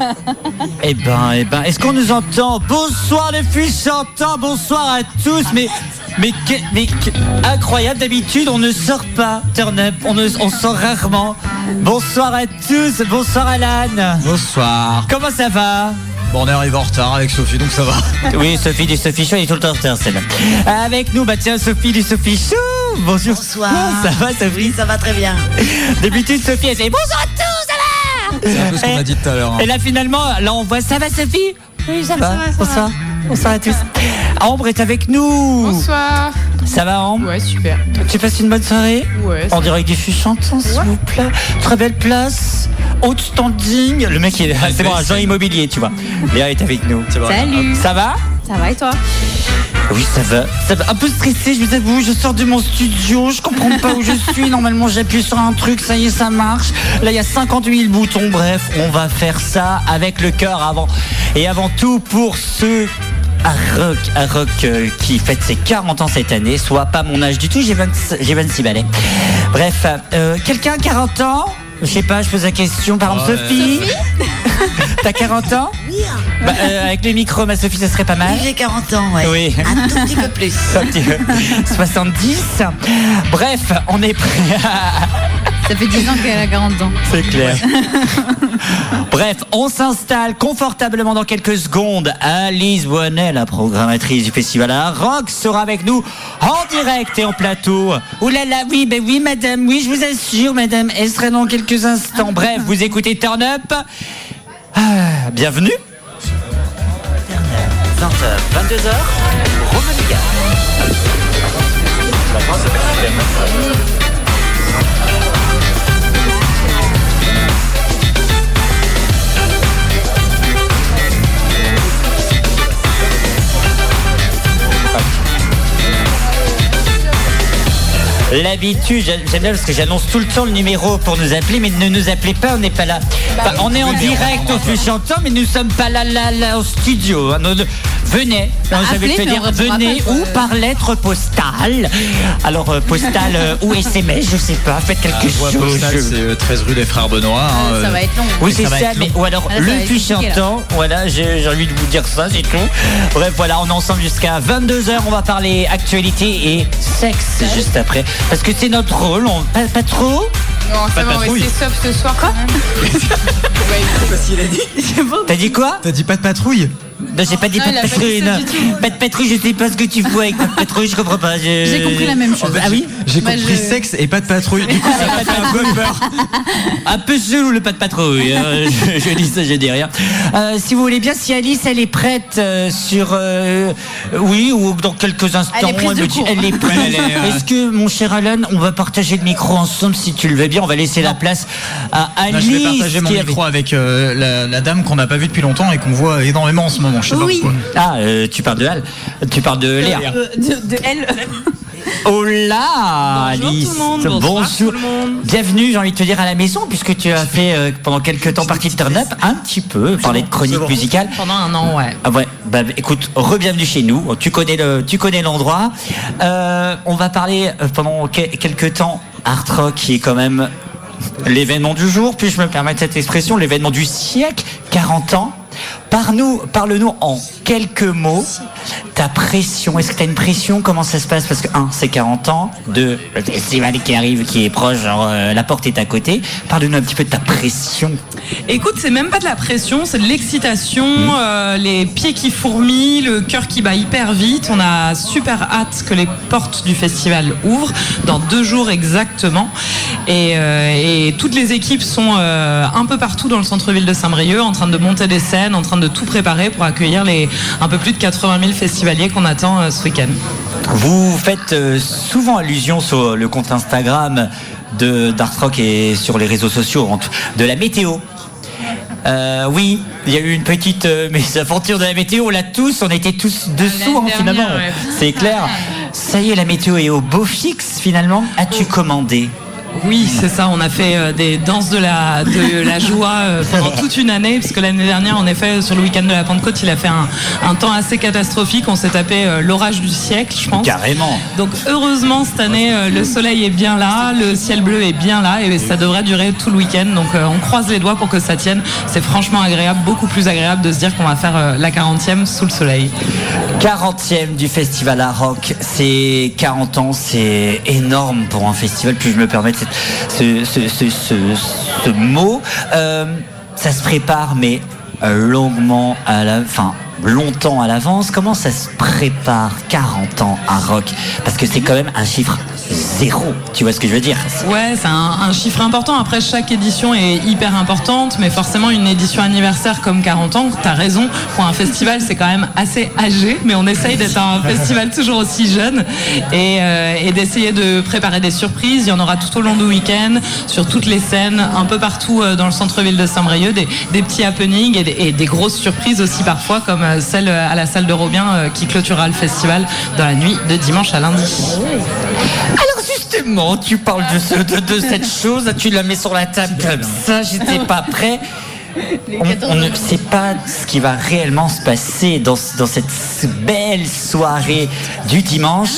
Eh ben, eh ben, est-ce qu'on nous entend? Bonsoir les filles chantants, bonsoir à tous. Mais, mais, que- mais que- incroyable. D'habitude, on ne sort pas. Turn up, on, ne, on sort rarement. Bonsoir à tous. Bonsoir Alan. Bonsoir. Comment ça va? Bon, on est arrivé en retard avec Sophie, donc ça va. Oui, Sophie du Sophie Show, elle est tout le temps en retard, celle-là. Avec nous, bah tiens, Sophie du Sophie Show. Bonjour. Bonsoir. Ça va, Sophie? Oui, ça va très bien. D'habitude, Sophie, elle fait bonjour à tous, C'est un peu ce qu'on Et- a dit tout à l'heure. hein. Et là, finalement, là, on voit, ça va, Sophie Oui, ça va. Bonsoir. Bonsoir à tous. Ambre est avec nous. Bonsoir. Ça va, Ambre Ouais, super. Tu passes une bonne soirée Ouais. En direct du fût chantant, s'il vous plaît. Très belle place. Haute standing. Le mec, il est, c'est bon, agent immobilier, tu vois. Léa est avec nous. Salut. Ça va? Ça va et toi Oui, ça va. Ça va. Un peu stressé, je vous avoue. Je sors de mon studio, je comprends pas où je suis. Normalement, j'appuie sur un truc, ça y est, ça marche. Là, il y a 58 000 boutons. Bref, on va faire ça avec le cœur avant. Et avant tout, pour ceux à rock, à rock euh, qui fête ses 40 ans cette année, soit pas mon âge du tout, j'ai 20 j'ai 26 balais. Bref, euh, quelqu'un 40 ans? Je sais pas, je pose la question. Par exemple, Ouais. Sophie? T'as 40 ans? Bah, euh, Avec le micro, ma Sophie, ça serait pas mal. J'ai 40 ans, ouais. Oui. Un tout petit peu plus. Un petit peu. 70. Bref, on est prêt à... Ça fait 10 ans qu'elle a 40 ans. C'est clair. Bref, on s'installe confortablement dans quelques secondes. Alice Bonnet, la programmatrice du festival à Rock, sera avec nous en direct et en plateau. Ouh là là, oui, ben oui, madame, oui, je vous assure, madame, elle serait dans quelques instants. Bref, vous écoutez Turn Up. Ah, bienvenue. 20h, 22h, Romaniga. L'habitude, j'a- j'aime bien parce que j'annonce tout le temps le numéro pour nous appeler, mais ne nous appelez pas, on n'est pas là. Enfin, on est en direct au flux chantant, mais nous sommes pas là, là, là, au studio. hein. Venez, Bah, Non, j'avais dire, venez quoi. ou par lettre postale. Alors, euh, postale euh, ou SMS, je sais pas, faites quelque voie chose. postale, je- c'est euh, 13 rue des Frères Benoît. hein, ça euh, va être long. oui, c'est ça va ça, être mais long. ou alors Ah, ça le là. chantant, voilà, j'ai envie de vous dire ça, c'est tout. Bref, voilà, on est ensemble jusqu'à 22h, on va parler actualité et sexe juste après. Parce que c'est notre rôle, on, pas, pas trop Non, ça Pas de va, on rester soft ce soir quand même. T'as dit quoi T'as dit pas de patrouille Non, j'ai pas dit Non, pas il de a pas patrouille, non. de patrouille, je sais pas ce que tu fous avec pas de patrouille, je comprends pas. J'ai compris la même chose. Ah oui J'ai Bah, compris je- sexe et pas de patrouille. Du coup, ça m'a fait un peu peur. Un peu chelou le pas de patrouille. hein. je, je dis ça, je dis rien. Euh, si vous voulez bien, si Alice elle est prête euh, sur euh, oui ou dans quelques instants, Elle est prête. Est-ce que mon cher Alan, on va partager le micro ensemble si tu le veux bien? On va laisser la place à Alice. Bah, je vais partager mon qui est micro avec euh, la, la dame qu'on n'a pas vue depuis longtemps et qu'on voit énormément en ce moment. Je sais Oui. pas pourquoi. Ah, euh, tu parles de Al, tu parles de Léa. Euh, de, de elle. Oh là, Bonjour Alice. tout le monde, bonsoir Bonjour. tout le monde. Bienvenue, j'ai envie de te dire à la maison, puisque tu as fait euh, pendant quelques temps partie de Turn Up, un petit peu, parler de chronique musicale. Pendant un an, ouais. Ah ouais, bah écoute, re-bienvenue chez nous. Tu connais le, tu connais l'endroit. Euh, on va parler euh, pendant que- quelques temps Art Rock, qui est quand même l'événement du jour. Puis-je me permettre cette expression, l'événement du siècle, 40 ans. Parle-nous, parle-nous en quelques mots ta pression. Est-ce que tu as une pression? Comment ça se passe? Parce que un, c'est 40 ans. Deux, le festival qui arrive, qui est proche, genre euh, la porte est à côté. Parle-nous un petit peu de ta pression. Écoute, c'est même pas de la pression, c'est de l'excitation, euh, les pieds qui fourmillent, le cœur qui bat hyper vite. On a super hâte que les portes du festival ouvrent dans deux jours exactement. Et, euh, et toutes les équipes sont un peu partout dans le centre-ville de Saint-Brieuc, en train de monter des scènes, en train de tout préparer pour accueillir les un peu plus de 80 000 festivaliers qu'on attend euh, ce week-end. Vous faites euh, souvent allusion sur le compte Instagram de d'Art Rock et sur les réseaux sociaux de la météo. Euh, oui, il y a eu une petite euh, mésaventure de la météo. On l'a tous, on était tous dessous hein, finalement. ouais. C'est clair. Ça y est, la météo est au beau fixe finalement. As-tu commandé? Oui, c'est ça. On a fait euh, des danses de la, de la joie euh, pendant toute une année, parce que l'année dernière, en effet, sur le week-end de la Pentecôte, il a fait un, un temps assez catastrophique. On s'est tapé euh, l'orage du siècle, je pense. Carrément. Donc heureusement, cette année, euh, le soleil est bien là, le ciel bleu est bien là, et ça devrait durer tout le week-end. Donc euh, on croise les doigts pour que ça tienne. C'est franchement agréable, beaucoup plus agréable de se dire qu'on va faire euh, la 40e sous le soleil. 40e du festival à rock, c'est 40 ans, c'est énorme pour un festival. Puis je me permets de ce, mot. Euh, ça se prépare, mais euh, longuement à la, enfin longtemps à l'avance. Comment ça se prépare 40 ans à rock? Parce que c'est quand même un chiffre zéro. Tu vois ce que je veux dire Ouais, c'est un, un chiffre important. Après, chaque édition est hyper importante, mais forcément, une édition anniversaire comme 40 ans, t'as raison, pour un festival, c'est quand même assez âgé, mais on essaye d'être un festival toujours aussi jeune et, euh, et d'essayer de préparer des surprises. Il y en aura tout au long du week-end, sur toutes les scènes, un peu partout euh, dans le centre-ville de Saint-Brieuc, des, des petits happenings et des, et des grosses surprises aussi parfois, comme euh, celle à la salle de Robien qui clôturera le festival dans la nuit de dimanche à lundi. Alors justement, tu parles de, ce- de, de cette chose, tu la mets sur la table comme ça, j'étais pas prêt. On, on ne sait pas ce qui va réellement se passer dans cette belle soirée du dimanche.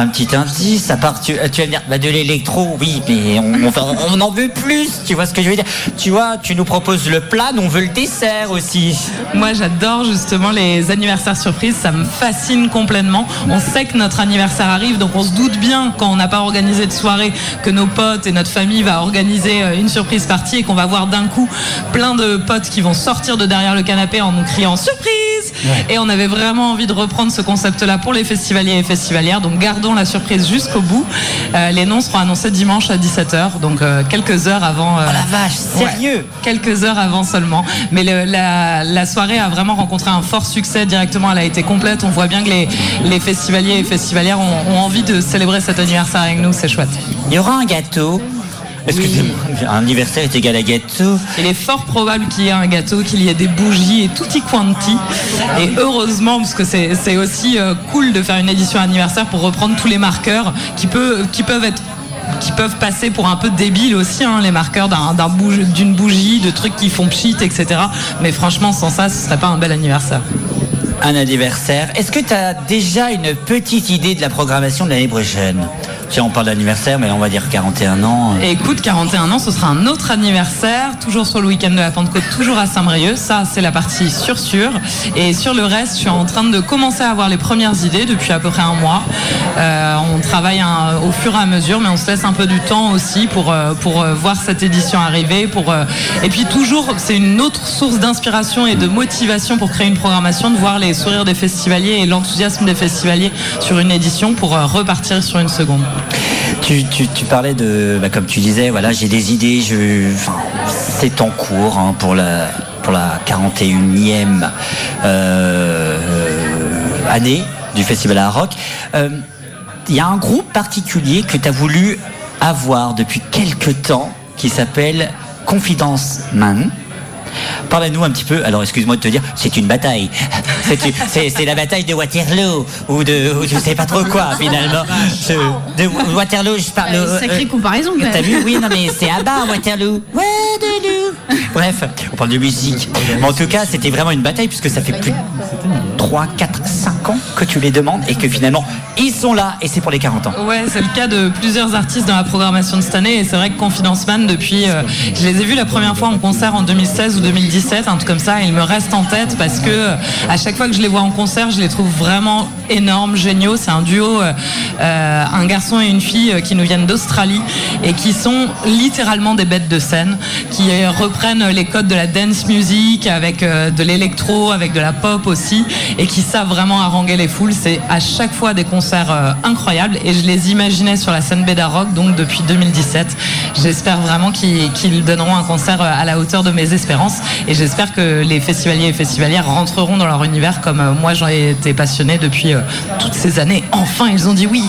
Un petit indice, à part tu, tu vas me dire bah, de l'électro, oui, mais on, on, on en veut plus, tu vois ce que je veux dire Tu vois, tu nous proposes le plat, nous on veut le dessert aussi. Moi, j'adore justement les anniversaires surprises. Ça me fascine complètement. On sait que notre anniversaire arrive, donc on se doute bien quand on n'a pas organisé de soirée que nos potes et notre famille va organiser euh, une surprise partie et qu'on va voir d'un coup plein de potes qui vont sortir de derrière le canapé en nous criant surprise. Et on avait vraiment envie de reprendre ce concept-là pour les festivaliers et festivalières. Donc gardons la surprise jusqu'au bout. Euh, les noms seront annoncés dimanche à 17h, donc euh, quelques heures avant. euh, Oh la vache, sérieux quelques heures avant seulement. Mais le- la, la soirée a vraiment rencontré un fort succès directement. Elle a été complète. On voit bien que les, les festivaliers et festivalières ont, ont envie de célébrer cet anniversaire avec nous. C'est chouette. Il y aura un gâteau. Excusez-moi, un anniversaire est égal à gâteau. Il est fort probable qu'il y ait un gâteau, qu'il y ait des bougies et tutti quanti. Et heureusement, parce que c'est aussi euh, cool de faire une édition anniversaire pour reprendre tous les marqueurs qui, peut, qui peuvent être qui peuvent passer pour un peu débiles aussi, hein, les marqueurs d'un- d'une bougie, de trucs qui font pchit, etc. Mais franchement, sans ça, ce serait pas un bel anniversaire. Un anniversaire. Est-ce que tu as déjà une petite idée de la programmation de l'année prochaine? Tiens, on parle d'anniversaire, mais on va dire 41 ans. Et écoute, 41 ans, ce sera un autre anniversaire, toujours sur le week-end de la Pentecôte, toujours à Saint-Brieuc. Ça, c'est la partie sur sûr. Et sur le reste, je suis en train de commencer à avoir les premières idées depuis à peu près un mois. Euh, on travaille au fur et à mesure, mais on se laisse un peu du temps aussi pour, euh, pour euh, voir cette édition arriver. Pour, euh, Et puis toujours, c'est une autre source d'inspiration et de motivation pour créer une programmation, de voir les sourires des festivaliers et l'enthousiasme des festivaliers sur une édition pour euh, repartir sur une seconde. Tu, tu- parlais de, bah, comme tu disais, voilà, j'ai des idées, je, enfin, c'est en cours hein, pour la pour la 41e euh, année du festival à rock. Euh, Il y a un groupe particulier que tu as voulu avoir depuis quelque temps qui s'appelle Confidence Man. Parle-nous un petit peu, alors excuse-moi de te dire, c'est une bataille. C'est une- C'est c'est la bataille de Waterloo, ou de ou je sais pas trop quoi finalement. Je- de Waterloo, je parle. Euh, sacrée comparaison, même. T'as vu, oui, non mais c'est à bas Waterloo. Waterloo. Bref, on parle de musique. Mais en tout cas, c'était vraiment une bataille puisque ça fait plus de 3, 4, 5 que tu les demandes et que finalement, ils sont là et c'est pour les 40 ans. Ouais, c'est le cas de plusieurs artistes dans la programmation de cette année. Et c'est vrai que Confidence Man, depuis, euh, je les ai vus la première fois en concert en 2016 ou 2017, un truc comme ça. Et ils me restent en tête parce que euh, à chaque fois que je les vois en concert, je les trouve vraiment énormes, géniaux. C'est un duo, euh, un garçon et une fille qui nous viennent d'Australie et qui sont littéralement des bêtes de scène, qui reprennent les codes de la dance music avec de l'électro, avec de la pop aussi, et qui savent vraiment les foules. C'est à chaque fois des concerts euh, incroyables et je les imaginais sur la scène Beda Rock donc depuis 2017. J'espère vraiment qu'ils donneront un concert euh, à la hauteur de mes espérances et j'espère que les festivaliers et festivalières rentreront dans leur univers comme euh, moi j'en ai été passionné depuis toutes ces années. Enfin, ils ont dit oui.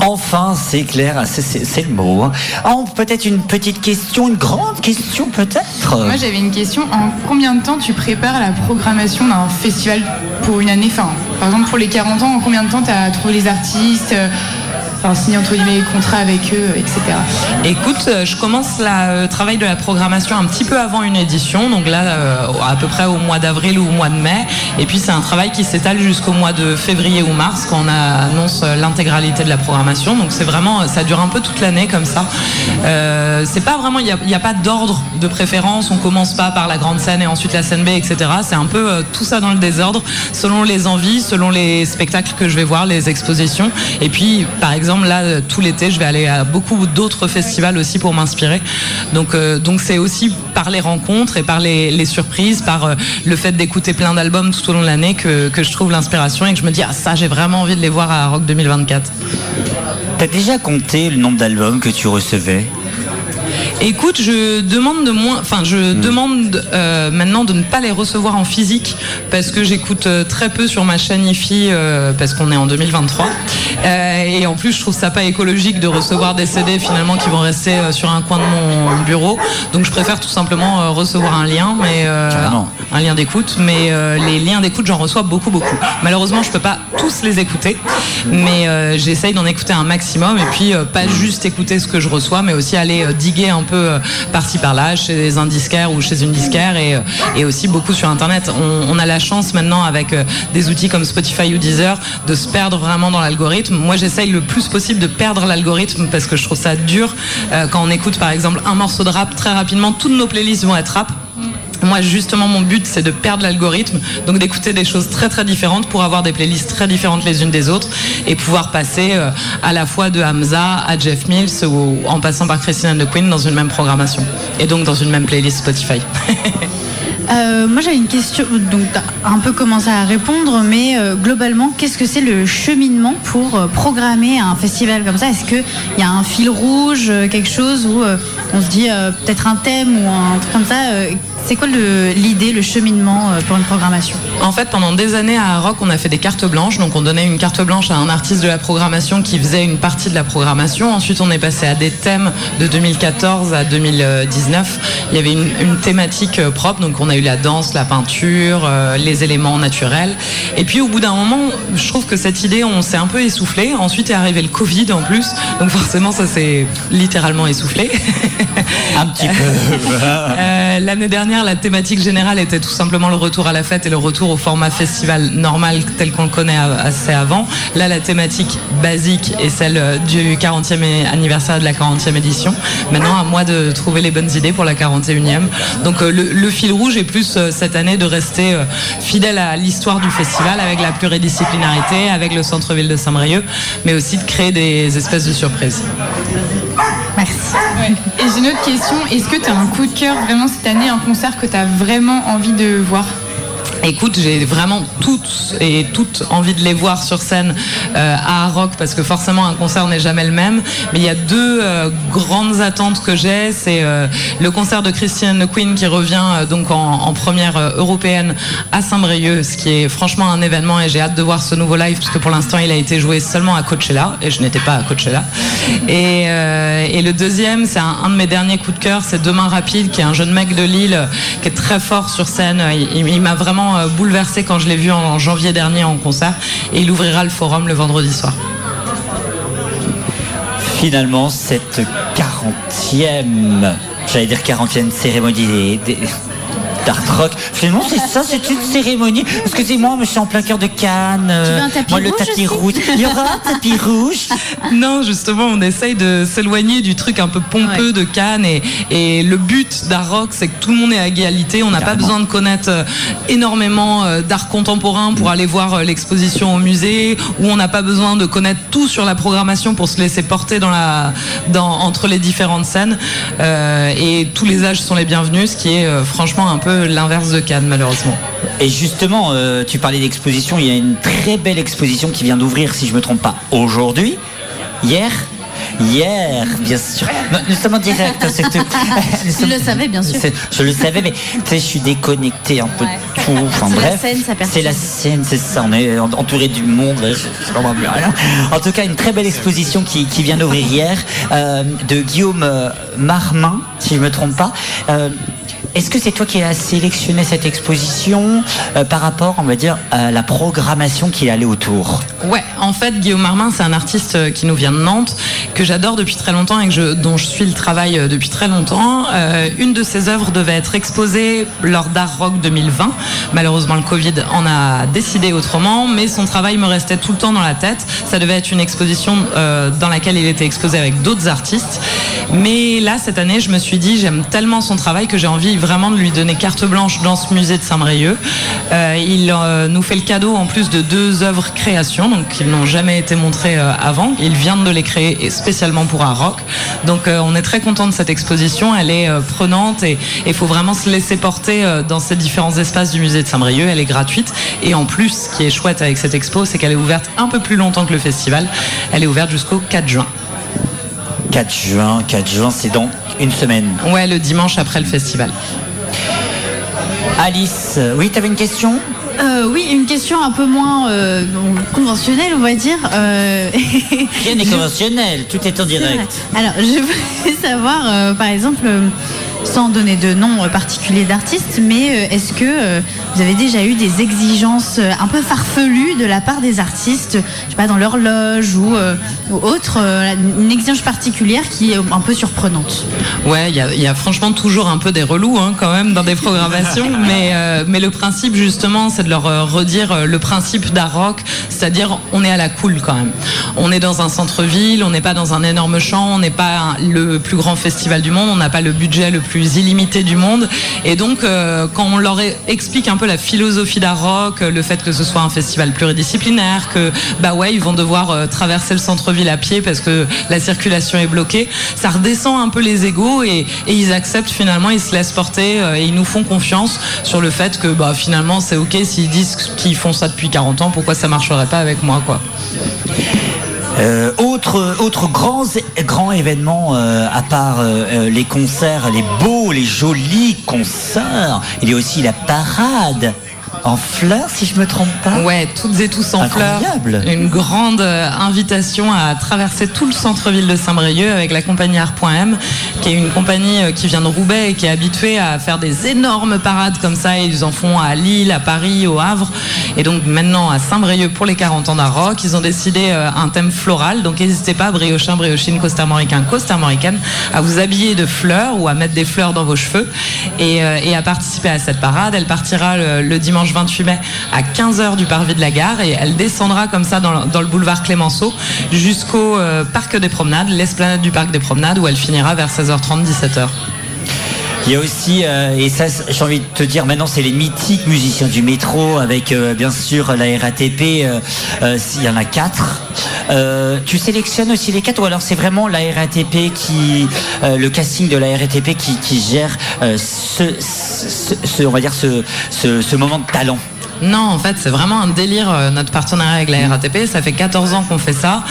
Enfin, c'est clair, c'est- c'est le mot. hein. Oh, peut-être une petite question, une grande question peut-être? Moi j'avais une question. En combien de temps tu prépares la programmation d'un festival pour une année enfin, Par exemple pour les 40 ans, en combien de temps tu as trouvé les artistes euh, enfin, signé entre guillemets les contrats avec eux, etc. Écoute, euh, je commence le travail de la programmation un petit peu avant une édition, donc là euh, à peu près au mois d'avril ou au mois de mai. Et puis c'est un travail qui s'étale jusqu'au mois de février ou mars quand on annonce euh, l'intégralité de la programmation. Donc c'est vraiment, ça dure un peu toute l'année comme ça. Euh, c'est pas vraiment, il n'y a, a pas d'ordre de préférence. On commence pas par la grande scène et ensuite la scène B, etc. C'est un peu euh, tout ça dans le désordre, selon les envies, selon les spectacles que je vais voir, les expositions. Et puis par exemple là, tout l'été, je vais aller à beaucoup d'autres festivals aussi pour m'inspirer. Donc euh, donc c'est aussi par les rencontres et par les, les surprises, par euh, le fait d'écouter plein d'albums tout au long de l'année que, que je trouve l'inspiration et que je me dis ah ça j'ai vraiment envie de les voir à Rock 2024. T'as déjà compté le nombre d'albums que tu recevais? Écoute, je demande de moins, enfin je demande euh, maintenant de ne pas les recevoir en physique parce que j'écoute euh, très peu sur ma chaîne IFI euh, parce qu'on est en 2023 Euh, et en plus je trouve ça pas écologique de recevoir des CD finalement qui vont rester euh, sur un coin de mon bureau. Donc je préfère tout simplement euh, recevoir un lien, mais euh, un lien d'écoute. Mais euh, les liens d'écoute j'en reçois beaucoup beaucoup. Malheureusement je peux pas tous les écouter, mais euh, j'essaye d'en écouter un maximum et puis euh, pas juste écouter ce que je reçois, mais aussi aller diguer un peu euh, par-ci par-là chez un disquaire ou chez une disquaire et, euh, et aussi beaucoup sur Internet. On, on a la chance maintenant avec euh, des outils comme Spotify ou Deezer de se perdre vraiment dans l'algorithme. Moi j'essaye le plus possible de perdre l'algorithme parce que je trouve ça dur quand on écoute par exemple un morceau de rap très rapidement, toutes nos playlists vont être rap. Moi, justement, mon but, c'est de perdre l'algorithme, donc d'écouter des choses très très différentes pour avoir des playlists très différentes les unes des autres et pouvoir passer euh, à la fois de Hamza à Jeff Mills ou en passant par Christine and the Queen dans une même programmation et donc dans une même playlist Spotify. Euh, moi j'avais une question, donc t'as un peu commencé à répondre, mais euh, globalement, qu'est-ce que c'est le cheminement pour programmer un festival comme ça? Est-ce qu'il y a un fil rouge, quelque chose où on se dit peut-être un thème ou un truc comme ça C'est quoi l'idée, le, cheminement euh, pour une programmation? En fait, pendant des années à Rock, on a fait des cartes blanches. Donc, on donnait une carte blanche à un artiste de la programmation qui faisait une partie de la programmation. Ensuite, on est passé à des thèmes de 2014 à 2019. Il y avait une, une thématique euh, propre. Donc, on a eu la danse, la peinture, euh, les éléments naturels. Et puis, au bout d'un moment, je trouve que cette idée, on s'est un peu essoufflé. Ensuite est arrivé le Covid en plus. Donc, forcément, ça s'est littéralement essoufflé. Un petit peu. Euh, L'année dernière, la thématique générale était tout simplement le retour à la fête et le retour au format festival normal tel qu'on connaît assez avant. Là, la thématique basique est celle euh, du 40e é- anniversaire de la 40e édition. Maintenant, à moi de trouver les bonnes idées pour la 41e. Donc, euh, le, fil rouge est plus euh, cette année de rester fidèle à l'histoire du festival avec la pluridisciplinarité, avec le centre-ville de Saint-Brieuc, mais aussi de créer des espèces de surprises. Merci. Et j'ai une autre question. Est-ce que tu as un coup de cœur vraiment cette année, un concert que tu as vraiment envie de voir? Écoute, j'ai vraiment toutes et toutes envie de les voir sur scène euh, à Rock parce que forcément un concert n'est jamais le même. Mais il y a deux euh, grandes attentes que j'ai. C'est euh, le concert de Christian the Queen qui revient donc en, première européenne à Saint-Brieuc, ce qui est franchement un événement et j'ai hâte de voir ce nouveau live parce que pour l'instant il a été joué seulement à Coachella et je n'étais pas à Coachella. Et, le deuxième, c'est un, de mes derniers coups de cœur, c'est Demain Rapide, qui est un jeune mec de Lille qui est très fort sur scène. Il m'a vraiment euh, bouleversé quand je l'ai vu en, janvier dernier en concert. Et il ouvrira le forum le vendredi soir. Finalement, cette 40e, j'allais dire 40e cérémonie des- d'Art Rock. Finalement, c'est ça, c'est une cérémonie. Excusez-moi, mais je suis en plein cœur de Cannes. euh, veux un tapis moi, le tapis rouge. Il y aura un tapis rouge. Non, justement, on essaye de s'éloigner du truc un peu pompeux de Cannes et, et le but d'Art Rock, c'est que tout le monde est à égalité. On n'a pas besoin de connaître euh, énormément euh, d'art contemporain pour aller voir euh, l'exposition au musée, ou on n'a pas besoin de connaître tout sur la programmation pour se laisser porter dans la, dans, entre les différentes scènes. Euh, et tous les âges sont les bienvenus, ce qui est euh, franchement un peu l'inverse de Cannes, malheureusement. Et justement, euh, tu parlais d'exposition. Il y a une très belle exposition qui vient d'ouvrir, si je me trompe pas, aujourd'hui, hier. Hier, bien sûr. Non, Nous sommes en direct. c'est tout. Nous sommes- le savais, bien sûr. Je le savais, mais tu sais, je suis déconnecté un peu de tout. Enfin C'est la bref, scène, ça perturbe. c'est la scène, c'est ça. On est en- entouré du monde. Je, je comprends plus rien. En tout cas, une très belle exposition qui, qui vient d'ouvrir hier euh, de Guillaume euh, Marmin, si je me trompe pas. Euh, est-ce que c'est toi qui as sélectionné cette exposition euh, par rapport, on va dire, à la programmation qui allait autour Ouais, en fait, Guillaume Marmin, c'est un artiste euh, qui nous vient de Nantes, que j'adore depuis très longtemps et dont je suis le travail euh, depuis très longtemps. Une de ses œuvres devait être exposée lors d'Art Rock 2020. Malheureusement, le Covid en a décidé autrement, mais son travail me restait tout le temps dans la tête. Ça devait être une exposition dans laquelle il était exposé avec d'autres artistes. Mais là, cette année, je me suis dit, j'aime tellement son travail que j'ai envie vraiment de lui donner carte blanche dans ce musée de Saint-Brieuc. Euh, il euh, nous fait le cadeau en plus de deux œuvres création, donc qui n'ont jamais été montrées euh, avant. Il vient de les créer spécialement pour un rock. Donc on est très content de cette exposition. Elle est prenante et il faut vraiment se laisser porter dans ces différents espaces du musée de Saint-Brieuc. Elle est gratuite et en plus, ce qui est chouette avec cette expo, c'est qu'elle est ouverte un peu plus longtemps que le festival. Elle est ouverte jusqu'au 4 juin. 4 juin, 4 juin, c'est dans une semaine. Ouais, le dimanche après le festival. Alice, euh, oui, tu avais une question? Euh, oui, une question un peu moins euh, conventionnelle, on va dire. Euh, Rien n'est conventionnel, tout est en direct. Alors, je voulais savoir, euh, par exemple, euh, sans donner de nom euh, particulier d'artiste, mais euh, est-ce que euh, vous avez déjà eu des exigences un peu farfelues de la part des artistes, je sais pas, dans ou, euh, ou autre, une exigence particulière qui est un peu surprenante? Ouais, il y a, il y a franchement toujours un peu des relous hein, quand même dans des programmations, mais, euh, mais le principe justement, c'est de leur redire le principe d'art rock, c'est-à-dire on est à la cool quand même. On est dans un centre-ville, on n'est pas dans un énorme champ, on n'est pas le plus grand festival du monde, on n'a pas le budget le plus illimité du monde, et donc euh, quand on leur explique un peu la philosophie d'art rock, euh, le fait que ce soit un festival pluridisciplinaire, que bah ouais, ils vont devoir euh, traverser le centre-ville à pied parce que la circulation est bloquée, ça redescend un peu les égaux et, ils acceptent finalement, ils se laissent porter et ils nous font confiance sur le fait que bah finalement c'est ok s'ils disent qu'ils font ça depuis 40 ans, pourquoi ça marcherait pas avec moi quoi. Euh, autre, autre grand, événement, euh, à part euh, les concerts, les beaux, les jolis concerts, il y a aussi la parade en fleurs, si je me trompe pas. Ouais, toutes et tous en fleurs. Incroyable. Une grande euh, invitation à traverser tout le centre-ville de Saint-Brieuc avec la compagnie Art.m, qui est une compagnie euh, qui vient de Roubaix et qui est habituée à faire des énormes parades comme ça. Ils en font à Lille, à Paris, au Havre. Et donc maintenant à Saint-Brieuc pour les 40 ans d'Art Rock, ils ont décidé euh, un thème floral. Donc n'hésitez pas, briochin, briochine, costarmoricain, costarmoricaine, à vous habiller de fleurs ou à mettre des fleurs dans vos cheveux et, et à participer à cette parade. Elle partira le, le dimanche 28 mai à 15h du parvis de la gare et elle descendra comme ça dans, le- boulevard Clémenceau jusqu'au euh, parc des promenades, l'esplanade du parc des promenades où elle finira vers 16h30, 17h. Il y a aussi, euh, et ça j'ai envie de te dire, maintenant c'est les mythiques musiciens du métro avec euh, bien sûr la RATP, euh, il y en a quatre. Tu sélectionnes aussi les quatre ou alors c'est vraiment la RATP qui, le casting de la RATP qui, gère ce, on va dire ce, ce moment de talent? Non, en fait, c'est vraiment un délire, euh, notre partenariat avec la RATP. Ça fait 14 ans qu'on fait ça.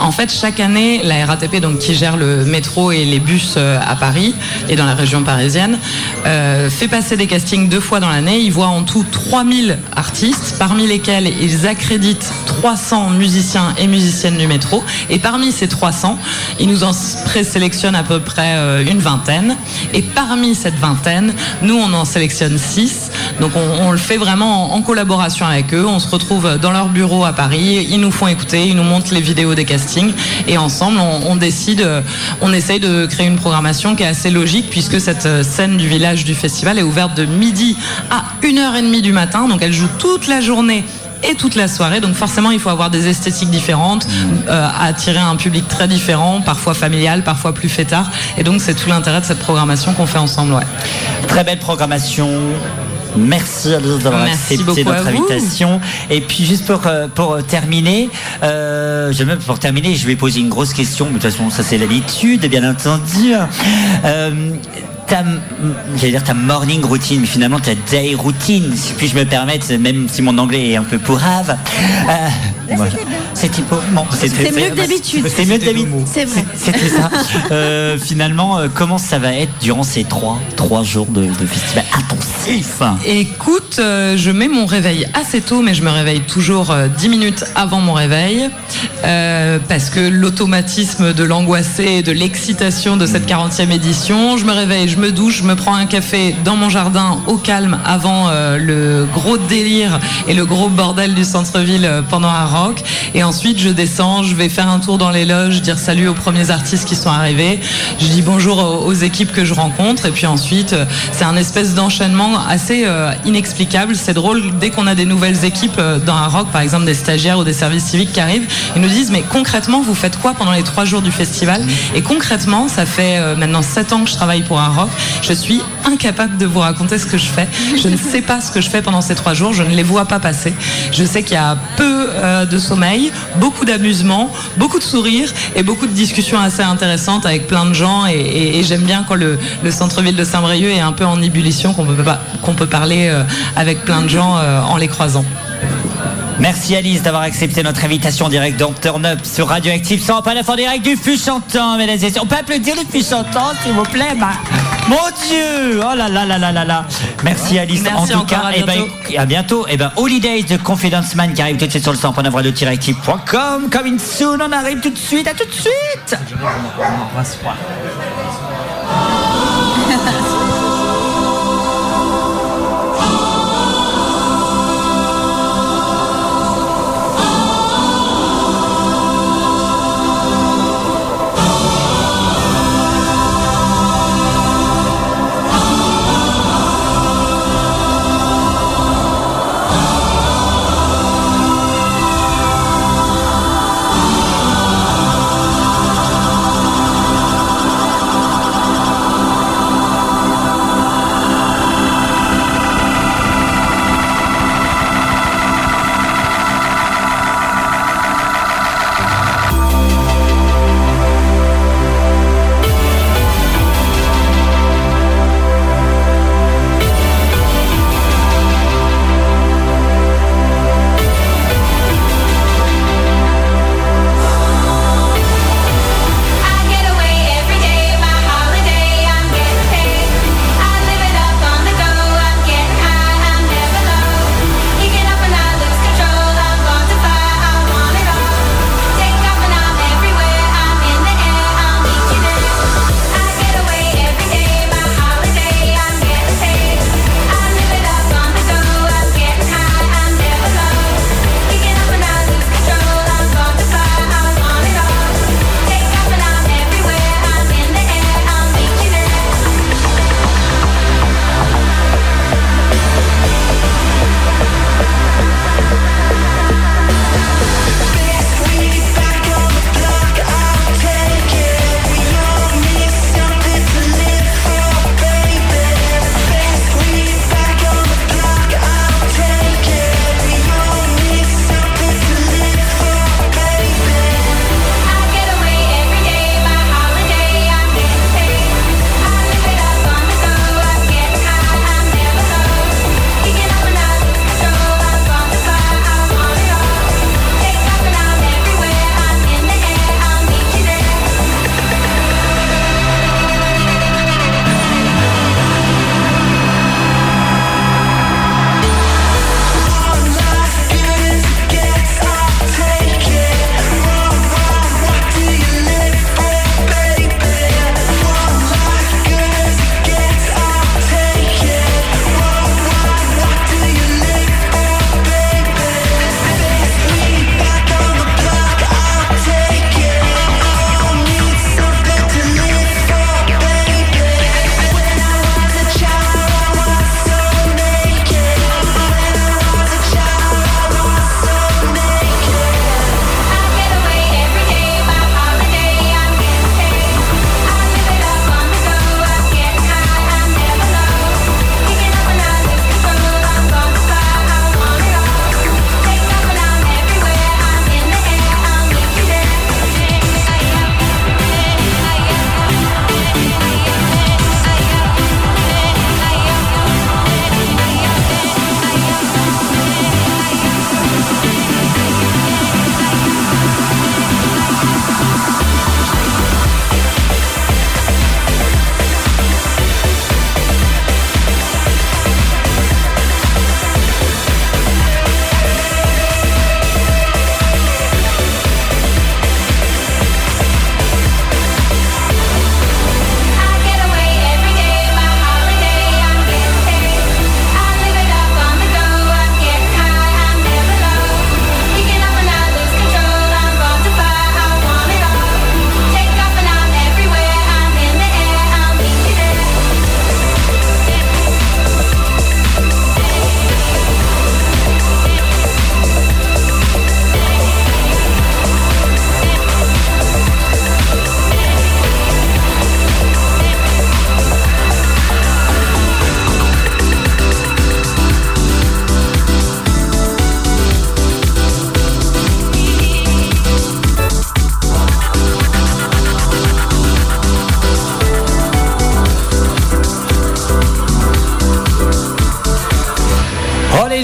En fait, chaque année, la RATP, donc, qui gère le métro et les bus euh, à Paris et dans la région parisienne, euh, fait passer des castings deux fois dans l'année. Ils voient en tout 3000 artistes, parmi lesquels ils accréditent 300 musiciens et musiciennes du métro. Et parmi ces 300, ils nous en présélectionnent à peu près une vingtaine. Et parmi cette vingtaine, nous, on en sélectionne 6. Donc on, on le fait vraiment en, en collaboration avec eux. On se retrouve dans leur bureau à Paris. Ils nous font écouter, ils nous montrent les vidéos des castings. Et ensemble, on, on décide, euh, on essaye de créer une programmation qui est assez logique puisque cette euh, scène du village du festival est ouverte de midi à 1h30 du matin. Donc elle joue toute la journée et toute la soirée. Donc forcément, il faut avoir des esthétiques différentes, euh, attirer un public très différent, parfois familial, parfois plus fêtard. Et donc c'est tout l'intérêt de cette programmation qu'on fait ensemble. Ouais. Très belle programmation. Merci Alice d'avoir Merci accepté notre à invitation. Et puis juste pour, euh, pour terminer, euh, je même pour terminer, je vais poser une grosse question, mais de toute façon ça c'est l'habitude, bien entendu. Euh, ta, j'allais dire ta morning routine, mais finalement ta day routine, si puis-je me permettre, même si mon anglais est un peu pourrave. Euh. C'était. Bon, mieux que d'habitude. C'est mieux que d'habitude. C'est vrai. C'était ça. Euh, finalement, euh, comment ça va être durant ces trois, trois jours de, de festival intensif Écoute, euh, je mets mon réveil assez tôt, mais je me réveille toujours euh, 10 minutes avant mon réveil, euh, parce que l'automatisme de l'angoissé et de l'excitation de cette 40e édition, je me réveille, je je me douche, je me prends un café dans mon jardin au calme avant euh, le gros délire et le gros bordel du centre-ville euh, pendant un rock. Et ensuite, je descends, je vais faire un tour dans les loges, dire salut aux premiers artistes qui sont arrivés. Je dis bonjour aux, équipes que je rencontre. Et puis ensuite, euh, c'est un espèce d'enchaînement assez inexplicable. C'est drôle, dès qu'on a des nouvelles équipes dans un rock, par exemple des stagiaires ou des services civiques qui arrivent, ils nous disent mais concrètement, vous faites quoi pendant les trois jours du festival? Et concrètement, ça fait maintenant sept ans que je travaille pour un rock. Je suis incapable de vous raconter ce que je fais. Je ne sais pas ce que je fais pendant ces trois jours. Je ne les vois pas passer. Je sais qu'il y a peu euh, de sommeil, beaucoup d'amusement, beaucoup de sourires et beaucoup de discussions assez intéressantes avec plein de gens. Et, j'aime bien quand le, le centre-ville de Saint-Brieuc est un peu en ébullition, qu'on peut, pas- qu'on peut parler euh, avec plein de gens euh, en les croisant. Merci Alice d'avoir accepté notre invitation en direct dans Turn Up sur Radioactive 100 pas en direct du fût chantant, mesdames et messieurs. On peut applaudir le fût chantant, s'il vous plaît bah. Mon Dieu Oh là là là là là là Merci Alice. Merci en tout encore, cas, à eh ben, bientôt. à bientôt. Et ben, Holidays de Confidence Man qui arrive tout de suite sur le 100.9 radio-active.com. Coming soon, on arrive tout de suite. À tout de suite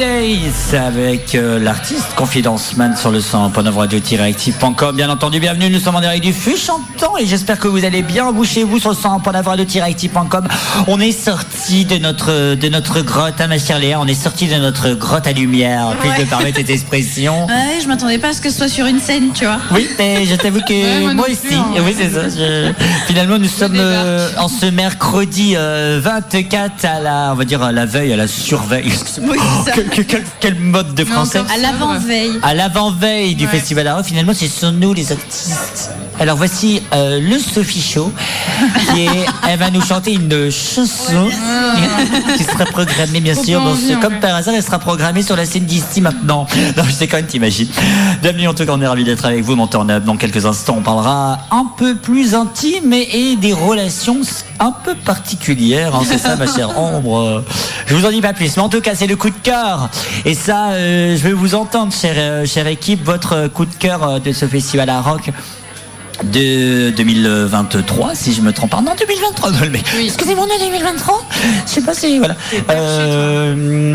Holidays avec euh, l'artiste Confidence Man sur le 100 radio-active.com. Bien entendu, bienvenue. Nous sommes en direct du fût chantant et j'espère que vous allez bien. Bouchez-vous sur le 100 radio-active.com. On est sorti de notre de notre grotte, à ma chère Léa. On est sorti de notre grotte à lumière. Puis je me permettre cette expression. Ouais, je m'attendais pas à ce que ce soit sur une scène, tu vois. Oui, mais je t'avoue que Ouais, moi moi, aussi. hein. Oui, c'est ça. je- Finalement, nous sommes euh, en ce mercredi euh, 24 à la, on va dire à la veille, à la surveille. Oui. Quel, quel- quel- quel mode de français À l'avant-veille. À l'avant-veille du Ouais. festival à finalement, ce sont nous les artistes. Alors voici euh, le Sophie Show, qui est, elle va nous chanter une chanson qui sera programmée bien sûr. comme ouais. par hasard, elle sera programmée sur la scène d'ici maintenant. Non, je sais quand même, t'imagines. Bienvenue en tout cas, on est ravis d'être avec vous. Dans quelques instants, on parlera un peu plus intime et, et des relations un peu particulières. hein. c'est ça, ma chère Ombre. Je vous en dis pas plus. Mais en tout cas, c'est le coup de cœur. Et ça, euh, je veux vous entendre, chère, euh, chère équipe, votre coup de cœur de ce festival à rock de 2023, si je me trompe pas. Non, 2023. non, mais- Oui. Excusez-moi, on est 2023 Je sais pas si. Voilà. Euh,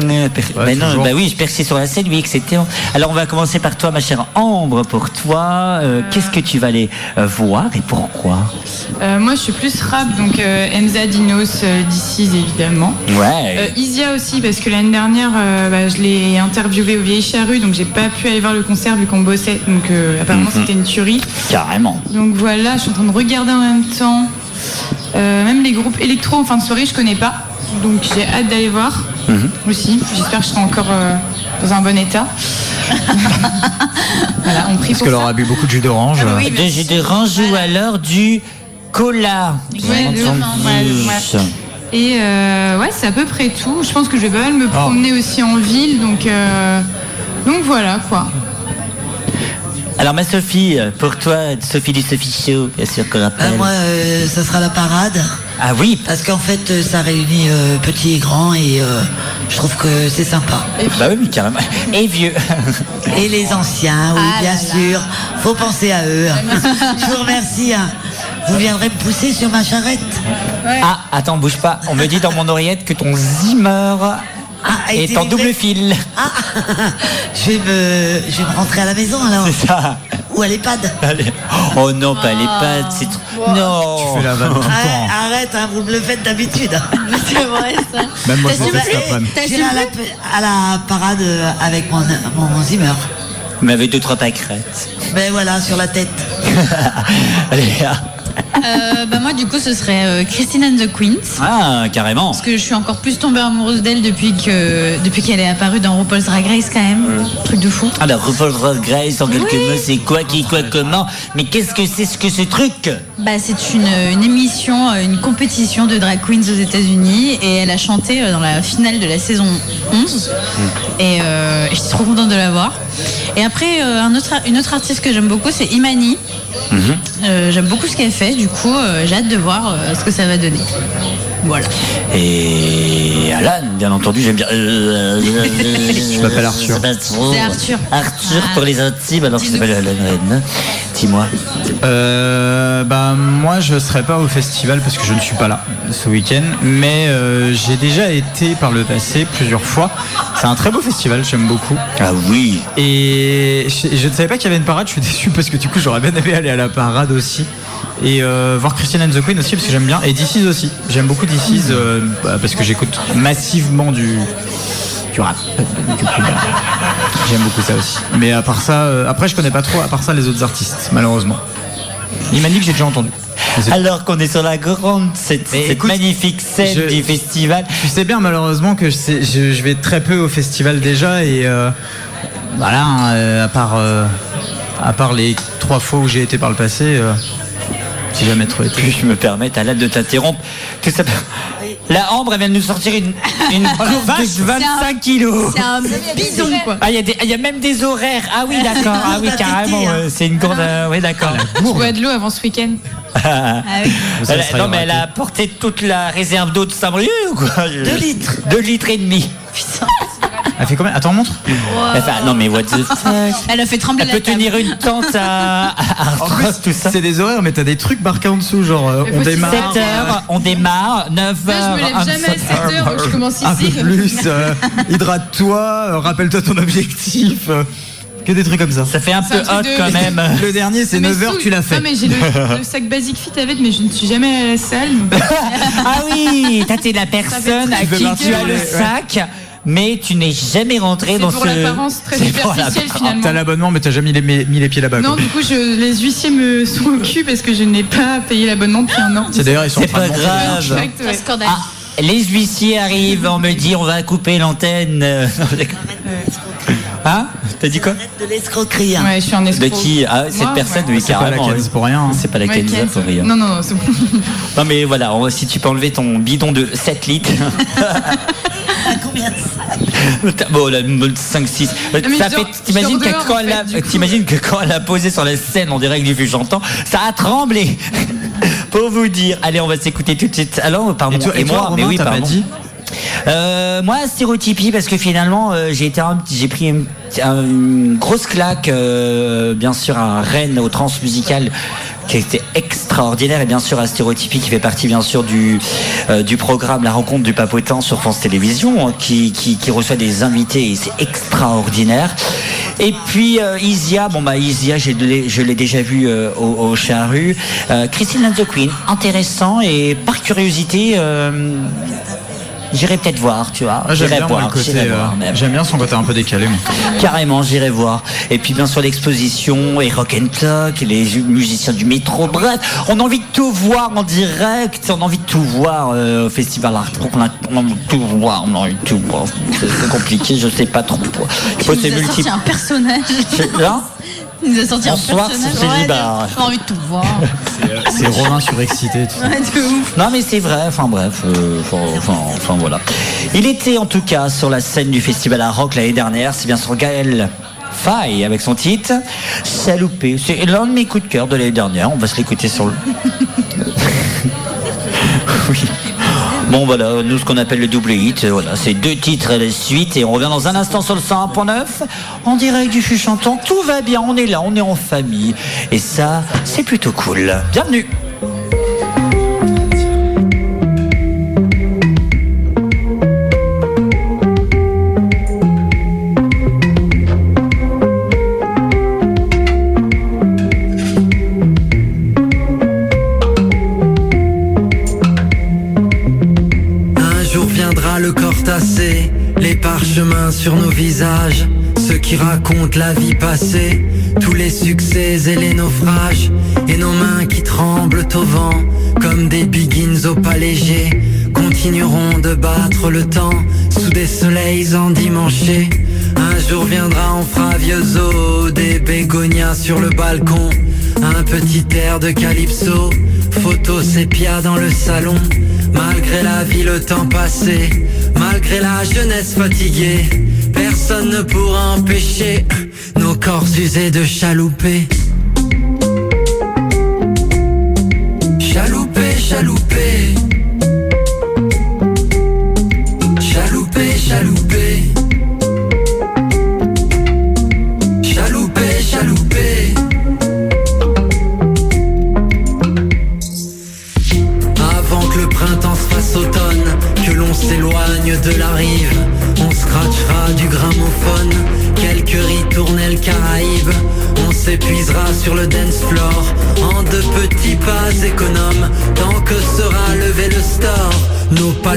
Ouais, ben non, bah oui, je perçais sur la scène, oui, c'était. Alors, on va commencer par toi, ma chère Ambre. Pour toi, euh, qu'est-ce que tu vas aller euh, voir et pourquoi? Euh, moi, je suis plus rap, donc euh, Enza, Dinos, euh, DC's évidemment. Ouais. Euh, Isia aussi, parce que l'année dernière, euh, bah, je l'ai interviewé au Vieille Charrue, donc j'ai pas pu aller voir le concert vu qu'on bossait. Donc euh, apparemment, Mhm. c'était une tuerie. Carrément. Donc voilà, je suis en train de regarder en même temps. Euh, même les groupes électro en fin de soirée, je connais pas. Donc j'ai hâte d'aller voir Mhm. aussi. J'espère que je serai encore euh, dans un bon état. voilà, on prie Parce qu'elle aura bu beaucoup de jus d'orange. Ah oui, de jus de range ou alors du cola. Ouais. Et euh, ouais, c'est à peu près tout. Je pense que je vais pas mal me Ah. promener aussi en ville, donc euh, donc voilà quoi. Alors, ma Sophie, pour toi, Sophie du Sophie Show, bien sûr qu'on Ben, rappelle. moi, euh, ça sera la parade. Ah oui, Parce qu'en fait, euh, ça réunit euh, petits et grands et euh, je trouve que c'est sympa. bah oui, carrément. Et vieux. Et les anciens, oui, Ah bien là là. sûr. Faut penser à eux. je vous remercie. hein. Vous viendrez me pousser sur ma charrette Ah, attends, bouge pas. On me dit dans mon oreillette que ton Zimmer Ah, est en double fil. Ah, je vais me, je vais me rentrer à la maison alors. C'est ça. Ou à l'EHPAD. Oh non, pas les pattes, c'est trop. Non. Tu fais la vanne tout le temps. Arrête, arrête, hein, vous me le faites d'habitude. C'est vrai, ça. Même moi, je fais. J'irai à la, à la parade euh, avec mon, mon Zimmer. Mais avec deux, trois pâquerettes. Ben voilà, sur la tête. Allez. ah. Euh, bah moi, du coup, ce serait euh, Christine and the Queens. Ah, carrément. Parce que je suis encore plus tombée amoureuse d'elle depuis que depuis qu'elle est apparue dans RuPaul's Drag Race quand même. Truc de fou. Alors, RuPaul's Drag Race, en quelques mots, c'est quoi, qui, quoi, comment? Mais qu'est-ce que c'est ce que ce truc? Bah, c'est une, une émission, euh, une compétition de drag queens aux États-Unis et elle a chanté dans la finale de la saison 11 et euh, je suis trop contente de la voir. Et après, un autre, une autre artiste que j'aime beaucoup, c'est Imani. Euh, j'aime beaucoup ce qu'elle fait, du coup, euh, j'ai hâte de voir euh, ce que ça va donner. Voilà. Et Alan, bien entendu, j'aime bien. Euh, Je m'appelle Arthur. C'est Arthur. Arthur Ah. pour les intimes, alors je s'appelle Alan Redden. Dis-moi. Euh, bah moi je serai pas au festival parce que je ne suis pas là ce week-end, mais euh, j'ai déjà été par le passé plusieurs fois. C'est un très beau festival, j'aime beaucoup. Ah oui. Et je, je ne savais pas qu'il y avait une parade, je suis déçu parce que du coup j'aurais bien aimé aller à la parade aussi. Et euh, voir Christian and the Queen aussi parce que j'aime bien. Et DC's aussi. J'aime beaucoup DC's bah, parce que j'écoute massivement du, J'aime beaucoup ça aussi. Mais à part ça, euh, après je connais pas trop à part ça les autres artistes, malheureusement. Il m'a dit que j'ai déjà entendu. Alors qu'on est sur la grande, cette, cette écoute, magnifique scène je- du festival. Tu sais bien malheureusement que je, sais- je- je vais très peu au festival déjà et euh, voilà, hein, euh, à part euh, à part les trois fois où j'ai été par le passé, euh, j'ai jamais trop été. Je me permets, à l'âge de t'interrompre, que ça... La Ambre, elle vient de nous sortir une, une courbe de 25 kilos. C'est un bidon, quoi. Ah, il y, a des- il y a même des horaires. Ah oui, d'accord. Ah oui, carrément. hein. C'est une gourde. euh, oui, d'accord. Je bois de l'eau avant ce week-end. Ah oui. Elle- non, mais elle a apporté toute la réserve d'eau de Saint-Brieuc ou quoi Deux litres. Deux litres et demi. Elle fait combien? Attends, montre. Enfin, non mais what the fuck? Elle a fait trembler Elle la peut table. tenir une tente à, à En plus, tout ça. c'est des horaires, mais t'as des trucs marqués en dessous, genre euh, on faut démarre. 7 heures, on démarre, 9 Là, je heures. me lève jamais à 7 heures, je commence Un peu ici. plus, euh, hydrate-toi, euh, rappelle-toi ton objectif. euh, que des trucs comme ça. Ça fait un peu C'est un hot truc de- quand même. Le dernier, c'est Mais 9 heures, sous- tu l'as fait. Non, mais j'ai le, le sac basique fit avec, mais je ne suis jamais à la salle. Ah oui, t'as t'es la personne à qui tu as le ouais. sac, mais tu n'es jamais rentré C'est dans pour ce. l'apparence très superficielle l'apparence. finalement. T'as l'abonnement, mais t'as jamais mis les, mis les pieds là-bas. Non, quoi. du coup, je, les huissiers me sont au cul parce que je n'ai pas payé l'abonnement depuis un an. C'est d'ailleurs, ils sont en C'est train de pas grave. Direct, C'est un ouais. scandale. Ah, les huissiers arrivent, on me dit on va couper l'antenne. Hein T'as dit quoi De l'escroquerie. hein. Ouais, je suis un De escroc. qui Ah, cette Moi, personne, ouais. oui, C'est pas la oui. pour rien. hein. C'est pas la Ouais, pour rien. Non, non, non, c'est bon. Non mais voilà, si tu peux enlever ton bidon de 7 litres. Combien de ça bon, là, 5-6. mais Ça je fait, dors- t'imagines que quand elle a, t'imagines que quand elle a posé sur la scène, on dirait que du fut j'entends, ça a tremblé. Pour vous dire. Allez, on va s'écouter tout de suite. Alors, pardon. Et toi, et toi, moi, mais oui, t'as pas pardon. dit Euh, moi, stéréotypie parce que finalement, euh, j'ai été, un- j'ai pris une, un- une grosse claque, euh, bien sûr, à Rennes au Transmusical qui été extraordinaire. Et bien sûr à qui fait partie bien sûr du euh, du programme La rencontre du papotin sur France Télévisions hein, qui, qui, reçoit des invités et c'est extraordinaire. Et puis euh, Isia bon bah Isia je l'ai déjà vu euh, au, au Christine and the Queen intéressant et par curiosité J'irai peut-être voir, tu vois. Ah, J'aime J'irai bien voir, le côté. j'irai euh. J'aime bien son côté un peu décalé. moi. Carrément, j'irai voir. Et puis bien sûr l'exposition et Rock and Talk, et les musiciens du métro. Bref, on a envie de tout voir en direct. On a envie de tout voir euh, au festival Art. On a, on a envie de tout voir. On a envie de tout voir. C'est compliqué, je sais pas trop. Il faut Il c'est nous a sorti multiple. un personnage. Là, Il nous a sorti Bonsoir, un personnage. c'est. J'ai envie de tout voir. C'est Romain surexcité. Non mais c'est vrai, enfin bref, euh, enfin, voilà. Il était en tout cas sur la scène du festival à rock l'année dernière, c'est bien sûr Gaël Faye avec son titre Saloupé. C'est l'un de mes coups de cœur de l'année dernière, on va se l'écouter sur le... oui. Bon voilà, nous ce qu'on appelle le double hit, euh, voilà, c'est deux titres à la suite et on revient dans un instant sur le 101.9 en direct du fût chantant. Tout va bien, on est là, on est en famille et ça, c'est plutôt cool. Bienvenue. Qui racontent la vie passée, tous les succès et les naufrages, et nos mains qui tremblent au vent, comme des biggins au pas léger, continueront de battre le temps sous des soleils endimanchés. Un jour viendra, vieux os, des bégonias sur le balcon, un petit air de calypso, photo sépia dans le salon. Malgré la vie, le temps passé, malgré la jeunesse fatiguée, personne ne pourra empêcher nos corps usés de chalouper. Chalouper, chalouper.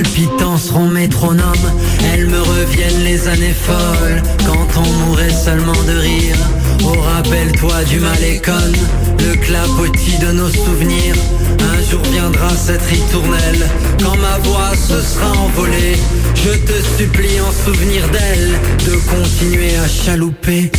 Nos palpitants seront métronomes, elles me reviennent les années folles, quand on mourrait seulement de rire. Oh rappelle-toi du malécon, le clapotis de nos souvenirs. Un jour viendra cette ritournelle, quand ma voix se sera envolée. Je te supplie en souvenir d'elle, de continuer à. Chalouper,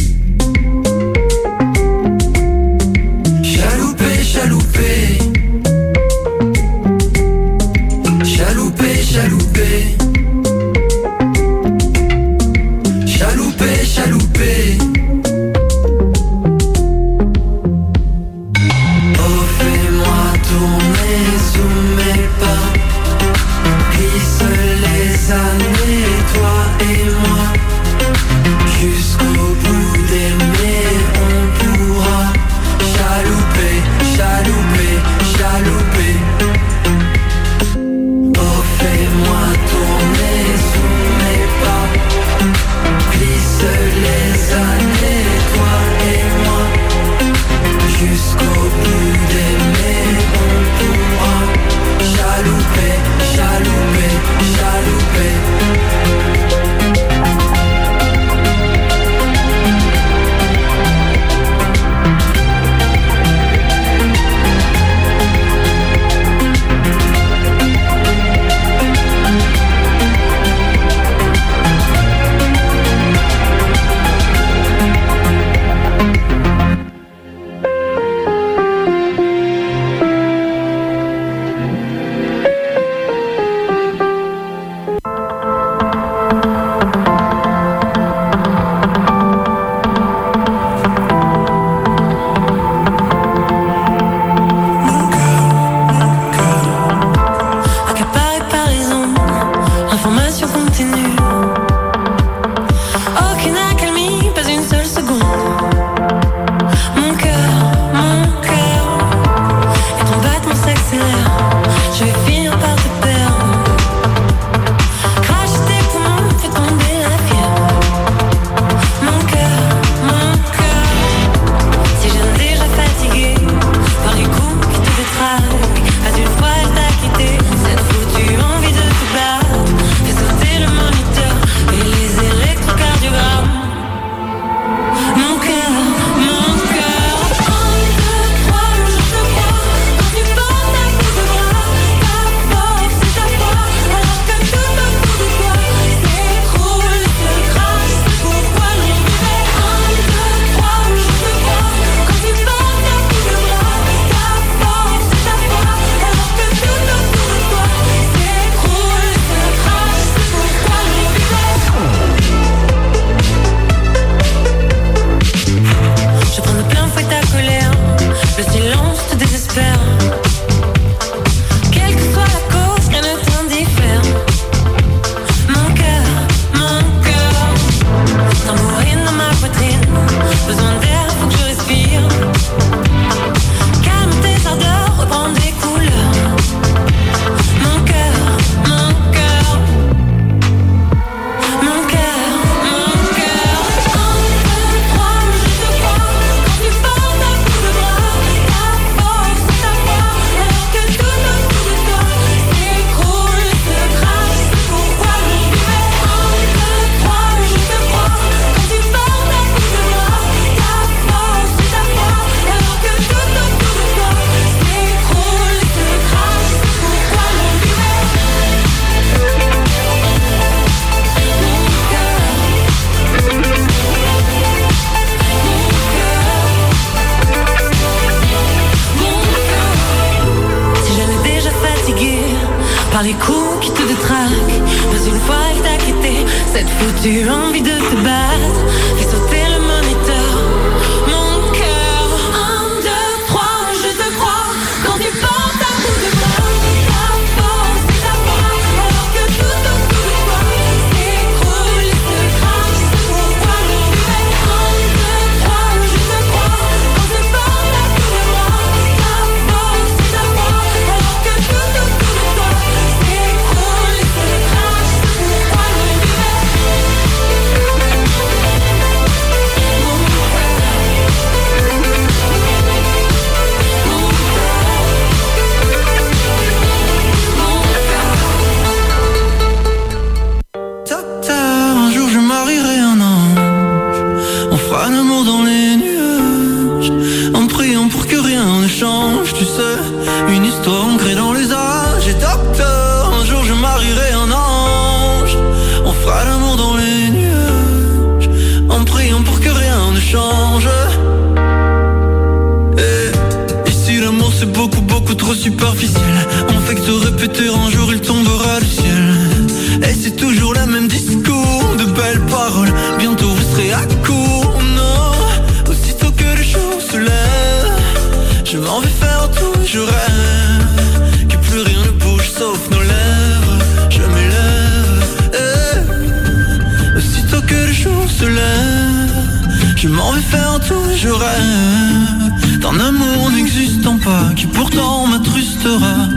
m'attrustera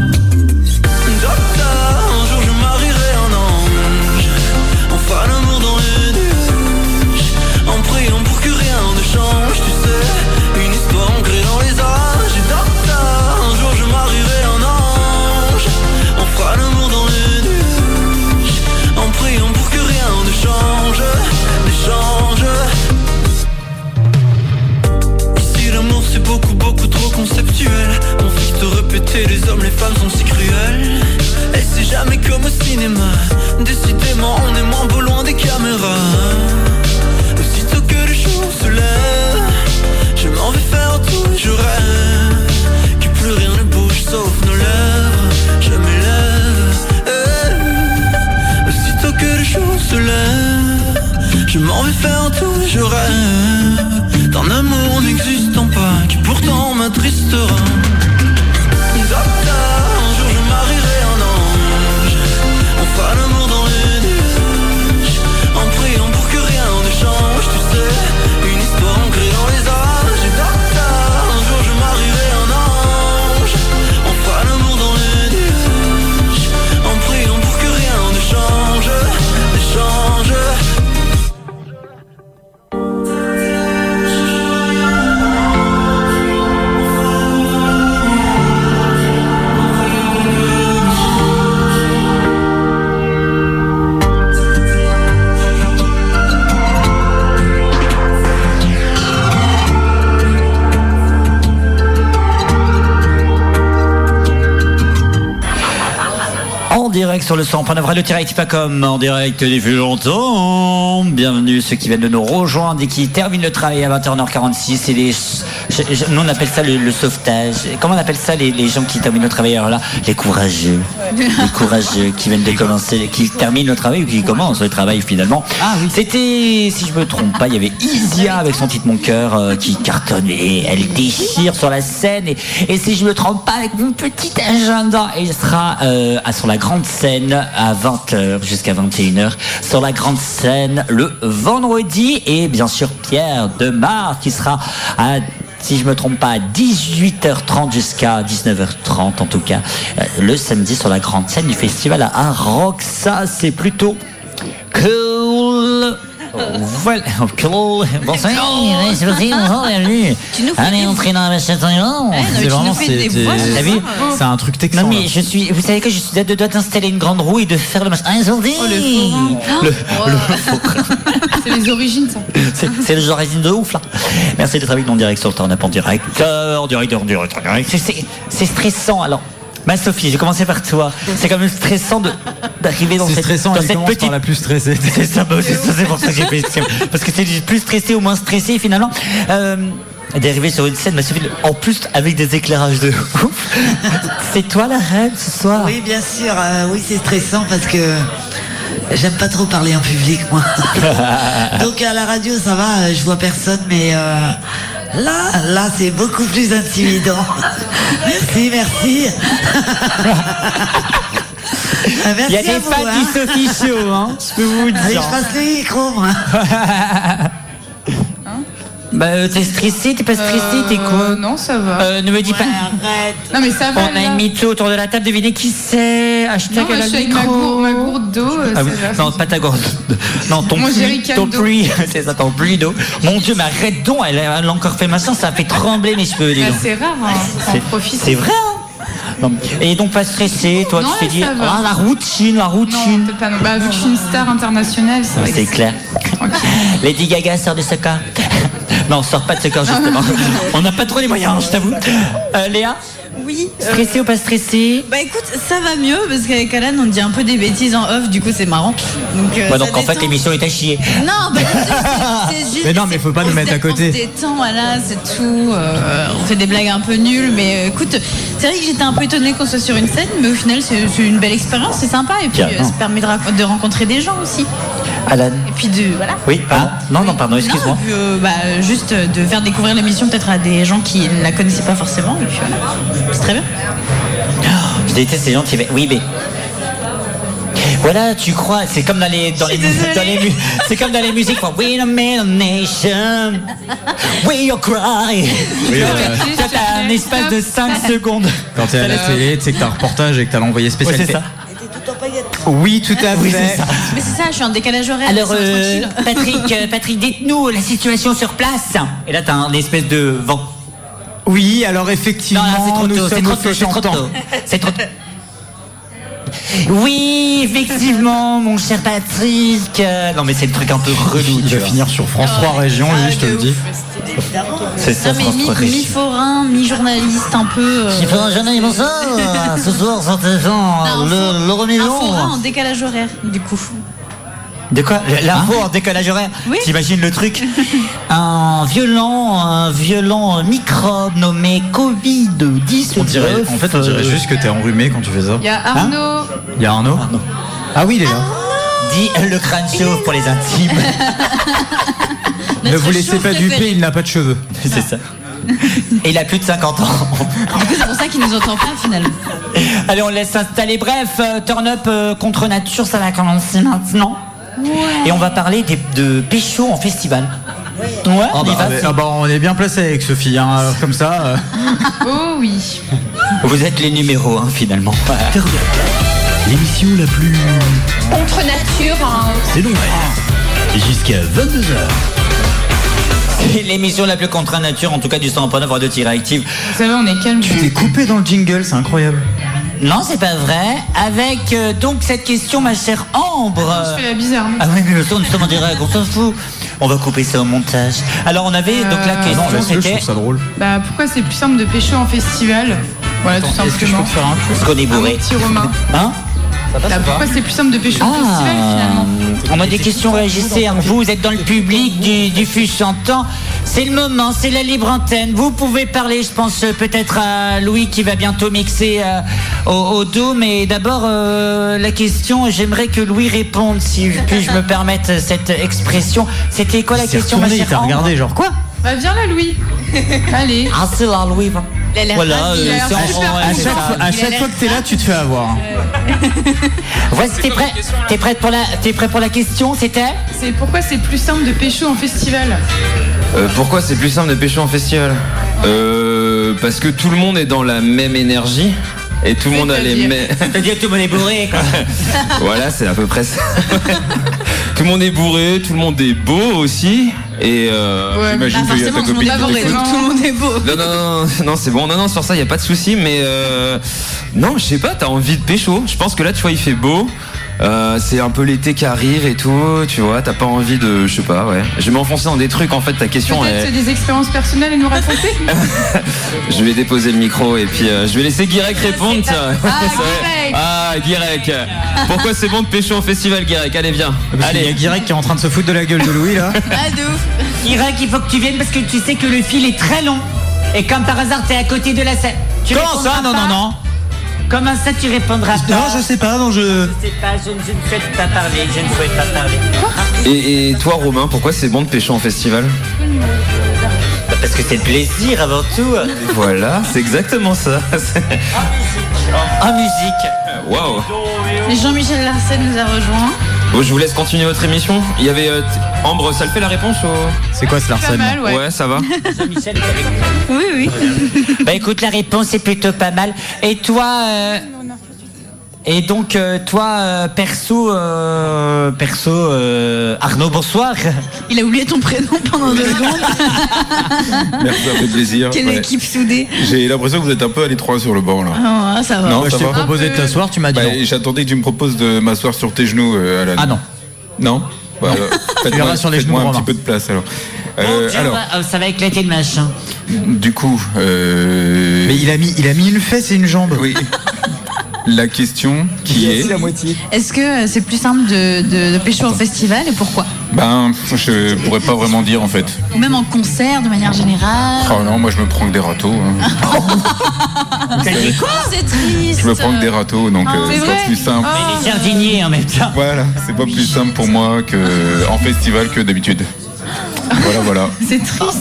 sur le 100.9 le direct pas comme en direct depuis longtemps. Bienvenue ceux qui viennent de nous rejoindre et qui terminent le travail à 21h46. Et les, je- je- nous on appelle ça le, le sauvetage. Comment on appelle ça les, les gens qui terminent le travail alors là Les courageux. Les courageux qui viennent de commencer, qui terminent le travail ou qui commencent le travail finalement. Ah oui. C'était, si je me trompe pas, il y avait Isia avec son titre Mon cœur euh, qui cartonne et elle déchire sur la scène. Et, et si je me trompe pas, avec mon petit agenda, elle sera euh, sur la grande scène à 20h jusqu'à 21h sur la grande scène le vendredi. Et bien sûr, Pierre Demar qui sera à si je me trompe pas, à 18h30 jusqu'à 19h30 en tout cas, euh, le samedi sur la grande scène du festival à Rock. Ça, c'est plutôt cool. Voilà. Bonsoir, c'est parti, bonsoir, bienvenue. Tu nous fais Allez, entrez dans la en non, mais C'est vraiment c'est- c'est- T'as vu c'est un truc texan. Non mais je suis, vous savez que je suis à deux doigts d'installer une grande roue et de faire le machin. Ah, ont dit le, C'est les origines, ça. c'est, c'est le genre résine de ouf là. Merci d'être avec nous en direct sur le Turn Up en direct. Euh, En direct, en direct, en direct. C'est stressant alors. Ma Sophie, j'ai commencé par toi. C'est quand même stressant de, d'arriver dans C'est cette, stressant, dans elle cette petite par la plus stressée. C'est ça, bah, c'est ça, c'est pour ça que j'ai fait ça. Parce que c'est du plus stressé ou moins stressé finalement. Euh, D'arriver sur une scène, ma Sophie, en plus avec des éclairages de ouf. C'est toi la reine ce soir? Oui, bien sûr. euh, oui, c'est stressant parce que J'aime pas trop parler en public, moi. Donc à la radio, ça va, euh, je vois personne, mais euh, là, là, c'est beaucoup plus intimidant. merci, merci. Euh, merci Il y a des fans hein. du Sophie Show, hein, je peux vous le Allez, dire. je passe le micro, moi. Bah, euh, t'es stressé, t'es pas stressé, t'es quoi Euh, Non, ça va. Euh, Ne me dis pas. Arrête. Non, mais ça va. On a là. une mytho autour de la table, devinez qui c'est Non, Hashtag a je le suis avec ma micro. gourde, ma gourde d'eau. euh, Ah oui, non, pas ta gourde. Non, ton Mon pluie, jerrycan ton d'eau. pluie, c'est ça, ton pluie d'eau. Mon Dieu, mais arrête donc, elle, a- elle a encore fait machin, ça a fait trembler mes cheveux, dis Bah, donc. c'est rare, hein. C'est vrai, hein Non. Et donc pas stressé, toi Non, tu t'es dit, ah la routine, la routine. pas. non. Bah, vu que je suis une star internationale, c'est. C'est clair. Lady Gaga sort de ce corps. non, sort pas de ce corps justement. On n'a pas trop les moyens, je t'avoue. Euh, Léa, Oui. stressé ou pas stressé Bah écoute, ça va mieux parce qu'avec Alan on dit un peu des bêtises en off, du coup c'est marrant. Donc, euh, ça donc en fait l'émission est à chier. Non, bah, c'est- juste. Mais non, mais faut pas nous mettre à côté. On se détend, voilà, c'est tout. euh, on fait des blagues un peu nulles, mais euh, écoute, c'est vrai que j'étais un peu étonnée qu'on soit sur une scène, mais au final c'est c'est une belle expérience, c'est sympa, et puis euh, ça permet de, rac- de rencontrer des gens aussi. Alan. Et puis de. Voilà. Oui, pardon. Non, non, pardon, excuse-moi. Euh, bah, juste euh, de faire découvrir l'émission peut-être à des gens qui ne la connaissaient pas forcément, et puis voilà. C'est très bien. Je déteste ces gens qui Oui, mais. Voilà, tu crois, c'est comme dans les, dans les, dans les c'est comme dans les musiques, quoi. We the middle nation, we all cry. Oui, ouais. t'as- un espace de 5 secondes. Quand t'es à la télé, tu sais que t'as un reportage et que t'as l'envoyé Ouais, spécial. c'est ça. Oui, tout à Oui, fait. ça. Mais c'est ça, je suis en décalage horaire. Alors, euh, tranquille. Patrick, euh, Patrick, dites-nous la situation sur place. Et là, t'as un espèce de vent. Oui, alors Non, effectivement, là, c'est trop nous tôt, c'est sommes trop au tôt, c'est trop Chantant. tôt. C'est trop tôt. Oui, effectivement, mon cher Patrick. Euh, non, mais c'est le truc un peu relou. Il tu va vois. finir sur France 3 Région, lui, je te le dis. C'est ça, Non, mais France mi- 3 Région. mi-forain, mi-journaliste, un peu. euh, Il faut un ami, bonsoir. Ce soir, Jean, un le, fo- le un forain en décalage horaire, du coup. De quoi L'info en décalage horaire Oui. T'imagines le truc Un violent, un violent microbe nommé Covid-19. On dirait, en fait, on dirait euh, juste que t'es enrhumé quand tu fais ça. Il y a Arnaud. Il y a Arnaud Ah oui, il est là. Dit le crâne chauve pour les intimes. Ne vous laissez pas préféré. duper, il n'a pas de cheveux. C'est ça. Et il a plus de 50 ans. Du coup, c'est pour ça qu'il nous entend pas, finalement. Allez, on laisse s'installer. Bref, euh, Turn Up euh, contre nature, ça va commencer maintenant. Et on va parler des- de pécho en festival. Ouais, Ah on bah, va, ah bah, on est bien placé avec Sophie, hein, alors comme ça. euh, Oh oui. Vous êtes les numéros, hein, finalement. L'émission la plus. Contre nature, hein. C'est long, ouais. Jusqu'à 22h. C'est l'émission la plus contre nature, en tout cas du 100.9 Radio Active. Vous savez, on est calme. Tu t'es coupé dans le jingle, c'est incroyable. Non, c'est pas vrai. Avec euh, donc cette question, ma chère Ambre. Je fais la bizarre. non Ah oui, mais le son, nous sommes en direct, on s'en fout. On va couper ça au montage. Alors, on avait donc la Euh, question, Non, laisse-le, je c'était trouve ça drôle. Bah, pourquoi c'est plus simple de pécho en festival? Voilà, tout Est-ce que je peux simplement. te faire un truc? Est-ce qu'on est Un bourré petit Romain. Hein? Bah, pourquoi c'est plus simple de pécho en festival Ah, finalement on a des questions, réagissez. hein? Vous, vous êtes dans le public du, du FUS chantant. C'est le moment, c'est la libre antenne. Vous pouvez parler, je pense euh, peut-être à Louis qui va bientôt mixer euh, au, au dos. Mais d'abord, euh, la question, j'aimerais que Louis réponde, si puis-je me permettre cette expression. C'était quoi la question, ma chère Ambre? genre quoi? Bah, viens là, Louis. Allez. Ah, c'est là, Louis. va. Il a l'air Voilà, euh, c'est en- super ouais, À chaque, fois, à chaque que t'es là, tu te fais avoir. Voici, t'es prêt T'es prête pour la, t'es prêt pour la question C'était? C'est pourquoi c'est plus simple de pécho en festival? Euh, pourquoi c'est plus simple de pêcher en festival? Euh, Parce que tout le monde est dans la même énergie et tout le monde a les mêmes. C'est-à-dire que tout le monde est bourré, quoi. voilà, c'est à peu près ça. Tout le monde est bourré, tout le monde est beau aussi. Et euh, Ouais, j'imagine Bah, qu'il y a ta forcément, tout le copine monde qui est bourré, donc tout le monde est beau. Non, non, non, non, non, c'est bon. Non, non, sur ça, il n'y a pas de souci. Mais euh, non, je sais pas, t'as envie de pécho. Je pense que là, tu vois, il fait beau. Euh, c'est un peu l'été qui arrive et tout, tu vois, t'as pas envie de, je sais pas, ouais. Je vais m'enfoncer dans des trucs, en fait, ta question est... des expériences personnelles à nous raconter Je vais déposer le micro et puis euh, je vais laisser Guirec répondre. Ah, va. Guirec. Ah, Guirec. Pourquoi c'est bon de pécho au festival, Guirec Allez, viens. Parce qu'il y a Allez. Guirec qui est en train de se foutre de la gueule de Louis là. Ah, de ouf. Irak, il faut que tu viennes parce que tu sais que le fil est très long. Et comme par hasard, t'es à côté de la scène. Tu Comment ça? Non, pas non, non. Comment ça, tu répondras pas Non, je sais pas, non, je. Je sais pas, je, je ne souhaite pas parler, je ne souhaite pas parler. Et, et toi, Romain, pourquoi c'est bon de pêcher en festival Bah, Parce que c'est le plaisir avant tout. Voilà, c'est exactement ça. En musique. Waouh. Et Jean-Michel Larsen nous a rejoint. Bon, je vous laisse continuer votre émission. Il y avait euh, Ambre, ça le fait la réponse ou... C'est quoi ce mal, ouais. Ouais, ça va. Oui, oui. Bah écoute, la réponse est plutôt pas mal. Et toi euh, Et donc euh, toi, euh, perso, euh, perso, euh, Arnaud, bonsoir. Il a oublié ton prénom pendant deux secondes. Merci, ça fait plaisir. Quelle Ouais. équipe soudée. J'ai l'impression que vous êtes un peu à l'étroit sur le banc là. Ah, ça va. Non, Moi, je t'ai proposé de t'asseoir, tu m'as dit Bah. J'attendais que tu me proposes de m'asseoir sur tes genoux, euh, Alan. Ah non. Non Bah, alors, Faites-moi verras sur les genoux, un petit peu de place alors. Euh, alors, euh, ça va éclater le machin. du coup, euh, Mais il a mis, il a mis une fesse et une jambe. oui. La question qui est, moitié. Est-ce que euh, c'est plus simple de, de, de pécho en festival et pourquoi? Ben, je pourrais pas vraiment dire en fait. Ou même en concert de manière générale? Oh non, moi je me prends que des râteaux. hein. Quoi C'est triste? Je me prends que des râteaux, donc euh, c'est c'est pas vrai plus simple. Les jardiniers en même temps. Voilà, c'est pas plus simple pour moi que en festival que d'habitude. Voilà, voilà. C'est triste.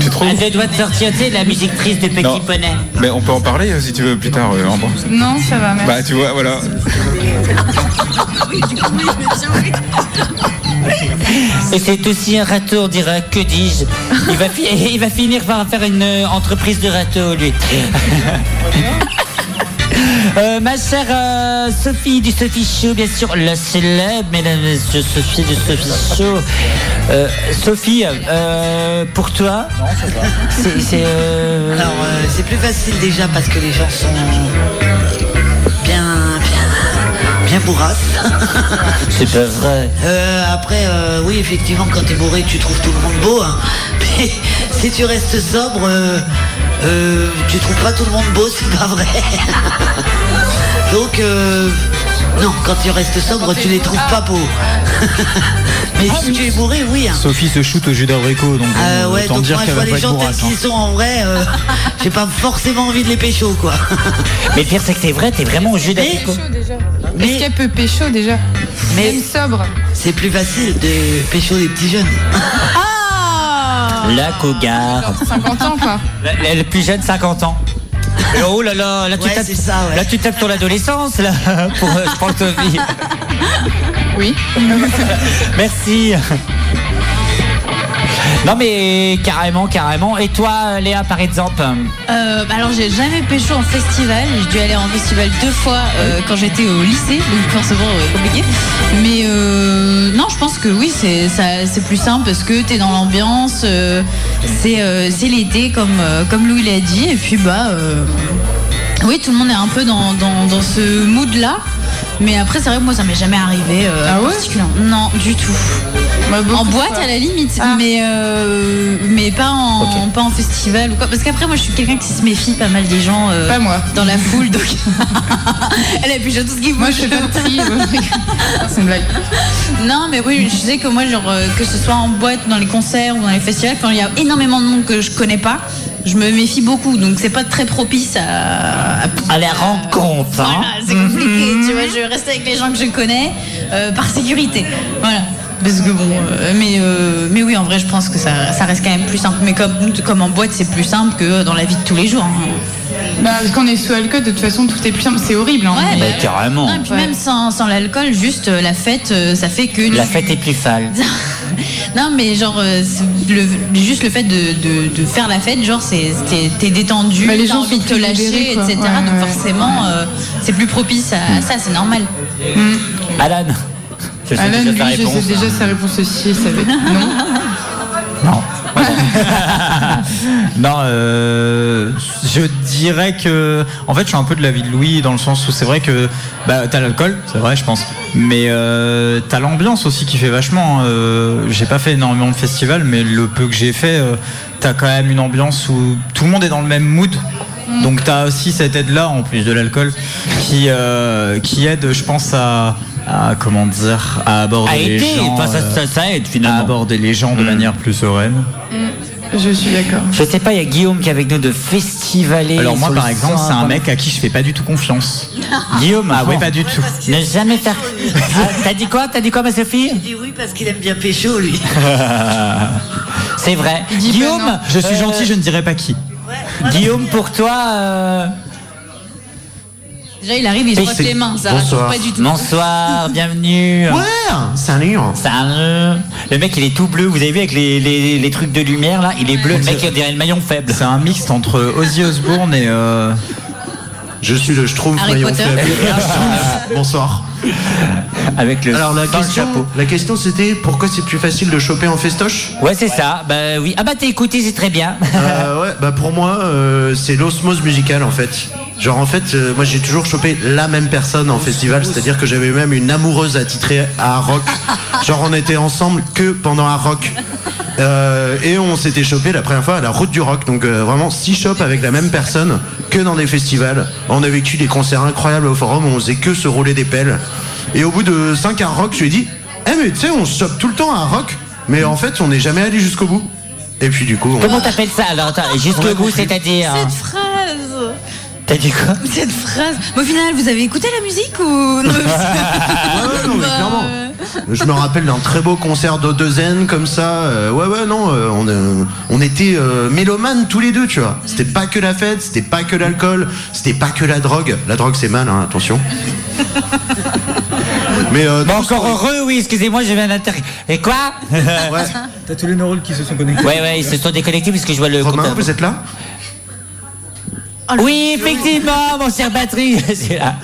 Tu trouves deux doigts de sortir, tu sais, la musique triste de Petit Non. Poney. Mais on peut en parler euh, si tu veux plus tard, euh, Ambre. Non, ça va, merci. Bah tu vois, voilà. Et c'est aussi un râteau, on dira, que dis-je il va, fi- il va finir par faire une euh, entreprise de râteau, lui. Euh, ma chère euh, Sophie du Sophie Show, bien sûr, la célèbre, mesdames et messieurs, Sophie du Sophie Show. Euh, Sophie, pour toi, c'est... c'est, Alors, c'est plus facile déjà parce que les gens sont bien, bien, bien bourrasses. c'est pas vrai. Euh, après, oui, effectivement, quand t'es bourré, tu trouves tout le monde beau. hein. Mais si tu restes sobre, euh, tu trouves pas tout le monde beau, c'est pas vrai. Donc, euh, non, quand tu restes sobre, tu les trouves pas beaux. Mais si tu es bourré, oui. hein. Sophie se shoot au jus d'abricot, donc Euh, ouais, autant donc dire moi je qu'elle vois va pas les être gens tels bourrasse. hein. qu'ils sont en vrai, euh, j'ai pas forcément envie de les pécho quoi. Mais le pire, c'est que c'est vrai, t'es vraiment au jus Mais, d'abricot. Est-ce qu'elle peut pécho déjà mais Même sobre. c'est plus facile de pécho des petits jeunes. Ah La Cougar. Genre 50 ans, quoi. La- la- Le plus jeune, 50 ans. Et oh là là, là tu, Ouais, tapes, ça, ouais. là tu tapes sur l'adolescence, là, pour, euh, pour Sophie. Oui. Merci. Non mais carrément, carrément. Et toi, Léa, par exemple Euh, bah alors j'ai jamais pécho en festival, j'ai dû aller en festival deux fois euh, quand j'étais au lycée, donc forcément euh, compliqué. Mais non, je pense que oui, c'est ça- c'est plus simple parce que t'es dans l'ambiance, c'est c'est l'été comme comme Louis l'a dit, et puis bah oui, tout le monde est un peu dans, dans, dans ce mood là. Mais après, c'est vrai que moi, ça m'est jamais arrivé. euh, Ah ouais. Non, du tout. Bah, En boîte à la limite, Ah. mais euh, mais pas en pas en festival ou quoi. Parce qu'après moi je suis quelqu'un qui se méfie pas mal des gens euh, Pas moi. dans la foule donc elle appuie sur tout ce qui Moi, bouge. je fais pas de tri. C'est une blague. Non mais oui je sais que moi genre euh, que ce soit en boîte dans les concerts ou dans les festivals quand il y a énormément de monde que je connais pas je me méfie beaucoup donc c'est pas très propice à, À la rencontre, hein Voilà, c'est compliqué, tu vois, je reste avec les gens que je connais euh, par sécurité. Voilà. Parce que bon, euh, mais, euh, mais oui, en vrai, je pense que ça, ça reste quand même plus simple. Mais comme, comme en boîte, c'est plus simple que dans la vie de tous les jours. hein. Bah, parce qu'on est sous alcool, de toute façon, tout est plus simple. C'est horrible. Hein, Ouais, mais- bah, carrément. Non, et puis Ouais. même sans, sans l'alcool, juste euh, la fête, euh, ça fait que. La fête est plus fale. non, mais genre, euh, le, juste le fait de, de, de faire la fête, genre, c'est t'es- détendu, Bah, les t'as gens envie sont de te lâcher, libérés, etc. Ouais, donc ouais. forcément, euh, c'est plus propice à, à ça, c'est normal. Alan Je sais Alan, déjà lui, sa je réponse. sais déjà sa réponse aussi. il savait. Non. Non. non, euh, je dirais que, en fait, je suis un peu de l'avis de Louis dans le sens où c'est vrai que bah, t'as l'alcool, c'est vrai, je pense, mais euh, t'as l'ambiance aussi qui fait vachement. euh, j'ai pas fait énormément de festivals, mais le peu que j'ai fait, euh, t'as quand même une ambiance où tout le monde est dans le même mood. Donc t'as aussi cette aide-là, en plus de l'alcool, qui, euh, qui aide, je pense, à, à, comment dire, à aborder À les gens, enfin, ça, euh, ça, ça aide à finalement. aborder les gens de manière plus sereine. Je suis d'accord. Je sais pas, il y a Guillaume qui est avec nous de Festivaler. Alors moi par le exemple, c'est un 100. mec à qui je fais pas du tout confiance. Guillaume, Ah ouais, bon. pas du tout. Ne jamais faire. Ah, T'as dit quoi? T'as dit quoi, ma Sophie? Il dit oui parce qu'il aime bien pécho, lui. C'est vrai. Guillaume, non. Je suis euh, gentil, je ne dirai pas qui. Guillaume, pour toi. euh, Déjà, il arrive, il se frotte les mains. Ça rassure Bonsoir. pas du tout. Bonsoir, bienvenue. Ouais, salut. Salut. Le mec, il est tout bleu. Vous avez vu avec les, les, les trucs de lumière là? Il est bleu. Le mec, il dirait le maillon faible. C'est un mixte entre Ozzy Osbourne et euh, Je suis le Schtroumpf Harry maillon Potter. faible. Bonsoir. Avec le. Alors la question, chapeau. la question c'était pourquoi c'est plus facile de choper en festoche Ouais, c'est ça. Bah oui. Ah bah t'es écouté, c'est très bien. Euh, ouais, bah pour moi, euh, c'est l'osmose musicale en fait. Genre en fait, euh, moi j'ai toujours chopé la même personne en festival, c'est-à-dire que j'avais même une amoureuse attitrée à Rock. Genre on était ensemble que pendant un rock. Euh, et on s'était chopé la première fois à la route du rock. Donc euh, vraiment six chopes avec la même personne que dans des festivals. On a vécu des concerts incroyables au forum on faisait que se rouler des pelles. Et au bout de 5 à rock, je lui ai dit Eh mais tu sais, on se chope tout le temps à rock, mais en fait on n'est jamais allé jusqu'au bout. Et puis du coup, on- Comment t'appelles ça Alors jusqu'au bout, c'est-à-dire. Cette phrase. T'as dit quoi Cette phrase. Au final, vous avez écouté la musique ou non Ouais, ouais, non, mais clairement. Je me rappelle d'un très beau concert d'O2N comme ça. euh, ouais, ouais, non, euh, on, euh, on était euh, mélomanes tous les deux, tu vois. C'était pas que la fête, c'était pas que l'alcool, c'était pas que la drogue. La drogue, c'est mal, hein, attention. Mais euh, encore heureux, oui, excusez-moi, je viens d'inter... Et quoi? Ouais. T'as tous les neurones qui se sont connectés. Ouais, ouais, ils se sont déconnectés parce que je vois le Romain, compteur. vous êtes là? Oui, effectivement, mon cher batterie, c'est là.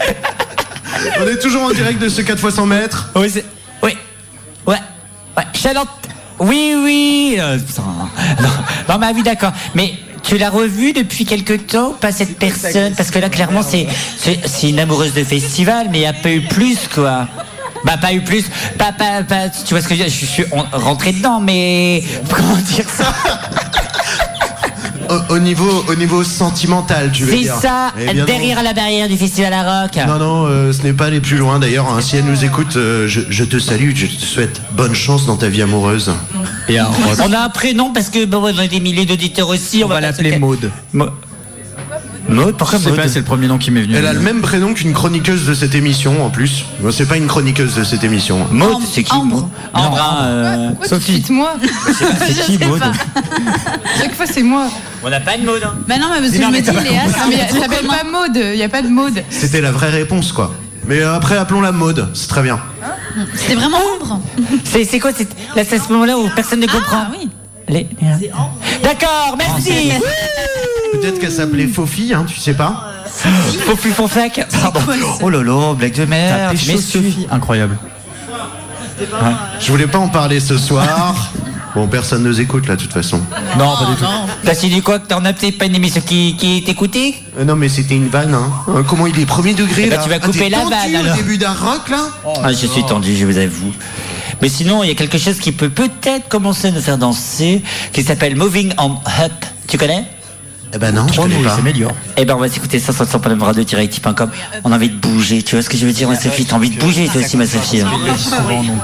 On est toujours en direct de ce 4 x 100 mètres. Oui, c'est... Ouais, ouais, Charlotte. Oui, oui. euh, non, non, mais ah oui, d'accord. Mais tu l'as revu depuis quelque temps, pas cette personne? Parce que là, clairement, c'est, c'est, une amoureuse de festival, mais il n'y a pas eu plus, quoi. Bah, pas eu plus. Pas, pas, pas, tu vois ce que je veux dire? Je suis rentré dedans, mais. Comment dire ça? Au, au niveau, au niveau sentimental, tu veux C'est dire. ça, Eh bien non. derrière la barrière du festival à rock. Non, non, euh, ce n'est pas aller plus loin d'ailleurs. hein. Si elle nous écoute, euh, je, je te salue, je te souhaite bonne chance dans ta vie amoureuse. Et un On a un prénom parce que bon, on a des milliers d'auditeurs aussi. On va pas l'appeler Maude. Je sais Maud pas, c'est le premier nom qui m'est venu. Elle a le même prénom qu'une chroniqueuse de cette émission en plus. C'est pas une chroniqueuse de cette émission. Maud, c'est qui Ambre. Ambre, hein, euh, Pourquoi de suite moi c'est qui Maud Chaque fois c'est moi. On n'a pas de Maud. hein. Bah non, mais parce que Non, je mais me dis, Léa, c'est Ah, trop s'appelle pas Maude, il n'y a pas de Maude. C'était la vraie réponse quoi. Mais euh, après appelons-la mode, c'est très bien. C'était vraiment Ambre. C'est c'est quoi c'est- Là, c'est à ce moment-là où personne ne comprend. Ah oui. Les- D'accord, merci. Peut-être qu'elle s'appelait Fofi, hein, tu sais pas. Plus faux flac. Pardon. Oh là là, blague de merde. Mais Sophie. Incroyable. Je voulais pas en parler ce soir. Bon, personne nous écoute là, de toute façon. Non, pas du tout. T'as dit quoi que t'en as peut-être pas une émission qui, qui est écoutée Euh, non, mais c'était une vanne. Hein. Euh, comment il est premier degré Eh ben, là tu vas Ah, couper t'es la tendu vanne, au alors. début d'un rock là Ah, je suis tendu, je vous avoue. Mais sinon, il y a quelque chose qui peut peut-être commencer à nous faire danser, qui s'appelle Moving on Up. Tu connais? Eh ben non, je Oh, connais pas. Eh ben, on va s'écouter ça sur le radio radio-active.com. On a envie de bouger. Tu vois ce que je veux dire, ma Sophie T'as envie de bouger, toi aussi, ma Sophie.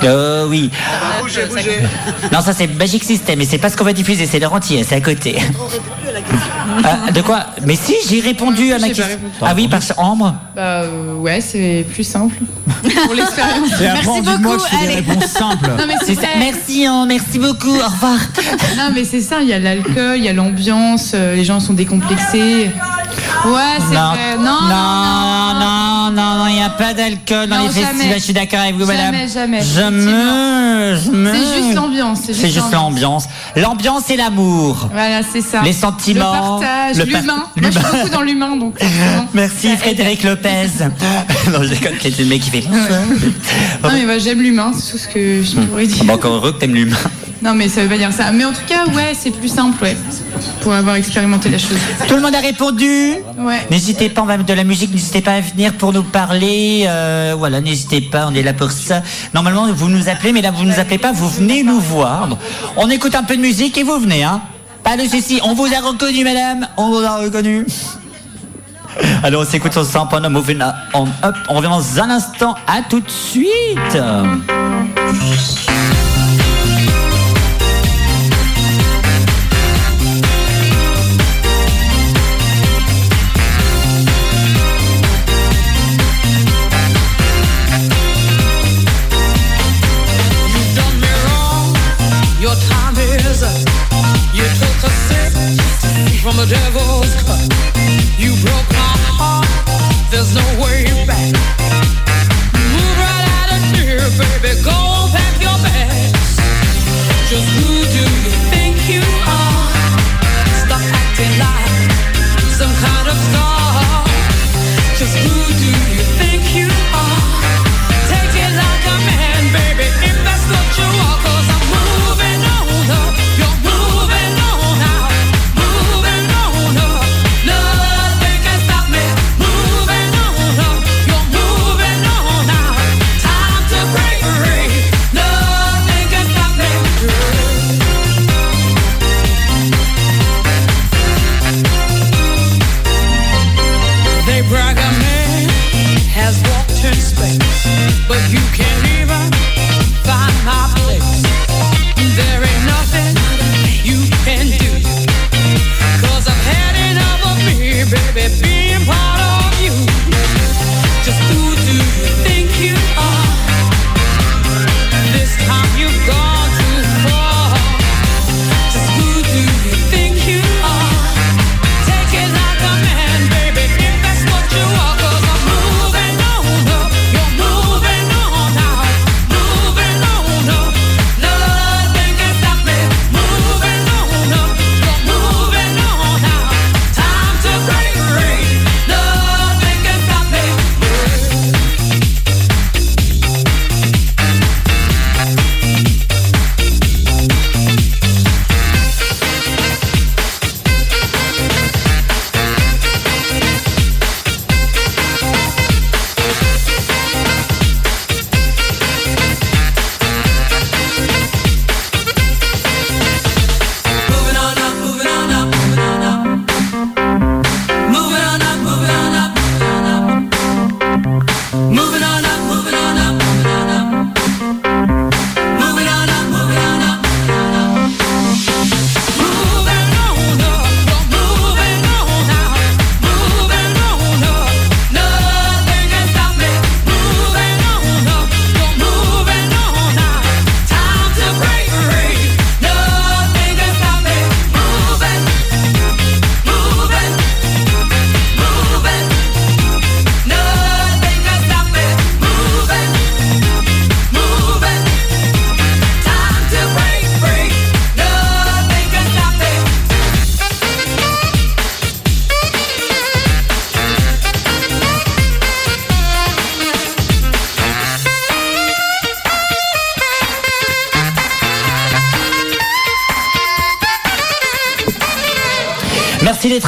Euh, oui. Non, ça, c'est Magic System, et c'est pas ce qu'on va diffuser, c'est leur entier, c'est à côté. Ah, de quoi Mais si, j'ai répondu à ma question. Ah oui, parce Ambre. Bah euh, ouais, c'est plus simple. Pour l'expérience. Et après, on dit de moi que je fais des allez. réponses simples. Non mais C'est c'est ça. ça. Merci, hein, merci beaucoup. Au revoir. Non mais c'est ça, il y a l'alcool, il y a l'ambiance, euh, les gens sont décomplexés. Ouais, c'est Non, vrai. Non, non, non, non, non, il n'y a pas d'alcool dans les festivals. Je suis d'accord avec vous, madame. Jamais, jamais, Jamais, jamais. C'est juste l'ambiance. C'est C'est juste l'ambiance. L'ambiance et l'amour. Voilà, c'est ça. Les sentiments, Le partage, l'humain. Moi, je suis beaucoup dans l'humain, donc. Merci Frédéric Lopez. non, je déconne, c'est le mec qui fait. Non mais bah, j'aime l'humain, c'est tout ce que je pourrais dire. Encore heureux que t'aimes l'humain. Non mais ça veut pas dire ça. Mais en tout cas, ouais, c'est plus simple, ouais. Pour avoir expérimenté la chose. Tout le monde a répondu Ouais. N'hésitez pas, on va mettre de la musique, n'hésitez pas à venir pour nous parler. euh, voilà, n'hésitez pas, on est là pour ça. Normalement, vous nous appelez, mais là, vous nous appelez pas, vous venez nous voir. On écoute un peu de musique et vous venez, hein Pas de soucis, on vous a reconnu, madame, on vous a reconnu. Alors, on s'écoute sur 100 on moving on up. On revient dans un instant, à tout de suite. From the devil's cup. You broke my heart. There's no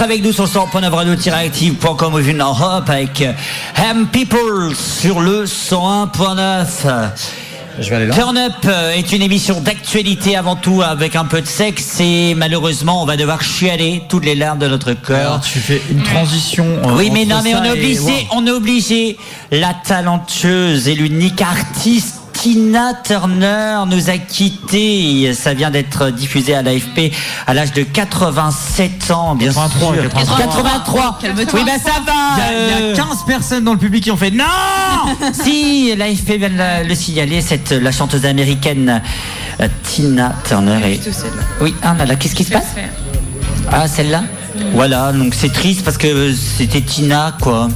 avec nous sur le 100.9 radio-active.com au en Europe avec M People sur le 101.9. Je vais aller là. Turn Up euh, est une émission d'actualité avant tout avec un peu de sexe et malheureusement on va devoir chialer toutes les larmes de notre cœur. Tu fais une transition. euh, Oui, mais non, mais on est et- obligé, Wow. on est obligé. La talentueuse et l'unique artiste Tina Turner nous a quittés. Ça vient d'être diffusé à l'AFP à l'âge de 87 ans, bien 83, sûr. 83. 83. Calme-toi. Oui, ben ça va. Il y, a, il y a euh, 15 personnes dans le public qui ont fait non si, l'AFP vient de la- le signaler, cette, la chanteuse américaine euh, Tina Turner. Et... Oui, ah là là, qu'est-ce qui se passe? Ah, celle-là? Voilà, donc c'est triste parce que c'était Tina, quoi.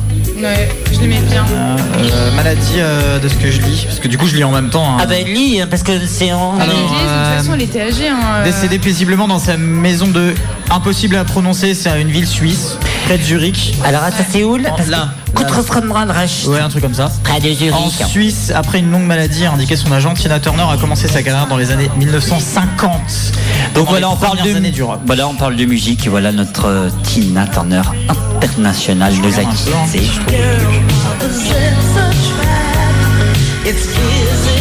Ouais, je l'aimais bien. Euh, Maladie euh, de ce que je lis, parce que du coup je lis en même temps. hein. Ah ben lis, hein, parce que c'est en... Elle est Alors, vieille, de euh, toute façon, elle était âgée. Hein, euh. Décédé paisiblement dans sa maison de impossible à prononcer, c'est à une ville suisse, près de Zurich. Alors attends, c'est où là Là. Ouais, un truc comme ça. Près de Zurich. En Suisse, après une longue maladie, a indiqué son agent, Tina Turner a commencé sa carrière dans les années 1950. Donc voilà, les on parle premières de années du rock. Voilà, on parle de musique. Et voilà notre euh, Tina Turner internationale nous a quittés. It's physical,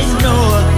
didn't know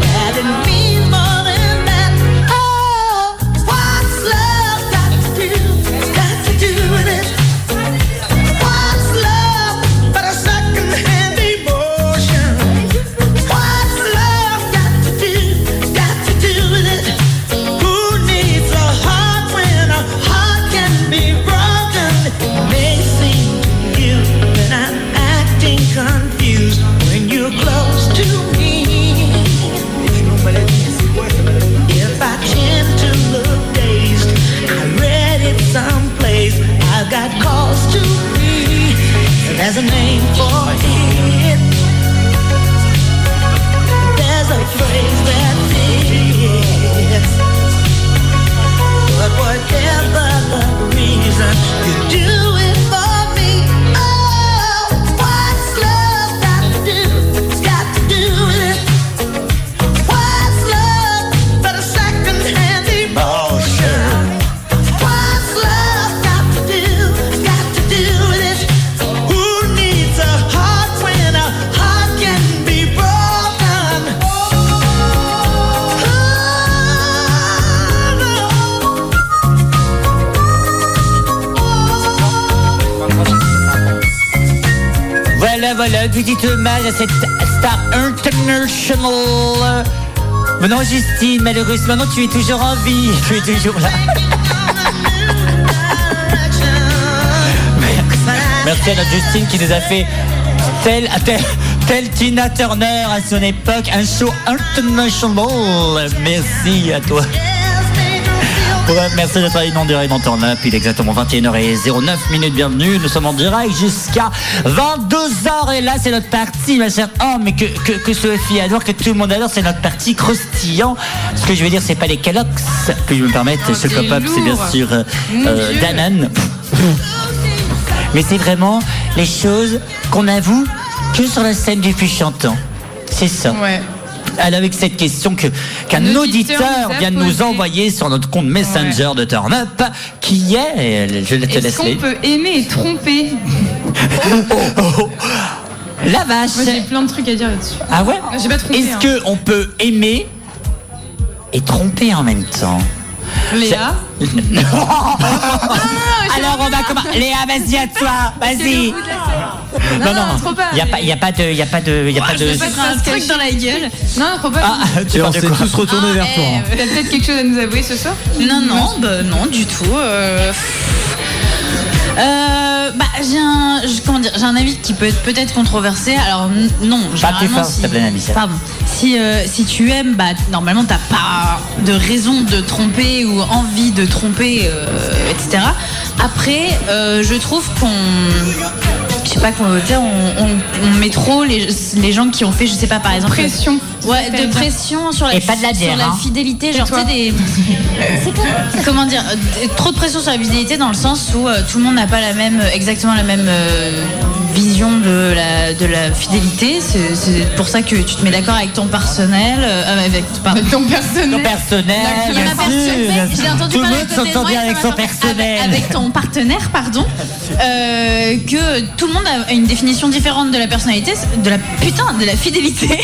Voilà, voilà, petit hommage à cette star international. Non, Justine, malheureusement, non, tu es toujours en vie. Tu es toujours là. Merci à notre Justine qui nous a fait tel, tel, tel Tina Turner à son époque, un show international. Merci à toi. Merci d'être à inondé dans Turn Up. Il est exactement 21h09 minutes. Bienvenue. Nous sommes en direct jusqu'à 22h. Et là, c'est notre partie, ma chère. Oh, mais que, que, que Sophie adore, que tout le monde adore, c'est notre partie croustillant. Ce que je veux dire, c'est pas les calox que je me permette. ce c'est pop-up, c'est bien sûr euh, euh. Danone. Mais c'est vraiment les choses qu'on avoue que sur la scène du plus chantant. C'est ça. Ouais. Avec cette question que qu'un Un auditeur, vient de nous envoyer sur notre compte Messenger de Turn Up, qui est, je te Est-ce laisse qu'on peut aimer et tromper La vache. J'ai plein de trucs à dire là-dessus. Ah ouais J'ai pas. Est-ce hein. que on peut aimer et tromper en même temps Léa Alors on va comment Léa, vas-y à toi, vas-y. Non, non, trop pas. Il y a pas, il y a pas de, il y a pas de, il y a pas de. Je vais mettre un truc dans la gueule. Non, trop pas. Ah, tu on de s'est tous retournés vers toi. hein. T'as peut-être quelque chose à nous avouer ce soir Non, non, bah, non, du tout. euh, euh, bah, j'ai un, je- comment dire, j'ai un avis qui peut être peut-être controversé. Alors non, Pas plus fort, plaît, Anissa. pardon. Si, euh, si tu aimes, bah, normalement t'as pas de raison de tromper ou envie de tromper, euh, etc. Après, euh, je trouve qu'on pas qu'on on, on- on met trop les, les gens qui ont fait je sais pas par exemple Pression. ouais de pression sur la, Et pas de la bière, sur la hein. fidélité genre tu sais des comment dire euh, trop de pression sur la fidélité dans le sens où euh, tout le monde n'a pas la même exactement la même euh, vision de la de la fidélité c'est c'est pour ça que tu te mets d'accord avec ton personnel euh, avec pardon. Ton personnel. Ton personnel, j'ai sûr. entendu Tout le monde s'entend bien avec son personnel. Avec, avec ton partenaire, pardon, euh, que tout le monde a une définition différente de la personnalité, de la putain, de la fidélité.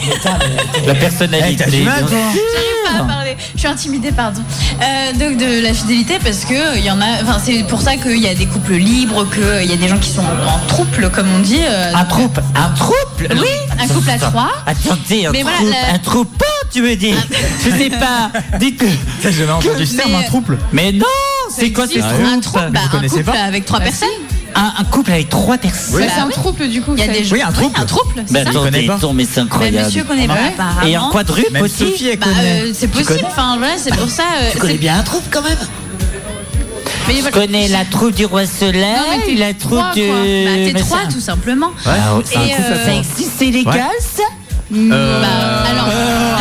La personnalité. Eh, pas à parler. Je suis intimidée, pardon. Euh, donc de la fidélité parce que il y en a. Enfin, c'est pour ça qu'il y a des couples libres, qu'il y a des gens qui sont en trouble, comme on dit. euh, Un troupe, un trouble Oui, un couple à trois. Attendez, un Mais voilà, troupe, la- un troupeau, tu veux dire Je sais pas. Dites que. J'ai jamais entendu ce terme, Mais- un trouble. Mais non, c'est quoi ce existe, troupe un trouble, bah, Vous un connaissez couple pas avec trois Bah, personnes. un, un couple avec trois personnes. Bah, Bah c'est un oui. trouble du coup. Il y a des gens. Oui, un trouble. un trouble. ça. Connais attendez, pas. mais c'est Mais incroyable. monsieur connaît pas, apparemment. Et un quadruple aussi Bah, euh, c'est possible. Enfin, voilà, c'est pour ça. euh, Tu connais c'est- bien un troupe quand même mais Je connais la troupe du roi soleil, Non, mais t'es la troupe trois, du. Bah, t'es trois, ça- tout simplement. Ah, ouais, Et, euh. Ça existe, c'est légal ça? Euh, Bah, alors, alors,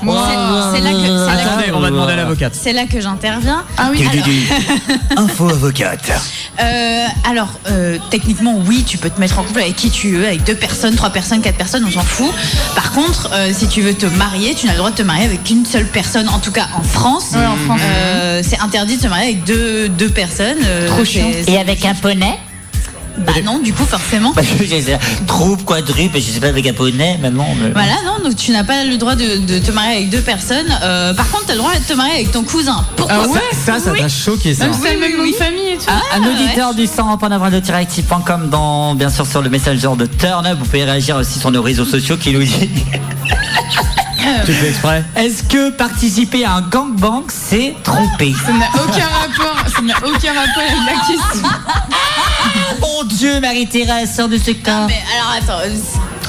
C'est- là que- c'est là que- Attendez, on va demander à l'avocate. C'est là que j'interviens. Ah oui. Alors, Info avocate. euh, alors, euh, techniquement, oui, tu peux te mettre en couple avec qui tu veux, avec deux personnes, trois personnes, quatre personnes, on s'en fout. Par contre, euh, si tu veux te marier, tu n'as le droit de te marier avec une seule personne, en tout cas en France. Ouais, en France. Euh, c'est interdit de se marier avec deux, deux personnes. euh, Trop chiant. Et avec un poney Bah non, du coup, forcément. Troupe, quadruple, je sais pas avec un poney maintenant. mais- Voilà, non, donc tu n'as pas le droit de, de te marier avec deux personnes. Euh, par contre, tu as le droit de te marier avec ton cousin. Pourquoi Ah ouais Ça, ça Oui. t'a choqué, ça. Même si Oui, famille et tout. Ah, Un ouais. auditeur du sang active.com dans bien sûr sur le messenger de Turn Up. Vous pouvez réagir aussi sur nos réseaux sociaux qui nous dit Tu fais exprès Est-ce que participer à un gangbang c'est tromper Ça n'a aucun rapport. Ça n'a aucun rapport avec la question. Mon Dieu, Marie-Thérèse, sors de ce cas. Mais alors attends, euh,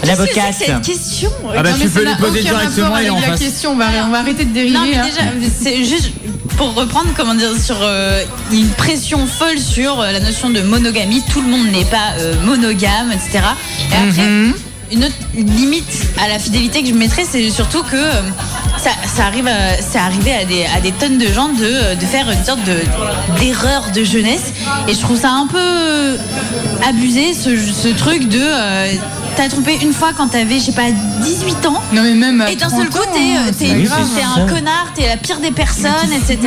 L'avocate. Qu'est-ce que c'est que cette question Ah bah, Non, tu mais peux n'a poser aucun directement, rapport avec en la face. question. On va, on va arrêter de dériver. Non, mais là. déjà, c'est juste pour reprendre, comment dire, sur euh, une pression folle sur euh, la notion de monogamie. Tout le monde n'est pas euh, monogame, etc. Et après, une autre limite à la fidélité que je mettrais, c'est surtout que euh, ça, ça arrive, ça arrivé à des, à des tonnes de gens de, euh, de faire une sorte de d'erreur de jeunesse. Et je trouve ça un peu abusé, ce, ce truc de. Euh, T'as trompé une fois quand t'avais, je sais pas, 18 ans. Non, mais même. Et d'un seul 30 coup, t'es hein, euh, t'es- un connard, t'es la pire des personnes, etc.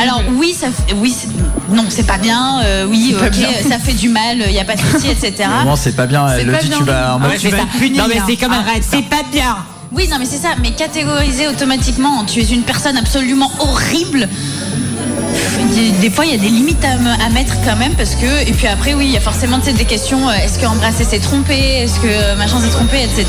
Alors oui, ça, fait- oui, c'est- non, c'est pas bien. euh, oui, ok, bien. ça fait du mal, il y a pas de souci, etc. Non, c'est pas bien. Elle le pas dit, bien. tu vas en mode, être puni. Non, mais c'est hein. comme un Arrête. C'est pas bien. Oui, non, mais c'est ça. Mais catégoriser automatiquement, tu es une personne absolument horrible. Des, fois, il y a des limites à, me- à mettre quand même parce que et puis après, oui, il y a forcément des questions. euh, Est-ce que embrasser c'est trompé Est-ce que euh, machin s'est trompé, etc.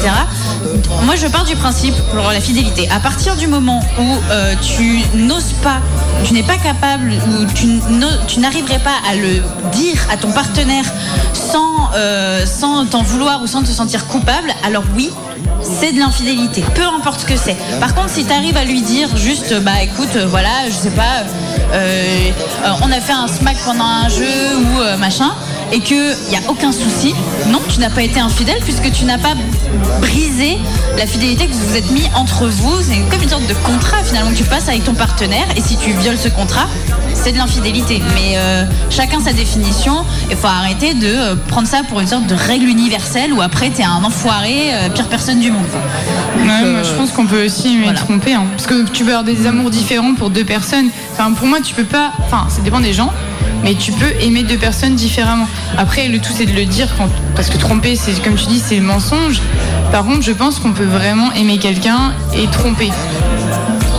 Moi, je pars du principe pour la fidélité. À partir du moment où euh, tu n'oses pas, tu n'es pas capable ou tu, n'arriverais pas à le dire à ton partenaire sans euh, sans t'en vouloir ou sans te sentir coupable, alors oui, c'est de l'infidélité, peu importe ce que c'est. Par contre, si tu arrives à lui dire juste, bah écoute, euh, voilà, je sais pas, euh, euh, on a fait un smack pendant un jeu ou machin, et qu'il n'y a aucun souci, non, tu n'as pas été infidèle puisque tu n'as pas brisé la fidélité que vous vous êtes mis entre vous. C'est comme une sorte de contrat finalement que tu passes avec ton partenaire, et si tu violes ce contrat, c'est de l'infidélité. Mais euh, chacun sa définition, il faut arrêter de euh, prendre ça pour une sorte de règle universelle où après t'es un enfoiré, euh, pire personne du monde. Ouais, moi, je pense qu'on peut aussi aimer voilà. tromper. hein. Parce que tu peux avoir des amours différents pour deux personnes. Enfin, pour moi, tu peux pas. Enfin, ça dépend des gens. Mais tu peux aimer deux personnes différemment. Après, le tout, c'est de le dire. Quand... Parce que tromper, c'est comme tu dis, c'est le mensonge. Par contre, je pense qu'on peut vraiment aimer quelqu'un et tromper.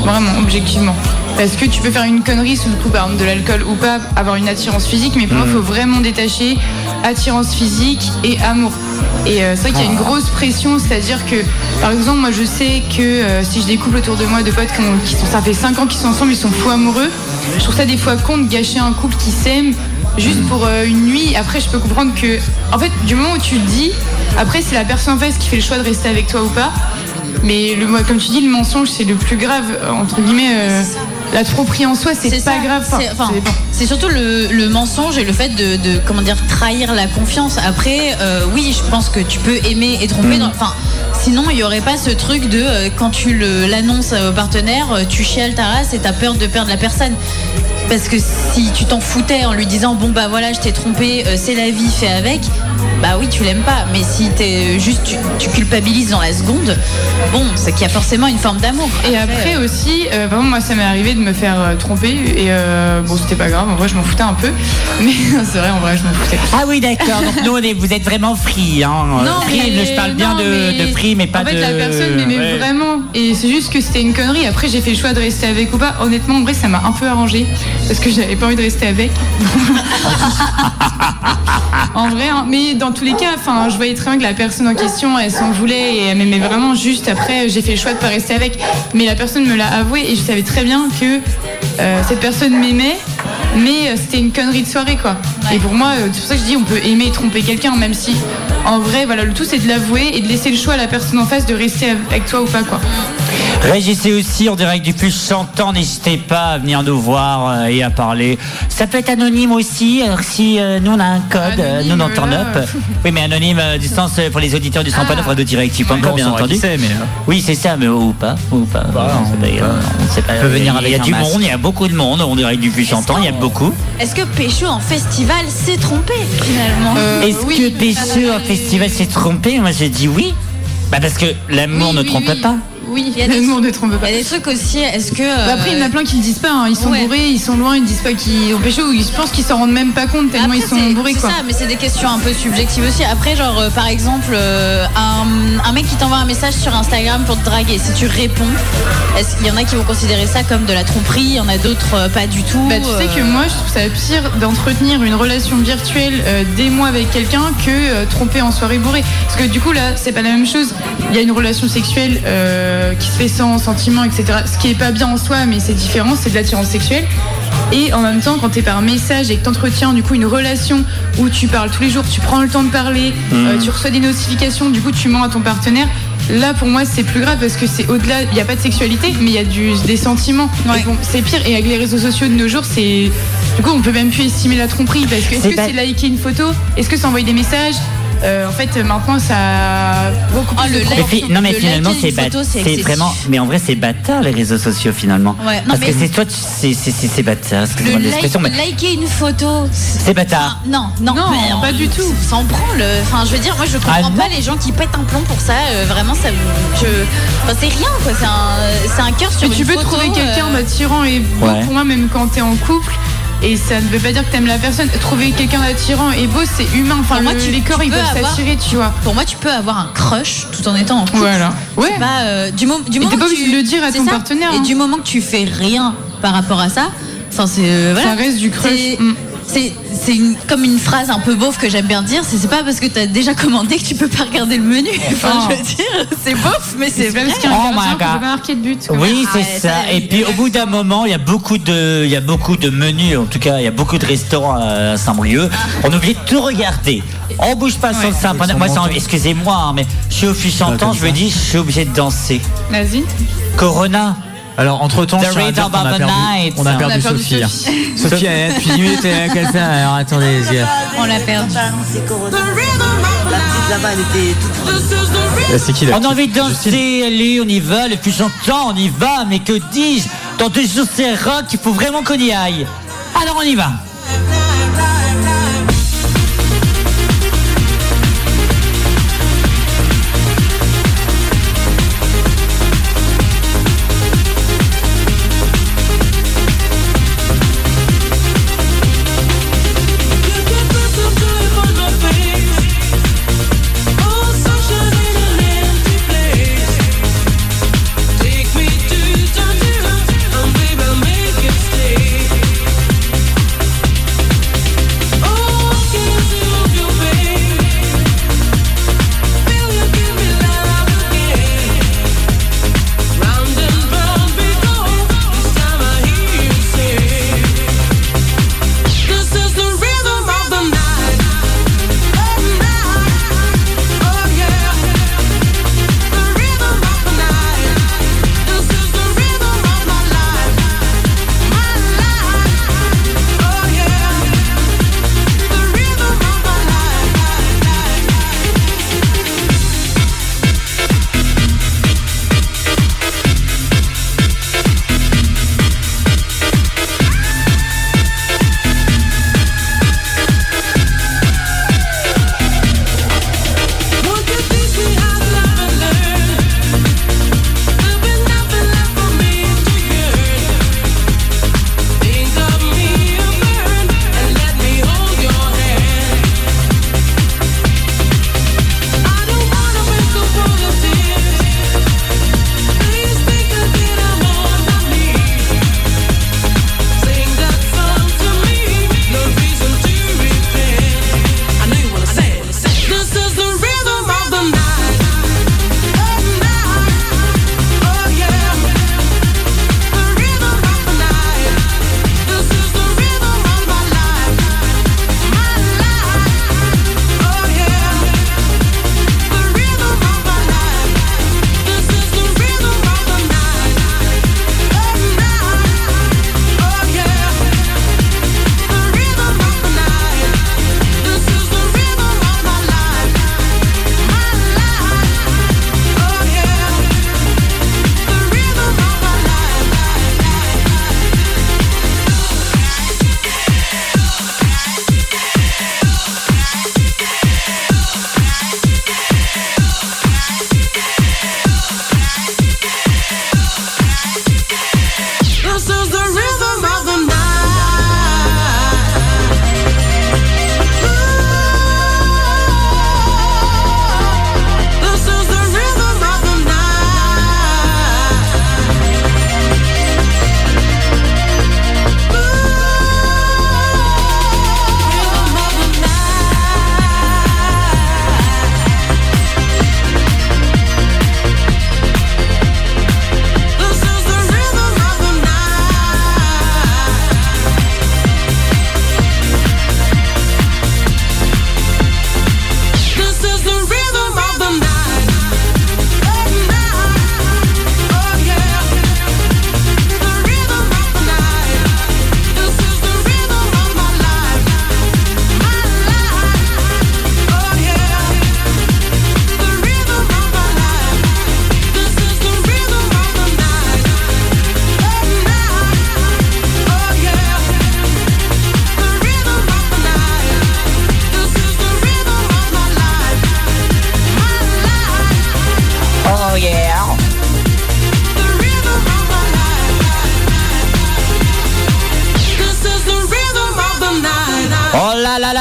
Vraiment, objectivement. Parce que tu peux faire une connerie sous le coup, par exemple, de l'alcool ou pas, avoir une attirance physique, mais pour moi, il faut vraiment détacher attirance physique et amour. Et euh, c'est vrai qu'il y a une grosse pression, c'est-à-dire que, par exemple, moi je sais que euh, si j'ai des couples autour de moi de potes qui, ont- qui sont, ça fait 5 ans qu'ils sont ensemble, ils sont fous amoureux, je trouve ça des fois con de gâcher un couple qui s'aime juste pour euh, une nuit. Après, je peux comprendre que, en fait, du moment où tu le dis, après, c'est la personne en face qui fait le choix de rester avec toi ou pas. Mais le, comme tu dis, le mensonge, c'est le plus grave, euh, entre guillemets. euh, la tromperie en soi, c'est pas ça, grave. C'est- enfin, surtout le, le mensonge et le fait de, de, comment dire trahir la confiance. Après, euh, oui, je pense que tu peux aimer et tromper. Enfin, sinon il y aurait pas ce truc de euh, quand tu l'annonces au partenaire, euh, tu chiales ta race et t'as peur de perdre la personne. Parce que si tu t'en foutais en lui disant bon bah voilà je t'ai trompé, euh, c'est la vie, fais avec. Bah oui tu l'aimes pas. Mais si t'es juste tu, tu culpabilises dans la seconde, bon c'est qu'il y a forcément une forme d'amour. Et après aussi, euh, par exemple, moi ça m'est arrivé de me faire euh, tromper et euh, bon c'était pas grave, en vrai je m'en foutais un peu, mais c'est vrai en vrai je m'en foutais. Ah oui, d'accord. Donc nous, on est- vous êtes vraiment free. Hein. Non, free, mais- je parle bien de, mais de free, mais pas en fait, de. la personne m'aimait Ouais. vraiment et c'est juste que c'était une connerie. Après, j'ai fait le choix de rester avec ou pas. Honnêtement, en vrai, ça m'a un peu arrangé parce que j'avais pas envie de rester avec. en vrai, hein. mais dans tous les cas, enfin, je voyais très bien que la personne en question, elle s'en voulait et elle m'aimait vraiment. Juste après, j'ai fait le choix de pas rester avec, mais la personne me l'a avoué et je savais très bien que euh, cette personne m'aimait. Mais euh, c'était une connerie de soirée quoi. Et pour moi, euh, c'est pour ça que je dis on peut aimer et tromper quelqu'un, même si en vrai, voilà, le tout c'est de l'avouer et de laisser le choix à la personne en face de rester avec toi ou pas quoi. Réagissez aussi en direct du plus chantant. N'hésitez pas à venir nous voir euh, et à parler. Ça peut être anonyme aussi. Alors si euh, nous on a un code, euh, nous dans Turn Up. Oui, mais anonyme à distance pour les auditeurs du 100.9 radio directif.com, Bon, on bien entendu. qui c'est, mais, euh. Oui, c'est ça, mais ou pas, ou pas. on sait pas, on sait pas. peut venir Il y a du masque. monde, il y a beaucoup de monde. On dirait du plus chantant, il y a beaucoup. Est-ce que Pécho en festival s'est trompé finalement Est-ce que Pécho en festival s'est trompé? Moi j'ai dit oui. Bah parce que l'amour ne trompe pas. Oui, il y a des, ne trompe pas. Il y a des trucs aussi. Est-ce que Bah après, il y en a plein qui le disent pas. hein. Ils sont Ouais. bourrés, ils sont loin, ils disent pas qu'ils ont pécho. ou ils- Je pense qu'ils s'en rendent même pas compte tellement Après, ils sont bourrés C'est ça, mais c'est des questions un peu subjectives aussi. Après, genre, euh, par exemple, euh, un, un mec qui t'envoie un message sur Instagram pour te draguer, si tu réponds, est-ce qu'il y en a qui vont considérer ça comme de la tromperie? Il y en a d'autres euh, pas du tout. Bah, tu sais que moi, je trouve ça pire d'entretenir une relation virtuelle des mois avec quelqu'un que tromper en soirée bourrée. Parce que du coup, là, c'est pas la même chose. Il y a une relation sexuelle euh, qui se fait sans sentiment, etc. Ce qui est pas bien en soi, mais c'est différent, c'est de l'attirance sexuelle. Et en même temps, quand tu es par message et que tu entretiens du coup une relation où tu parles tous les jours, tu prends le temps de parler, Mhm. euh, tu reçois des notifications, du coup tu mens à ton partenaire. Là, pour moi, c'est plus grave parce que c'est au-delà. Il n'y a pas de sexualité, mais il y a du, des sentiments. Bon, c'est pire. Et avec les réseaux sociaux de nos jours, c'est. Du coup, on peut même plus estimer la tromperie parce que est-ce que pas- c'est liker une photo? Est-ce que c'est envoyer des messages? Euh, En fait, maintenant, ça a beaucoup plus de Mais proportions. fi- non mais finalement c'est c'est vraiment mais en vrai c'est bâtard les réseaux sociaux finalement Ouais, non, parce mais- que c'est toi tu- c'est c'est c'est c'est bâtard excusez-moi Le de l'expression like- mais liker une photo. c'est bâtard Non, non, mais pas du tout. S'en branle. Enfin, je veux dire, moi, je comprends Ah, pas les gens qui pètent un plomb pour ça. euh, vraiment, ça. Je... Enfin, c'est rien, quoi. C'est un, c'est un cœur sur Mais tu peux photo, trouver quelqu'un euh, d'attirant et Ouais. pour moi même quand t'es en couple. Et ça ne veut pas dire que t'aimes la personne. Trouver quelqu'un d'attirant et beau, c'est humain. Enfin, Pour moi, le- tu- les corps, tu ils peuvent s'attirer, tu vois. Pour moi, tu peux avoir un crush tout en étant en couple. Voilà. Ouais. Pas, euh, du, mo- du Et moment pas que obligé tu- de le dire à ton ça. partenaire, Et hein. du moment que tu fais rien par rapport à ça, enfin, c'est. euh, voilà. Ça reste du crush. C'est- Mm. C'est c'est une- comme une phrase un peu beauf que j'aime bien dire. C'est c'est pas parce que t'as déjà commandé que tu peux pas regarder le menu. Enfin, Oh. je veux dire, c'est beauf, mais c'est vrai. parce qu'il y a un Oh my God. marquer de but. quoi. Oui, c'est Ah, ça. Et puis au bout d'un moment, il y a beaucoup de, il y a beaucoup de menus. En tout cas, il y a beaucoup de restaurants à Saint-Brieuc. On oublie de tout regarder. On bouge pas sur le son Moi, excusez-moi, hein, mais je suis au fût chantant. comme Je me dis, je suis obligé de danser. Vas-y. Corona. Alors, entre temps, The je tiens à dire Rhythm qu'on a perdu, on a On perdu a perdu Sophie. Sophie. Sophie, elle est depuis 10 minutes, elle est comme ça. Alors, attendez, les gars. On l'a perdu. La petite là-bas, elle était toute Là, C'est qui la On a envie de danser, allez, on y va, le plus chantant, on y va, mais que dis-je Dans deux jours c'est rock, il faut vraiment qu'on y aille. Alors on y va.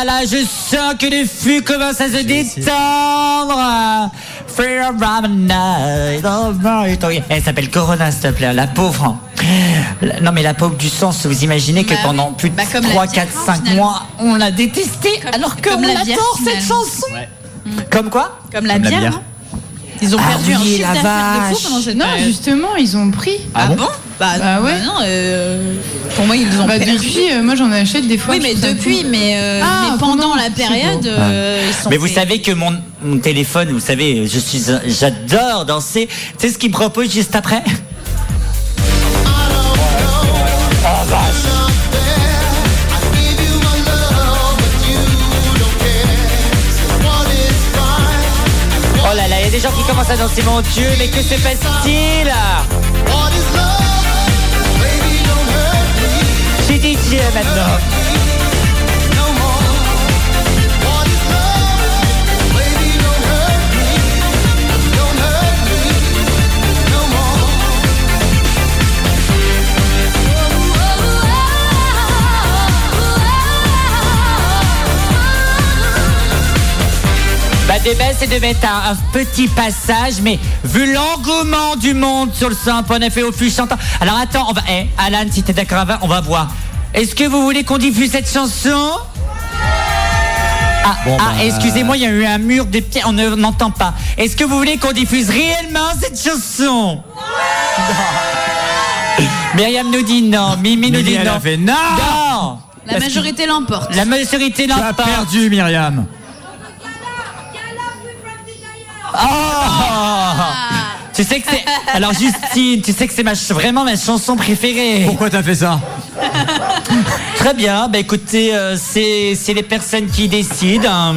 Là je sens que le fût commence à se détendre. Night, oh. Elle s'appelle Corona, s'il te plaît, la pauvre. Non mais la pauvre du sens, vous imaginez que Bah pendant plus de Bah, comme la 3, bière, 4, 5 finalement. mois, on l'a détestée alors qu'on comme la bière, l'adore cette chanson. Comme quoi Comme la Comme la bière. bière. hein. Ils ont Ah perdu un oui, chiffre la d'affaires de fou pendant cette Non, justement, ils ont pris. Ah bon Bah, Bah ouais. non, euh, pour moi ils ont Bah, perdu. depuis, euh, moi j'en achète des fois. oui, mais depuis, mais, euh, Ah, mais pendant pendant, la période, beau. euh, ils sont Mais vous fait- savez que mon, mon téléphone, vous savez, je suis, j'adore danser. Tu sais ce qu'il me propose juste après? Oh vache Oh là là, il y a des gens qui commencent à danser, mon Dieu, mais que se passe-t-il? Suis DJ maintenant. Des baisses, c'est de mettre un, un petit passage, mais vu l'engouement du monde sur le 100.9 et au flux chantant. Alors attends, on va. Eh, Alan, si t'es d'accord, on va- on va voir. Est-ce que vous voulez qu'on diffuse cette chanson? Ah, Bon, ah, bah, excusez-moi, il y a eu un mur de pierre, on ne- n'entend pas. Est-ce que vous voulez qu'on diffuse réellement cette chanson? Myriam nous dit non, Mimi nous Mimi, dit elle non. a fait non Non La majorité l'emporte. La majorité Tu as l'emporte. perdu, Myriam. Oh Tu sais que c'est. Alors Justine, tu sais que c'est ma vraiment ma chanson préférée. Pourquoi t'as fait ça Très bien. Bah écoutez, euh, c'est c'est les personnes qui décident. hein.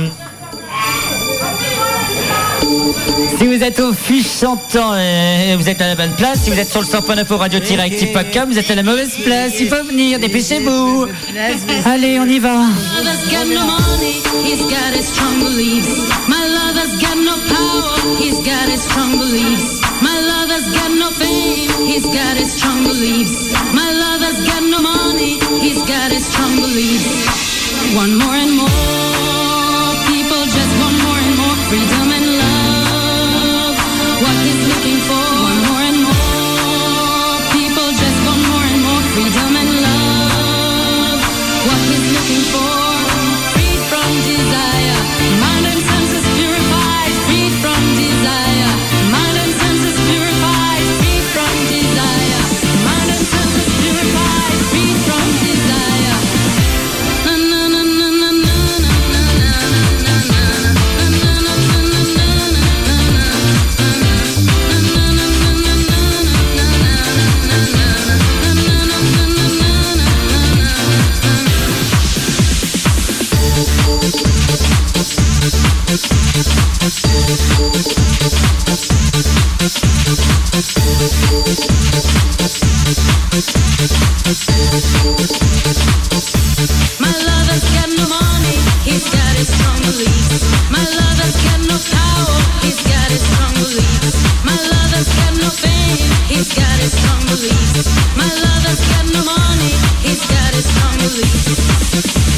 Si vous êtes au fût chantant, euh, vous êtes à la bonne place. Si vous êtes sur le 100.9 au radio-active.com, vous êtes à la mauvaise place. Il faut venir, dépêchez-vous. Allez, on y va. lover's got no money, he's got his strong beliefs. My lover's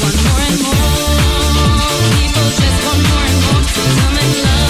One more and more people just want more and more freedom and love.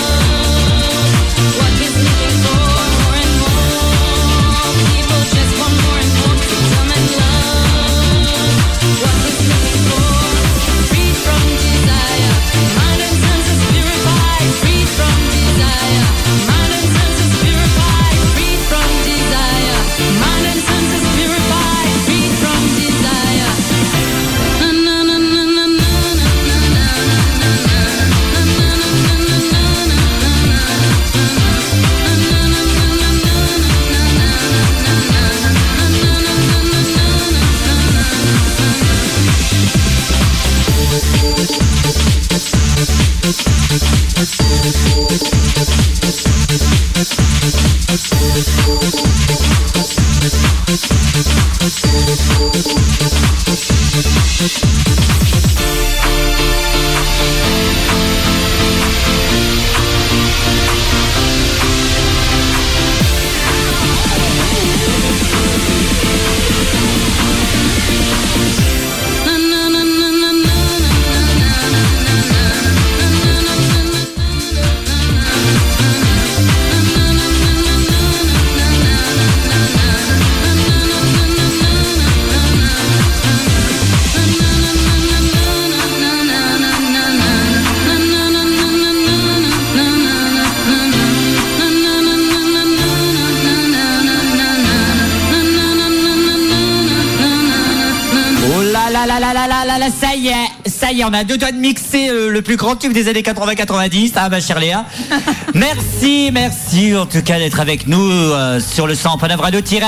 Y est, on a deux doigts de mixer euh, le plus grand tube des années 80-90, hein, ma chère Léa. merci, merci en tout cas d'être avec nous euh, sur le 100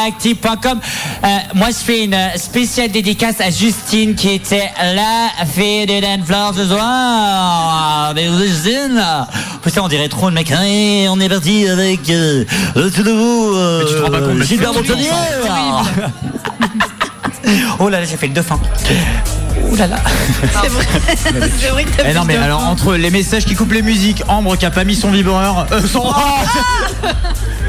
activecom Euh, moi, je fais une spéciale dédicace à Justine qui était la fille de Dan Fleur ce soir. Mais Justine, putain, on dirait trop le mec. Hein, on est parti avec euh, le tout nouveau euh, tu te rends pas compte, mais Gilbert Montagnier. Oh là là, j'ai fait le dauphin. Oh là là. C'est vrai, c'est vrai que t'as Eh non mais le alors entre les messages qui coupent les musiques, Ambre qui a pas mis son vibreur, euh, son...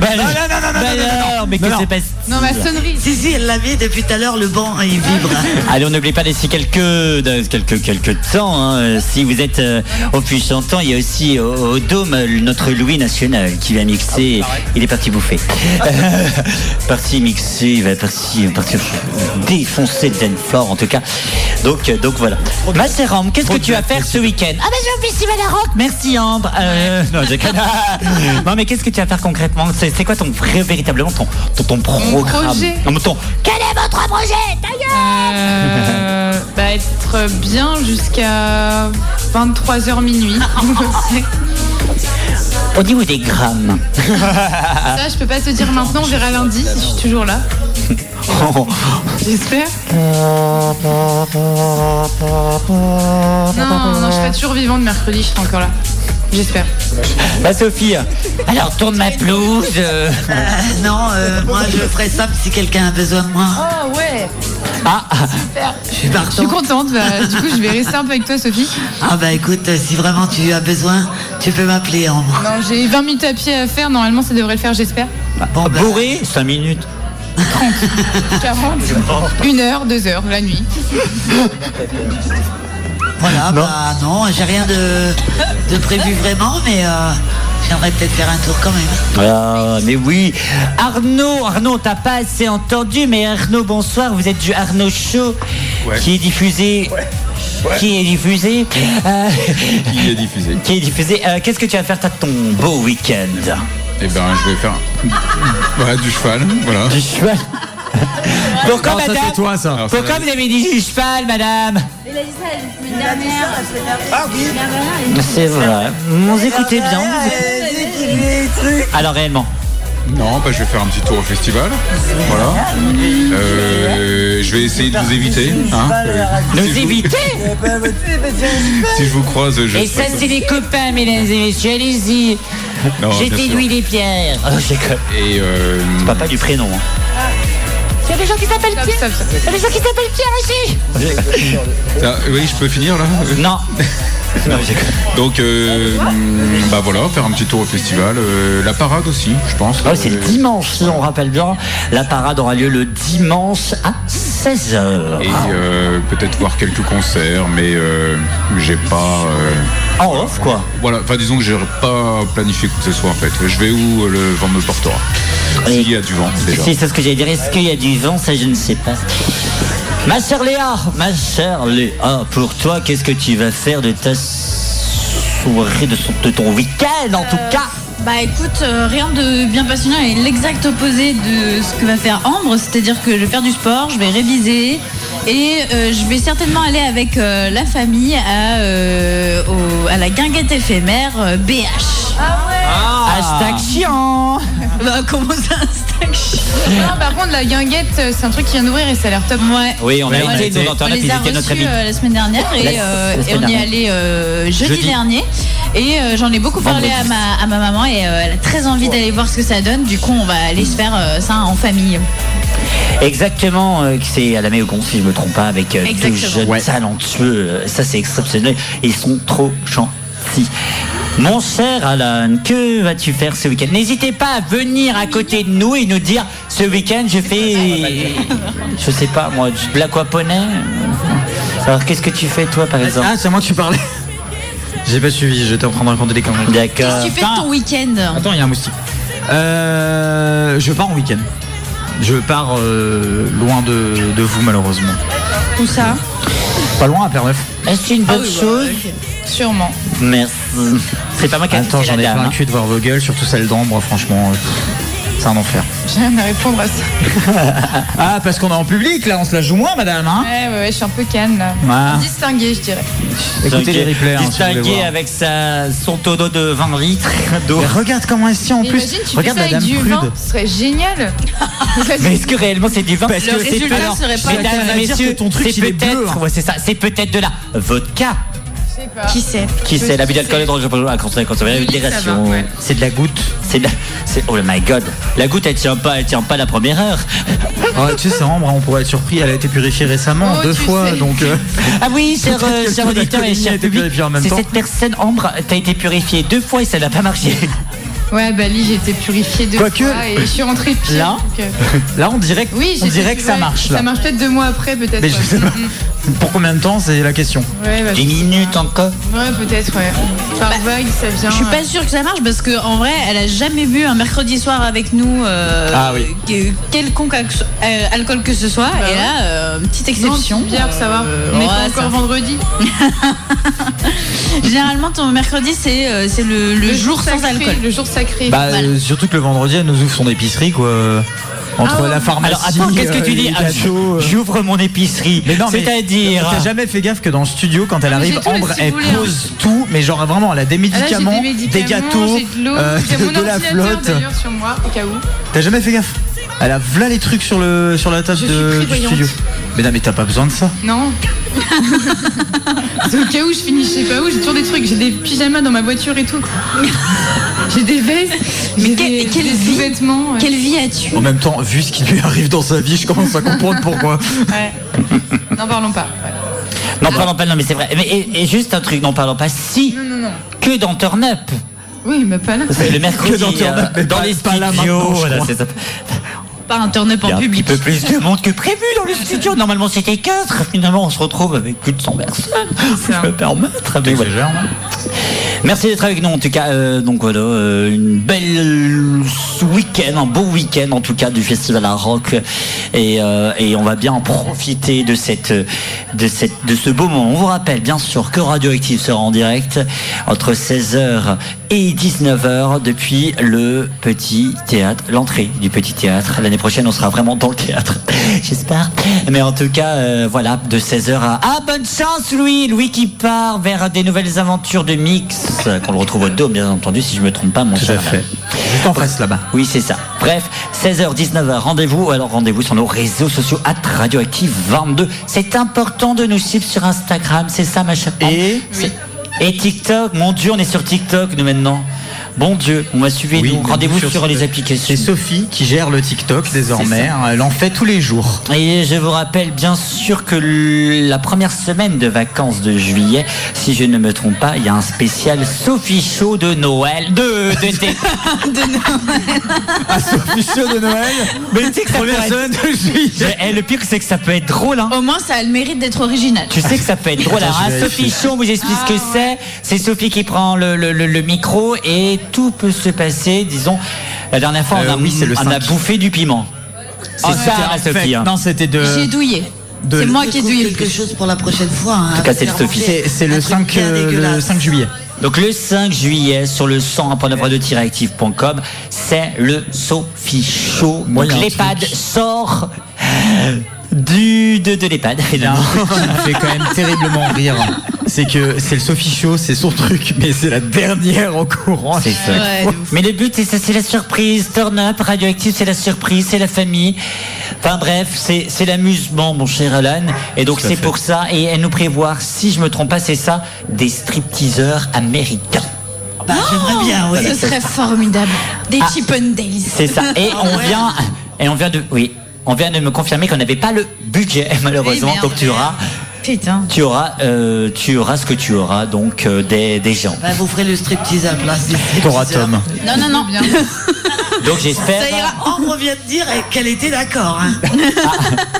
Bah, non, non, non, non, bah non, non, mais non, que non. c'est pas Non, ma sonnerie. Si, si, elle l'a mis depuis tout à l'heure, le banc, il vibre. Allez, on n'oublie pas d'ici quelques, quelques, quelques temps. hein, si vous êtes euh, au puissant temps, il y a aussi au, au Dôme notre Louis National qui va mixer. il est parti bouffer. Euh, parti mixer, il va partir, partir défoncer Denfort en tout cas. Donc, euh, donc voilà. Ma chère Ambre, qu'est-ce que tu vas faire ce week-end Ah ben j'ai un festival à rock. Merci Ambre. Euh, non, je déconne. non mais qu'est-ce que tu vas faire concrètement C'est c'est quoi ton vrai, véritablement ton, ton, ton programme projet. Non, mais ton- Quel est votre projet Ta gueule Euh, bah, être bien jusqu'à 23h minuit. Au niveau des grammes. Ça, je peux pas te dire maintenant, on verra lundi si je suis toujours là. J'espère. Non, non, je serai toujours vivante mercredi, je serai encore là. J'espère. Bah Sophie, alors tourne ma pelouse. euh. Euh, non, euh, moi je ferai ça si quelqu'un a besoin de moi. Ah ouais Ah, Super. Je suis Je partant. suis contente, bah, du coup je vais rester un peu avec toi Sophie. Ah bah écoute, euh, si vraiment tu as besoin, tu peux m'appeler en Non, j'ai 20 minutes à pied à faire, normalement ça devrait le faire j'espère. Bon, bah, bourré, 5 minutes. 40, 1 heure, 2 heures, la nuit. voilà, bah non, j'ai rien de, de prévu vraiment, mais euh, j'aimerais peut-être faire un tour quand même. Ah, mais oui. Arnaud, Arnaud, t'as pas assez entendu, mais Arnaud, bonsoir. Vous êtes du Arnaud Show Ouais. qui est diffusé. Qui est diffusé euh, Qui est diffusé Qui est diffusé. Euh, Qu'est-ce que tu vas faire T'as ton beau week-end? Eh ben, je vais faire voilà, du cheval, voilà. Du cheval. Pourquoi, Non, ça, madame c'est toi, ça. Alors, ça Pourquoi va- vous avez dit du cheval, madame C'est vrai. Vous écoutez bien. vous écoutez- Alors réellement. Non, bah, je vais faire un petit tour au festival. Voilà. Euh, je vais essayer de vous éviter. Hein, euh, Nous si je vous- éviter Si je vous croise, je. Et ça, c'est les copains, mesdames et messieurs. Allez-y. J'ai bien sûr. déduit les pierres. Oh, cru. Et euh, Papa du prénom. hein. Il y a des gens qui s'appellent Pierre. Il y a des gens qui s'appellent Pierre ici. ça- oui, je peux finir là. Non. Donc, euh, bah voilà, faire un petit tour au festival. Euh, la parade aussi, je pense. Oh, c'est le Euh, dimanche, si on rappelle bien. La parade aura lieu le dimanche à 16h. Et euh, peut-être voir quelques concerts, mais euh, j'ai pas. En off, quoi. Voilà, enfin disons que j'ai pas planifié quoi que ce soit en fait. Je vais où euh, le vent me portera. S'il y a du vent déjà. C'est ce que j'allais dire. Est-ce qu'il y a du vent Ça, je ne sais pas. Ma chère Léa, ma chère Léa, pour toi, qu'est-ce que tu vas faire de ta soirée, de, son- de ton week-end en tout cas? Bah écoute, euh, rien de bien passionnant et l'exact opposé de ce que va faire Ambre, c'est-à-dire que je vais faire du sport, je vais réviser et euh, je vais certainement aller avec euh, la famille à, euh, au- à la guinguette éphémère euh, BH. Hashtag chiant Bah comment ça, Non, par contre, la guinguette, euh, c'est un truc qui vient d'ouvrir et ça a l'air top. Ouais. Oui, on a Ouais, été, dans On la les a notre reçus ami. euh, la semaine dernière et, La- euh, la et semaine on y est dernière. allé euh, jeudi, Jeudi. dernier et euh, j'en ai beaucoup parlé à Vendredi. ma, à ma maman et euh, elle a très envie d'aller voir ce que ça donne. Du coup, on va aller se faire euh, ça en famille. Exactement, euh, que c'est à la Méogon, si je me trompe pas, avec euh, deux Exactement. jeunes Ouais. talentueux. Euh, Ça, c'est exceptionnel. Ils sont trop gentils. Mon cher Alan, que vas-tu faire ce week-end N'hésitez pas à venir à côté de nous et nous dire ce week-end je fais, je sais pas moi, de l'aquaponais. Alors qu'est-ce que tu fais toi par exemple Ah, c'est à moi que tu parlais. J'ai pas suivi, j'étais en train de raconter des. Qu'est-ce D'accord. que tu fais de ton week-end Attends, il y a un moustique. Euh, je pars en week-end. Je pars euh, loin de, de vous malheureusement. Où ça? Pas loin à Père-Neuf. Est-ce une bonne chose Sûrement. Merci. C'est pas moi qui ai Attends, j'en ai plein le cul de voir vos gueules, surtout celle d'Ambre, franchement. C'est un enfer. J'ai rien à répondre à ça. Ah, parce qu'on est en public, là, on se la joue moins, madame. Hein Ouais, ouais, ouais, je suis un peu canne là. Ouais. Distingué, je dirais. Écoutez les replays. hein, Distingué avec sa, son tonneau de 20 litres d'eau. Regarde comment elle se tient en Mais plus. Imagine, tu regarde fais ça la avec dame du vin, ce serait génial. Mais est-ce que réellement c'est du vin Parce que Le messieurs, que ton truc, c'est il est peut-être, bleu, hein. ouais, c'est ça, c'est peut-être de la vodka. Qui sait Qui c'est? La Je dis que ça modération. va, ouais. C'est de la goutte. C'est de la, c'est, oh my god. La goutte elle tient pas, elle tient pas la première heure. Ah, tu sais, c'est Ambre, on pourrait être surpris. Elle a été purifiée récemment, Oh, deux fois. sais. Donc, euh, Ah oui, cher, euh, le auditeur et cher été public, purifié en même c'est temps. cette personne, Ambre, t'as été purifiée deux fois et ça n'a pas marché. Ouais, bah Lily, j'ai été purifiée deux Quoique, fois et je suis rentrée pire. là, donc, euh, là, on dirait, que- oui, on j'ai dirait fait- que ça marche. Là. Ça marche peut-être deux mois après, peut-être. Mais je sais pas. Pour combien de temps, c'est la question. Ouais, bah, Dix minutes encore. ouais peut-être, ouais. Par vague, ça vient. Je suis pas sûre que ça marche parce que en vrai, elle a jamais bu un mercredi soir avec nous euh, Ah oui. quelconque euh, alcool que ce soit. Bah et là, euh, petite Non, exception. bière, ça va. Euh, On n'est ouais, pas ça- encore vendredi. Généralement, ton mercredi, c'est euh, c'est le, le jour sans sacré, alcool. Le jour sacré. Bah, euh, surtout que le vendredi, elle nous ouvre son épicerie, quoi. Entre Ah, la pharmacie. Alors attends, qu'est-ce que tu euh, dis Ah, euh. J'ouvre mon épicerie. Mais non, mais C'est-à-dire. T'as jamais fait gaffe que dans le studio, quand elle Ah, arrive, Ambre, elle hein. pose tout, mais genre vraiment, elle a des Ah, là, j'ai médicaments, des, des, médicaments, gâteaux, de euh, de, de la flotte. T'as jamais fait gaffe Elle a v'là les trucs sur, le, sur la table Je de, suis du studio. Mais non, mais t'as pas besoin de ça. Non. C'est au cas où je finis, je sais pas où, j'ai toujours des trucs, j'ai des pyjamas dans ma voiture et tout. J'ai des vestes, Mais j'ai quel- des, quelle des vie- sous-vêtements. ouais. Quelle vie as-tu En même temps, vu ce qui lui arrive dans sa vie, je commence à comprendre pourquoi. Ouais. N'en parlons pas. ouais. N'en parlons pas, non mais c'est vrai. Mais, et, et juste un truc, n'en parlons pas. Si, Non, non, non. que dans Turn Up. Oui, mais pas là. C'est le mercredi Que dans Turn Up, euh, mais dans pas- les pas là studios. maintenant, je voilà, crois. c'est ça. Pas un turn-up Il y a en un petit public. peu plus de monde que prévu dans le studio. Normalement c'était 4. Finalement on se retrouve avec plus de 100 personnes. Je peux me permettre. Mais voilà. Merci d'être avec nous en tout cas. euh, donc voilà, euh, une belle week-end, un beau week-end en tout cas du festival à rock. Et, euh, et on va bien en profiter de cette, de cette, de ce beau moment. On vous rappelle bien sûr que Radioactive sera en direct entre 16h et 19h depuis le petit théâtre, l'entrée du petit théâtre. L'année prochaine on sera vraiment dans le théâtre, j'espère. Mais en tout cas, euh, voilà, de 16h à... Ah, bonne chance Louis Louis qui part vers des nouvelles aventures de mix, qu'on le retrouve au dos bien entendu si je me trompe pas mon Tout cher à fait. Juste en face là-bas. oui, c'est ça. Bref, 16h, 19h, rendez-vous. Alors, rendez-vous sur nos réseaux sociaux, at Radioactive 22. C'est important de nous suivre sur Instagram, c'est ça, ma chère. Et Et TikTok, mon Dieu, on est sur TikTok, nous, maintenant. Bon Dieu, on va suivre Oui, Rendez-vous sur- sur les c'est applications. Sophie qui gère le TikTok désormais. C'est Elle en fait tous les jours. Et je vous rappelle bien sûr que la première semaine de vacances de juillet, si je ne me trompe pas, il y a un spécial Sophie Show de Noël. De, de, Ah, Sophie Show de Noël Mais tu sais que ça peut Première être- semaine de juillet. Eh, le pire, c'est que ça peut être drôle, hein. Au moins, ça a le mérite d'être original. Tu sais que ça peut être drôle. Attends, Alors, vérifie. Sophie Show, on vous explique Ah, ce que c'est. C'est Sophie qui prend le, le- le- le micro et tout peut se passer. Disons, la dernière fois, on, Euh, a, oui, c'est le on a 5. bouffé du piment. C'est Ah, ça, en fait- Sophie. hein. Non, c'était de. J'ai douillé. de- C'est moi qui ai douillé quelque chose pour la prochaine fois. hein, tout cas, c'est Sophie. C'est le, truc 5, bien euh, le dégueulasse. 5 juillet. Donc le 5 juillet sur le 100.radio-active.com, c'est le Sophie Show. Moi, Donc l'EHPAD sort du de, de l'EHPAD. Il y a un finalement. truc qui me fait quand même terriblement rire. C'est que c'est le Sophie Show, c'est son truc, mais c'est la dernière en courant. C'est ça. Ouais. Mais le but, c'est ça, c'est la surprise. Turn up, radioactive, c'est la surprise, c'est la famille. Enfin bref, c'est c'est l'amusement, mon cher Alan. Et donc c'est fait. pour ça. Et elle nous prévoit, si je me trompe pas, c'est ça, des stripteaseurs américains. Bah, j'aimerais bien, oui. Ce serait formidable. Des Ah. Chip and Dales. C'est ça. Et Ah on ouais. vient, et on vient de, oui, on vient de me confirmer qu'on n'avait pas le budget malheureusement. merde. donc tu auras, Putain. tu auras, euh, tu auras ce que tu auras. Donc euh, des, des gens. Bah, vous ferez le striptease à la place des T'auras. Tom. Non, non, non. Bien. Donc j'espère. Ça ira. Ambre vient de dire qu'elle était d'accord. hein.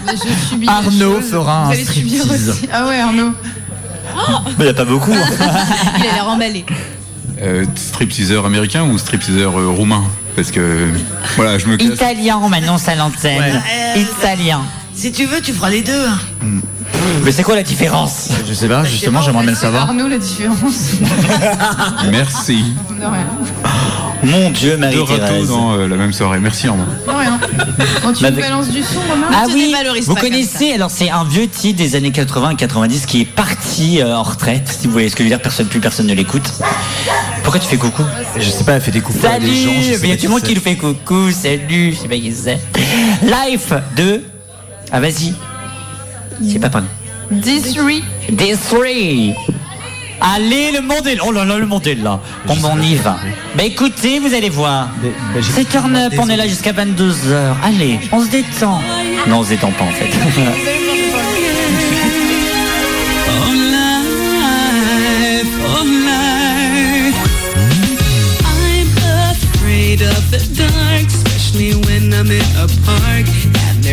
Je subis la Arnaud fera Vous un allez subir striptease. aussi. Ah ouais, Arnaud. Mais il n'y a pas beaucoup. hein. Il a l'air emballé. Euh, stripteaseur américain ou stripteaseur euh, roumain? Parce que voilà, je me casse. Italien, on m'annonce à l'antenne. Ouais. Italien. Si tu veux, tu feras les deux. hein. Mais c'est quoi la différence? Je sais pas, justement, j'aimerais bien le savoir. Arnaud, la différence. Merci. De rien. Mon Dieu, Deux râteaux Marie-Thérèse. dans euh, la même soirée. Merci Normand. Non, rien. Quand tu Bah, nous balances du son, Romain Ah te oui, dévalorise vous pas comme connaissez, alors c'est un vieux titre des années 80 et 90 qui est parti euh, en retraite, si vous voyez ce que je veux dire, personne, plus personne ne l'écoute. Pourquoi tu fais coucou? Je sais pas, elle fait des coups à Salut Il y a monde qui nous fait coucou, salut, je sais pas qui c'est. Life de... Ah vas-y. C'est pas pardon. 10 Des three. Allez, le monde est là. Oh là là, le monde est là. Bon, ben, on y va. Bah écoutez, vous allez voir. C'est turn up, on est là jusqu'à 22h. Allez, on se détend. Non, on se détend pas en fait. Of the dark, especially when I'm in a park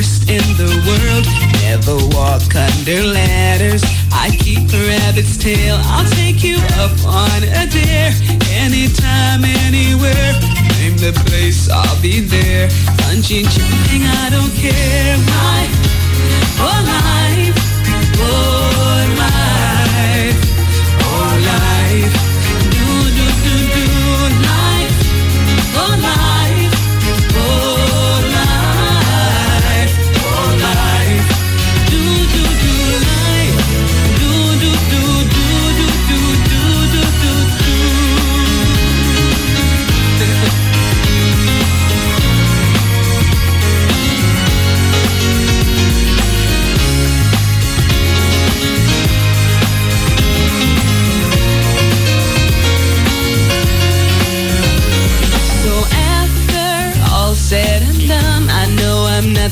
worst in the world. Never walk under ladders. I keep a rabbit's tail. I'll take you up on a dare. Anytime, anywhere. Name the place, I'll be there. Bungee jumping, I don't care. Life, oh life, oh life,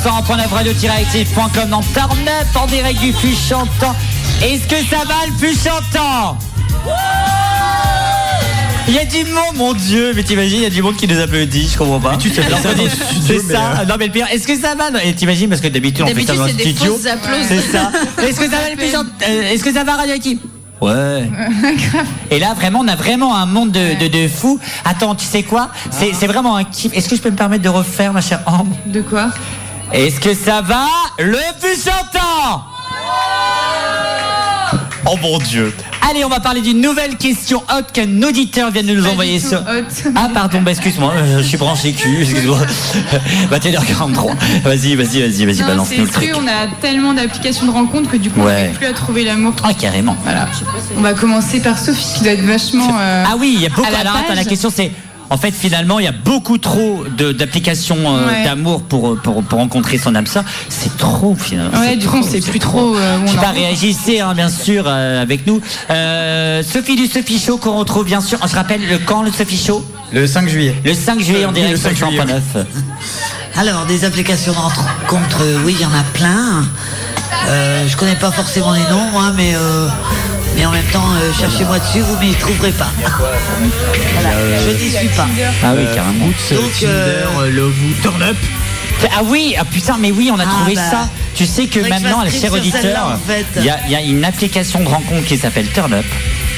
sur 100.9 radio-active.com dans en direct du flux chantant. Est-ce que ça va le flux chantant? Il y a du monde, mon Dieu, mais t'imagines, il y a du monde qui nous applaudit, je comprends pas. tu te fais Alors, ça dans le c'est- studio, C'est mais, ça. euh, Non mais le pire, est-ce que ça va? Et t'imagines parce que d'habitude on fait ça dans le studio. C'est ça. Est-ce que ça va le chantant Euh, Est-ce que ça va radioactive Ouais. Et là, vraiment, on a vraiment un monde de, de, de fous. Attends, tu sais quoi? C'est c'est vraiment un kiff. Est-ce que je peux me permettre de refaire, ma chère Ambre De quoi? Est-ce que ça va Le plus chantant Oh mon Dieu Allez, on va parler d'une nouvelle question hot qu'un auditeur vient de nous envoyer sur... hot. Ah pardon, bah excuse-moi, euh, je suis branché cul, excuse-moi. 21h43. Vas-y, vas-y, vas-y, vas-y, Non, balance-nous c'est le truc. sûr, on a tellement d'applications de rencontres que du coup, on Ouais. n'arrive plus à trouver l'amour. Ah carrément. Voilà. On va commencer par Sophie qui doit être vachement. euh, Ah oui, il y a beaucoup. à la Alors attends, la question c'est. En fait, finalement, il y a beaucoup trop d'applications euh, Ouais. d'amour pour, pour, pour rencontrer son âme sœur. C'est trop, finalement. Ouais, C'est du coup, on sait plus trop euh, Je on sais pas, réagissez hein, bien sûr euh, avec nous. Euh, Sophie du Sophie Show qu'on retrouve bien sûr. Je rappelle le quand le Sophie Show Le 5 juillet. Le 5 juillet en direct le sur 5 le juillet. 'fin Alors, des applications de rencontre, oui, il y en a plein. Euh, je connais pas forcément les noms, moi, mais, euh, mais en même temps, euh, cherchez-moi dessus, vous ne m'y trouverez pas. Voilà, je n'y suis pas. Ah oui, carrément. Donc, euh, Love Turn Up. Ah oui, ah putain, mais oui, on a Ah trouvé bah. ça. Tu sais que Faudrait que je maintenant, les chers sur celle-là, auditeurs, en fait. il y, a- il y a une application de rencontre qui s'appelle Turn Up.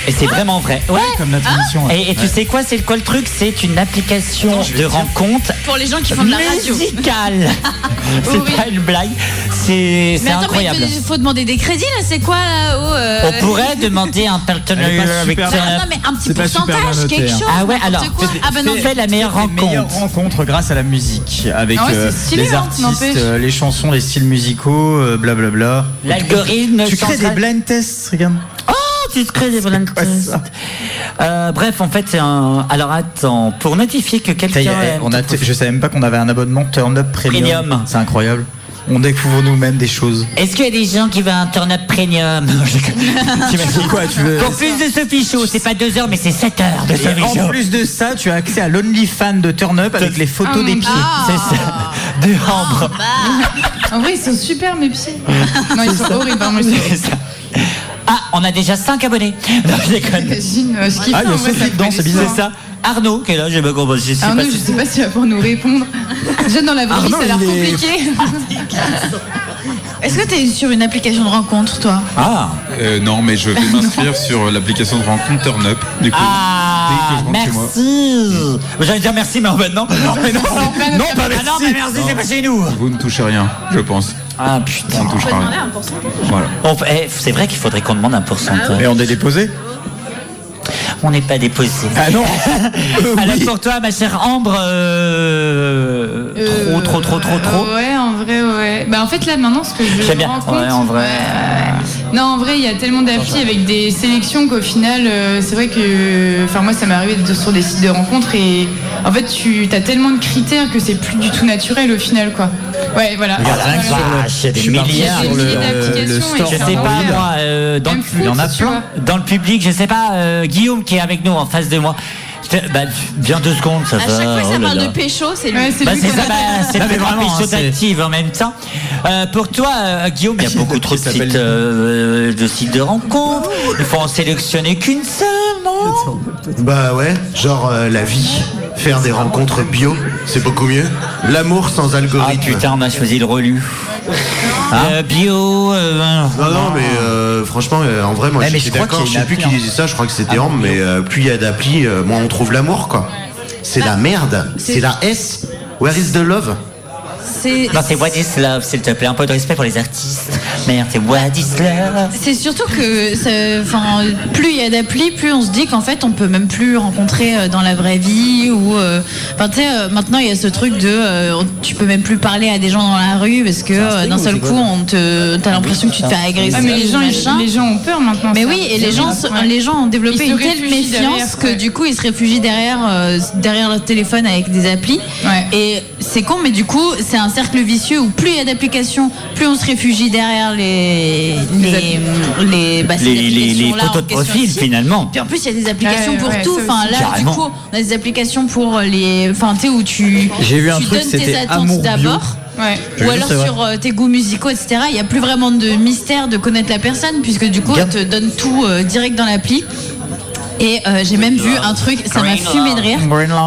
Et c'est vraiment vrai. Ouais, comme notre émission. Et, et tu sais quoi, c'est quoi le truc? C'est une application de rencontre Pour les gens qui font de la radio. musicale. c'est Oui. pas une blague. C'est c'est Mais attends, incroyable. mais il faut demander des crédits là, c'est quoi là oh, euh, On pourrait demander un Elle est partenariat pas avec super Non, mais un petit C'est pas super bien pourcentage, noté, quelque hein. chose. Ah ouais, n'importe alors, quoi. Ah bah non, fais la meilleure Les meilleures rencontre. rencontres grâce à la musique, avec Ah ouais, c'est euh, stylé, les hein, artistes, euh, les chansons, les styles musicaux, euh, blablabla. L'algorithme Tu crées des blind tests, regarde. Euh, bref, en fait, c'est un. Alors attends, pour notifier que quelqu'un. est, on a je savais même pas qu'on avait un abonnement Turn Up Premium. Premium. C'est incroyable. On découvre nous-mêmes des choses. Est-ce qu'il y a des gens qui veulent un turn-up premium T'imagines quoi tu veux Pour plus de Sophie Show, c'est pas 2 heures, mais c'est 7 heures de Et Sophie en plus de ça, tu as accès à l'OnlyFans de Turn Up avec les photos Ah, des pieds. Dieu. C'est ça. De Ambre. En vrai, ils sont super mes pieds. Non, ils sont horribles. hein, Ah, on a déjà 5 abonnés. Non, je déconne. J'imagine euh, ce qu'il Ah, fait. il y a en vrai, Sophie ça dedans, fait c'est bizarre. C'est ça. Arnaud, qui est là, j'ai pas compris. Je sais Arnaud, pas je si- sais pas s'il va pouvoir nous répondre. Déjà dans la vraie vie, Arnaud, ça a l'air il est- compliqué. Est-ce que t'es sur une application de rencontre, toi? Ah, Euh, non, mais je vais m'inscrire sur l'application de rencontre Turn Up. Du coup, ah dès que je rentre chez moi. merci. J'allais dire merci, mais en fait, non. Non, mais non, non, pas merci. Ah non, mais merci, c'est pas chez nous. Vous ne touchez rien, je pense. Ah putain. On. Voilà. On- eh, c'est vrai qu'il faudrait qu'on demande un pourcentage. Et on est déposé On n'est pas déposé. Ah non Alors pour toi, ma chère Ambre, euh, trop, trop, trop, trop, trop. Euh, ouais, en vrai, ouais. Bah, en fait, là, maintenant, ce que je J'aime me bien. rends compte. Ouais, en vrai. Non, en vrai, il y a tellement d'applis avec des sélections qu'au final, euh, c'est vrai que. Enfin, moi, ça m'est arrivé de- sur des sites de rencontres et en fait, tu as tellement de critères que c'est plus du tout naturel au final, quoi. Ouais, voilà. Le- il y a des milliards. sur le, le store. Je ça sais pas, moi, euh, dans, le, Même pu- foot, il y en a tu plein. vois. dans le public, je sais pas, euh, Guillaume qui est avec nous en face de moi. Bah, viens deux secondes, ça À va. chaque fois, oh ça là parle là. de pécho, c'est lui. Ouais, c'est Bah, lui c'est bah, vraiment pécho d'active en même temps. Euh, pour toi, euh, Guillaume, il y a beaucoup trop de sites, euh, de sites de rencontres. Il faut en sélectionner qu'une seule, non? Bah ouais, genre euh, la vie. Faire des rencontres bio, c'est beaucoup mieux. L'amour sans Ah algorithme. putain, on a choisi le relu. Euh, bio. euh, Non, non, mais euh, franchement, euh, en vrai, moi, je mais suis d'accord. qu'il Je sais plus qui hein. disait ça, je crois que c'était Ambre, mais euh, plus il y a d'applis, euh, moins on trouve l'amour, quoi. C'est la merde. C'est la S. Where is the love? C'est Non, c'est Wadislav, s'il te plaît, un peu de respect pour les artistes. Merde, c'est Wadislav. c'est surtout que, ça- plus il y a d'applis, plus on se dit qu'en fait, on peut même plus rencontrer euh, dans la vraie vie ou, euh, enfin, tu sais, euh, maintenant il y a ce truc de, euh, tu peux même plus parler à des gens dans la rue parce que euh, d'un seul coup, on te, t'as l'impression que tu te fais agresser. Ah, mais les gens, les gens ont peur maintenant. Mais ça. oui, et les gens, Ouais. les gens ont développé une telle méfiance derrière, que ouais. du coup ils se réfugient derrière, euh, derrière leur téléphone avec des applis. Ouais. Et c'est con, mais du coup c'est un cercle vicieux où plus il y a d'applications, plus on se réfugie derrière les les les, bah, Les, les, les applications-là photos de profil, aussi. finalement. Puis en plus, il y a des applications Ouais, pour ouais, tout. Enfin, là, Carrément. du coup, on a des applications pour les. Enfin, tu sais, où tu. J'ai vu un tu truc, donnes tes c'était attentes Amour d'abord. Ouais. Ou alors c'est sur euh, tes goûts musicaux, etc. Il n'y a plus vraiment de mystère de connaître la personne, puisque du coup, elle te donne tout euh, direct dans l'appli. Et euh, j'ai même vu un truc, ça m'a fumé de rire.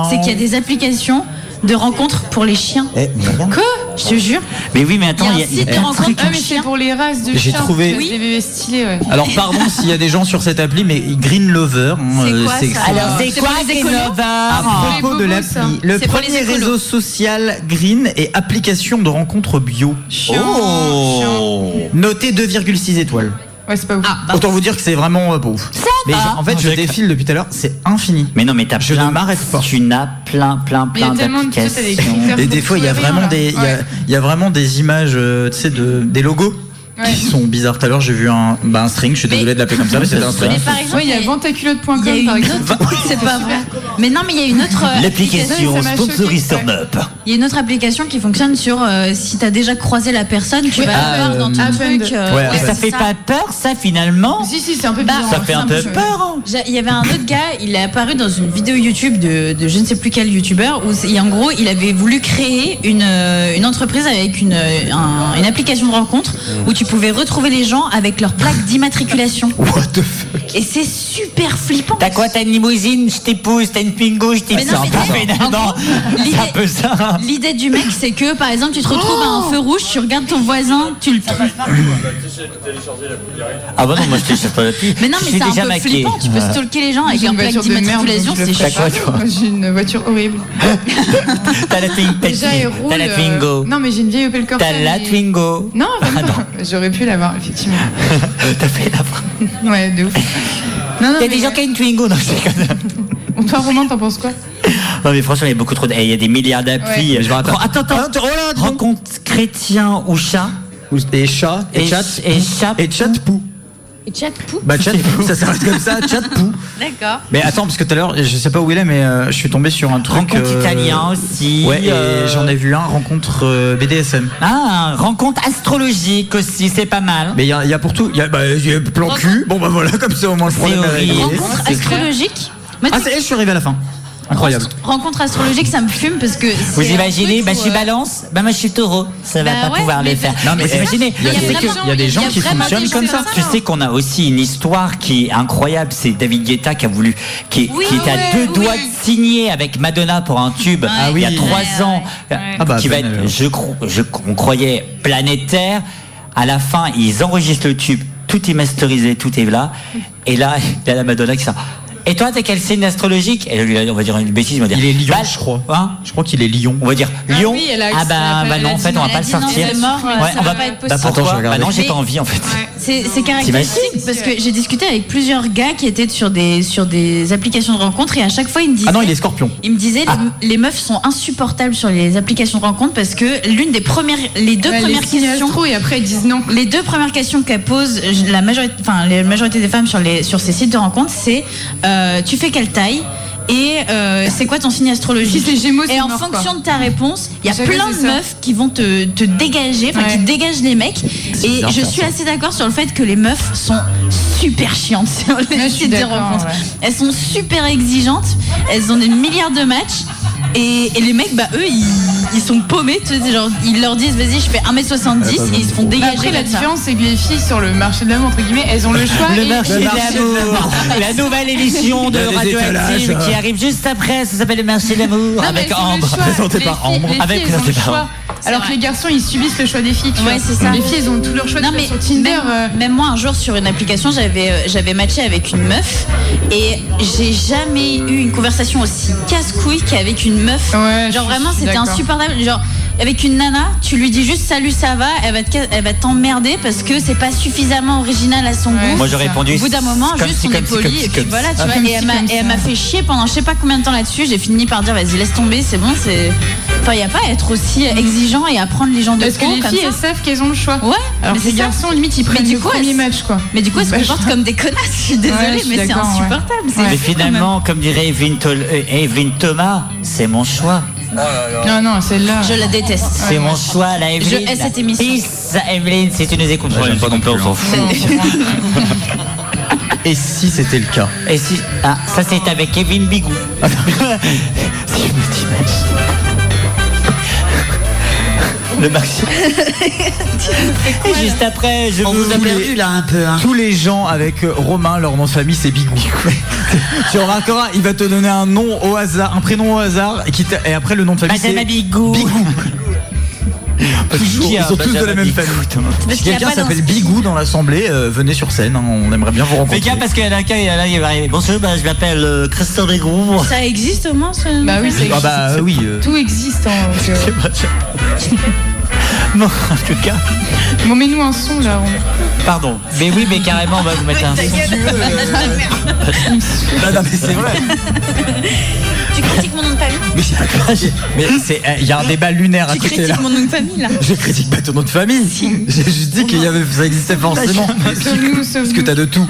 C'est qu'il y a des applications de rencontres pour les chiens. Eh, mais regarde. Quoi? Je te jure. Mais oui, mais attends, Il y a un il y a, il y a site de. Ah, mais c'est pour les races de J'ai chiens. trouvé- parce que Des bébés stylés, ouais. Alors pardon s'il y a des gens sur cette appli, mais Green Lover. hein, C'est euh, quoi, ça Alors, c'est C'est quoi pour les Green écolos Lover À les propos de bobos, l'appli, ça. le C'est pour les premier écolos. réseau social Green et application de rencontre bio. Oh Noté 2,6 étoiles. Ouais, c'est pas ouf. Ah, bah, Autant vous dire que c'est vraiment euh, pas ouf. Mais en fait, je défile depuis tout à l'heure, c'est infini. Mais non, mais t'as Je plein. ne m'arrête pas. Tu n'as plein, plein, Mais il y a plein tellement de- tu sais, t'as des d'applications. critères. Et des fois, il y a vraiment des, il y a- ouais. il y a vraiment des images, euh, tu sais, de, des logos Ouais. qui sont bizarres. Tout à l'heure, j'ai vu un, bah, un string. Je suis Mais- désolé de l'appeler comme ça, mais c'était un string. mais par exemple, il y a ventaculotte.com par exemple. autre. C'est pas vrai. Mais non, mais il y a une autre. euh, L'application sponsorise. Turn Up. Il y a une autre application qui fonctionne sur euh, si t'as déjà croisé la personne, tu Oui, vas ah, le voir dans ton euh, truc. Euh, Ouais, ça fait pas peur, ça, finalement Si, si, c'est un peu Bah, bizarre. Ça fait un peu peu peur. hein. Il y avait un autre gars, il est apparu dans une vidéo YouTube de, de je ne sais plus quel youtubeur où c'est- en gros il avait voulu créer une, euh, une entreprise avec une, euh, un- une application de rencontre où tu pouvais retrouver les gens avec leur plaque d'immatriculation. What the fuck? Et c'est super flippant. T'as quoi T'as une limousine Je t'épouse. T'as une Twingo Je Mais t'épouse. C'est un peu l'idée- ça. Du mec, c'est que par exemple, tu te retrouves à un feu rouge, tu regardes ton voisin, tu le trouves. Ah bah non, moi je télécharge pas. Mais non, mais c'est un déjà peu maqué. flippant. Tu peux stalker les gens avec leur une plaque d'immatriculation, c'est chiant. J'ai une voiture horrible. T'as la, Twin- t'as- la Twingo. Non, mais j'ai une vieille Opel Corsa. T'as la Twingo. Non, vraiment. Ah non. J'aurais pu l'avoir, effectivement. T'as fait la Ouais, de ouf. Non, non, Il y a mais- des gens qui ont une Twingo. Non, déconne. Toi, Romain, t'en penses quoi? Non mais franchement il y a beaucoup trop de... eh, Il y a des milliards d'applis. Ouais. Je vais rater- Oh, Attends, attends. Oh là, donc. Rencontre chrétien ou chat Ou- Et chat, et, Et chat, ch- et chat. et chat pou. Et chat pou. Bah chat pou, ça s'arrête comme ça, chat pou. D'accord. Mais attends, parce que tout à l'heure, je sais pas où il est, mais euh, je suis tombé sur un truc. Rencontre euh, italien aussi. Ouais, et euh, j'en ai vu un, rencontre euh, BDSM. Ah, rencontre astrologique aussi, c'est pas mal. Mais il y, a- il y a pour tout. Il y a, bah, il y a plan cul. Bon bah voilà, comme ça au moins le problème est réglé. Rencontre astrologique. Ah, ça y est, je suis arrivé à la fin. Incroyable. Rencontre astrologique, ça me fume parce que. Vous imaginez, bah je suis euh, balance, bah moi je suis taureau, ça va Bah pas ouais, pouvoir le faire. Non mais vous imaginez, il y a y des- il y a des gens il y a qui fonctionnent comme ça. Tu sais qu'on a aussi une histoire qui est incroyable, c'est David Guetta qui a voulu, qui, Oui, qui était à deux oui. doigts de signer avec Madonna pour un tube Ah il y a trois Ouais, ans, Ah bah, qui va être, euh, je, je, on croyait planétaire. À la fin, ils enregistrent le tube, tout est masterisé, tout est là. Et là, il y a la Madonna qui sort. Et toi, t'es quel signe astrologique Et lui, on va dire une bêtise, on va dire. Il est lion, Bah, je crois. Hein Je crois qu'il est lion. on va dire Ah Lion. oui, elle a- ah bah, elle a- bah non, en fait, on va pas le sortir. c'est mort, mais Ouais, ça on va va pas être Bah possible. pourquoi Attends, Bah non, j'ai pas envie en fait. C'est c'est caractéristique parce que j'ai discuté avec plusieurs gars qui étaient sur des, sur des applications de rencontres et à chaque fois ils me disaient. Ah non, il est scorpion. Ils me disaient les, les meufs sont insupportables sur les applications de rencontres parce que l'une des premières, les deux Ouais, premières les questions, et après ils disent non. les deux premières questions qu'elles posent la majorité, enfin la majorité des femmes sur les sur ces sites de rencontres, c'est euh, tu fais quelle taille? Et euh, c'est quoi ton signe astrologique Si c'est Gémeaux, Et en mort, fonction quoi. de ta réponse, il y a plein de ça. meufs qui vont te, te dégager, enfin qui dégagent les mecs. Et je suis ça. assez d'accord sur le fait que les meufs sont super chiantes sur les Ouais, sites de d'accord, rencontres. ouais. Elles sont super exigeantes, elles ont des milliards de matchs. Et, et les mecs, bah eux, ils, ils sont paumés. Tu sais, genre, ils leur disent, vas-y, je fais 1m70 et ils se font dégager. Après, la différence, c'est que les filles sur le marché de l'amour, entre guillemets, elles ont le choix. Le et- marché de l'amour, la nouvelle émission de Radioactive qui arrive juste après, ça s'appelle le marché de l'amour avec Ambre. Présenté par Ambre. les Avec présenté par Alors vrai. que les garçons, ils subissent le choix des filles. tu Ouais, vois. c'est ça. Les filles, elles ont tout leur choix. Non vois, mais sur Tinder. même, euh, même moi un jour sur une application j'avais euh, j'avais matché avec une meuf et j'ai jamais eu une conversation aussi casse-couille qu'avec une meuf. Ouais, Genre vraiment c'était insupportable. Genre avec une nana, tu lui dis juste salut ça va, elle va te ca- elle va t'emmerder parce que c'est pas suffisamment original à son Ouais, goût. Moi j'aurais ça. répondu. Au bout d'un moment, juste si, on comme est si, comme poli et puis voilà, tu Ah, vois. Et si, elle m'a comme et elle ça. m'a fait chier pendant je sais pas combien de temps là-dessus. J'ai fini par dire vas-y laisse tomber, c'est bon, c'est. Enfin y a pas à être aussi exigeant et à prendre les gens de Parce que les filles, elles savent qu'elles ont le choix. Ouais, Alors mais les garçons, limite, ils Mais prennent du le coup, premier elles- match, quoi. Mais du coup, elles se Bah, comportent je- comme des connasses. Je suis désolée, Ouais, je suis mais c'est insupportable. Mais finalement, comme dirait Evelyne, euh, Evelyne Thomas, c'est mon choix. Non, non, celle-là. Je la déteste. C'est mon choix, la Evelyne. Je hais cette émission. Peace, Evelyne, si tu nous écoutes. Ouais, j'aime pas non plus, on s'en fout. Et si c'était le cas? Et si. Ah, ça c'est avec Kevin Bigou. si je me t'imagine. Le maxi. Et juste après, je On vous vous a perdu là un peu. Hein. Tous les gens avec euh, Romain, leur nom de famille, c'est Bigou. tu remarqueras, il va te donner un nom au hasard, un prénom au hasard, et, qui t'a- et après le nom de famille, c'est Madame Bigou. Bigou. Toujours, Qui ils a sont tous de la même famille. Parce Si a quelqu'un s'appelle Bigou dans l'assemblée, euh, venez sur scène, hein, on aimerait bien vous Fais rencontrer. gaffe parce qu'il y a un cas, il y a là, il va arriver. Bonjour, je m'appelle euh, Christophe Bigou. Ça existe au moins ce. Bah oui, ça Ah existe. bah oui. euh, Tout existe. euh. Non, en tout cas. Bon, mets-nous un son là. on- Pardon. Mais oui, mais carrément, on va vous mettre un son. Non, non, mais c'est vrai. Tu critiques mon nom de famille Mais c'est- mais c'est, euh, il y a un débat lunaire à Tu côté là. critiques mon nom de famille là Je critique pas ton nom de famille. J'ai juste dit qu'il y avait, ça existait forcément. Sauve-nous, Parce que sauve-nous. t'as de tout.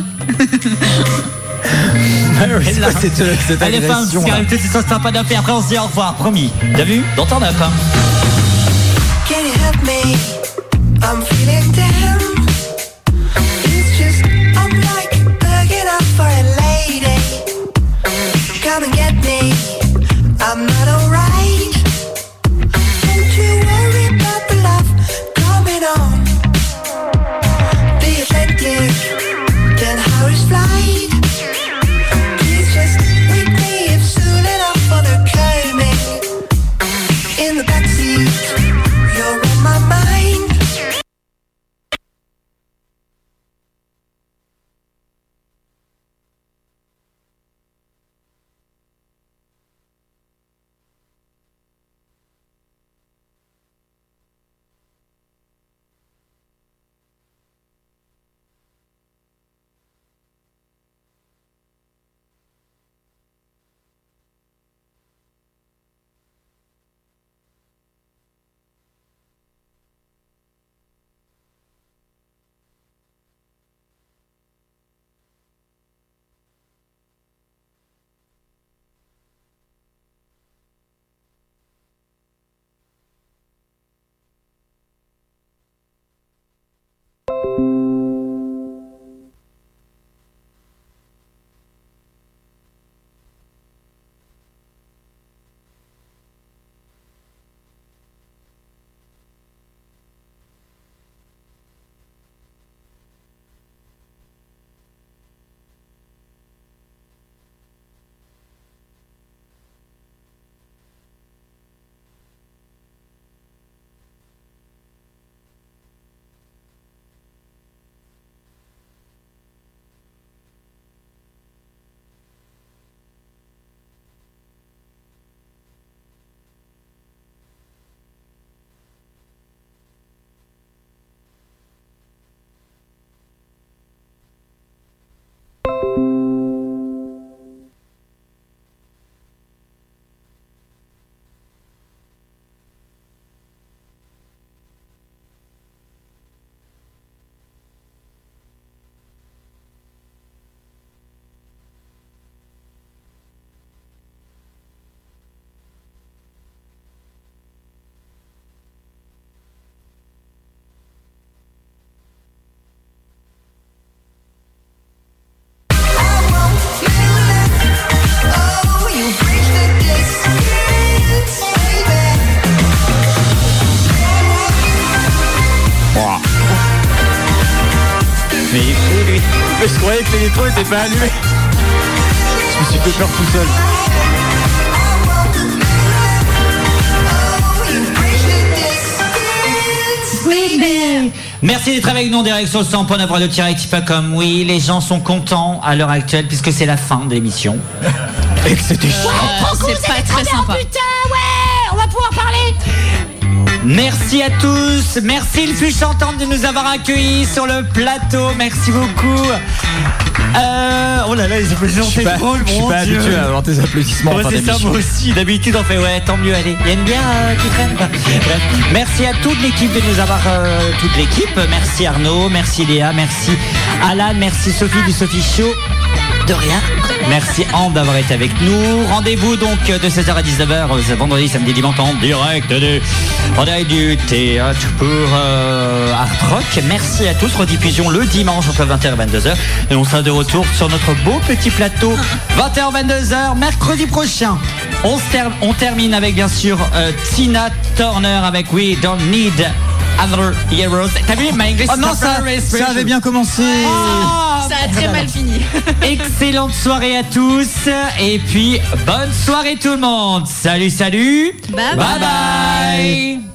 C'est quoi cette, cette Allez, fin, agression là de suite, ça sera pas d'affaire. Après, on se dit au revoir, promis. T'as vu Dans ton up, hein. Love me. I'm feeling down. Mais je croyais que l'électro était pas allumé. Je me suis fait peur tout seul. Merci d'être avec nous en direct sur le 100.9 radio-active.com. Oui, les gens sont contents à l'heure actuelle puisque c'est la fin de l'émission. Et que c'était chiant. c'est pas très sympa. ouais, on va pouvoir parler. Merci à tous. Merci le fût chantante de nous avoir accueillis sur le plateau. Merci beaucoup. Euh, oh là là, les applaudissements, c'est pas, drôle, je suis pas Dieu. habitué à avoir tes applaudissements Ouais, c'est ça, moi aussi. D'habitude, on fait ouais, tant mieux, allez. Il aime bien euh, qui traîne. Bref, merci à toute l'équipe de nous avoir, euh, toute l'équipe. Merci Arnaud, merci Léa, merci Alan, merci Sophie du Sophie Show. Rien. Merci Anne d'avoir été avec nous. Rendez-vous donc de 16h à 19h, ce vendredi, samedi, dimanche en direct du, en du théâtre pour euh, Art Rock. Merci à tous. Rediffusion le dimanche entre 20h et 22h. Et on sera de retour sur notre beau petit plateau 20h, 22h, mercredi prochain. On, ter- on termine avec bien sûr euh, Tina Turner avec We Don't Need Other Heroes. T'as vu, my English Oh non, ça, ça avait bien commencé. Ça a très mal fini. Excellente soirée à tous et puis bonne soirée tout le monde. Salut, salut. Bye bye. bye.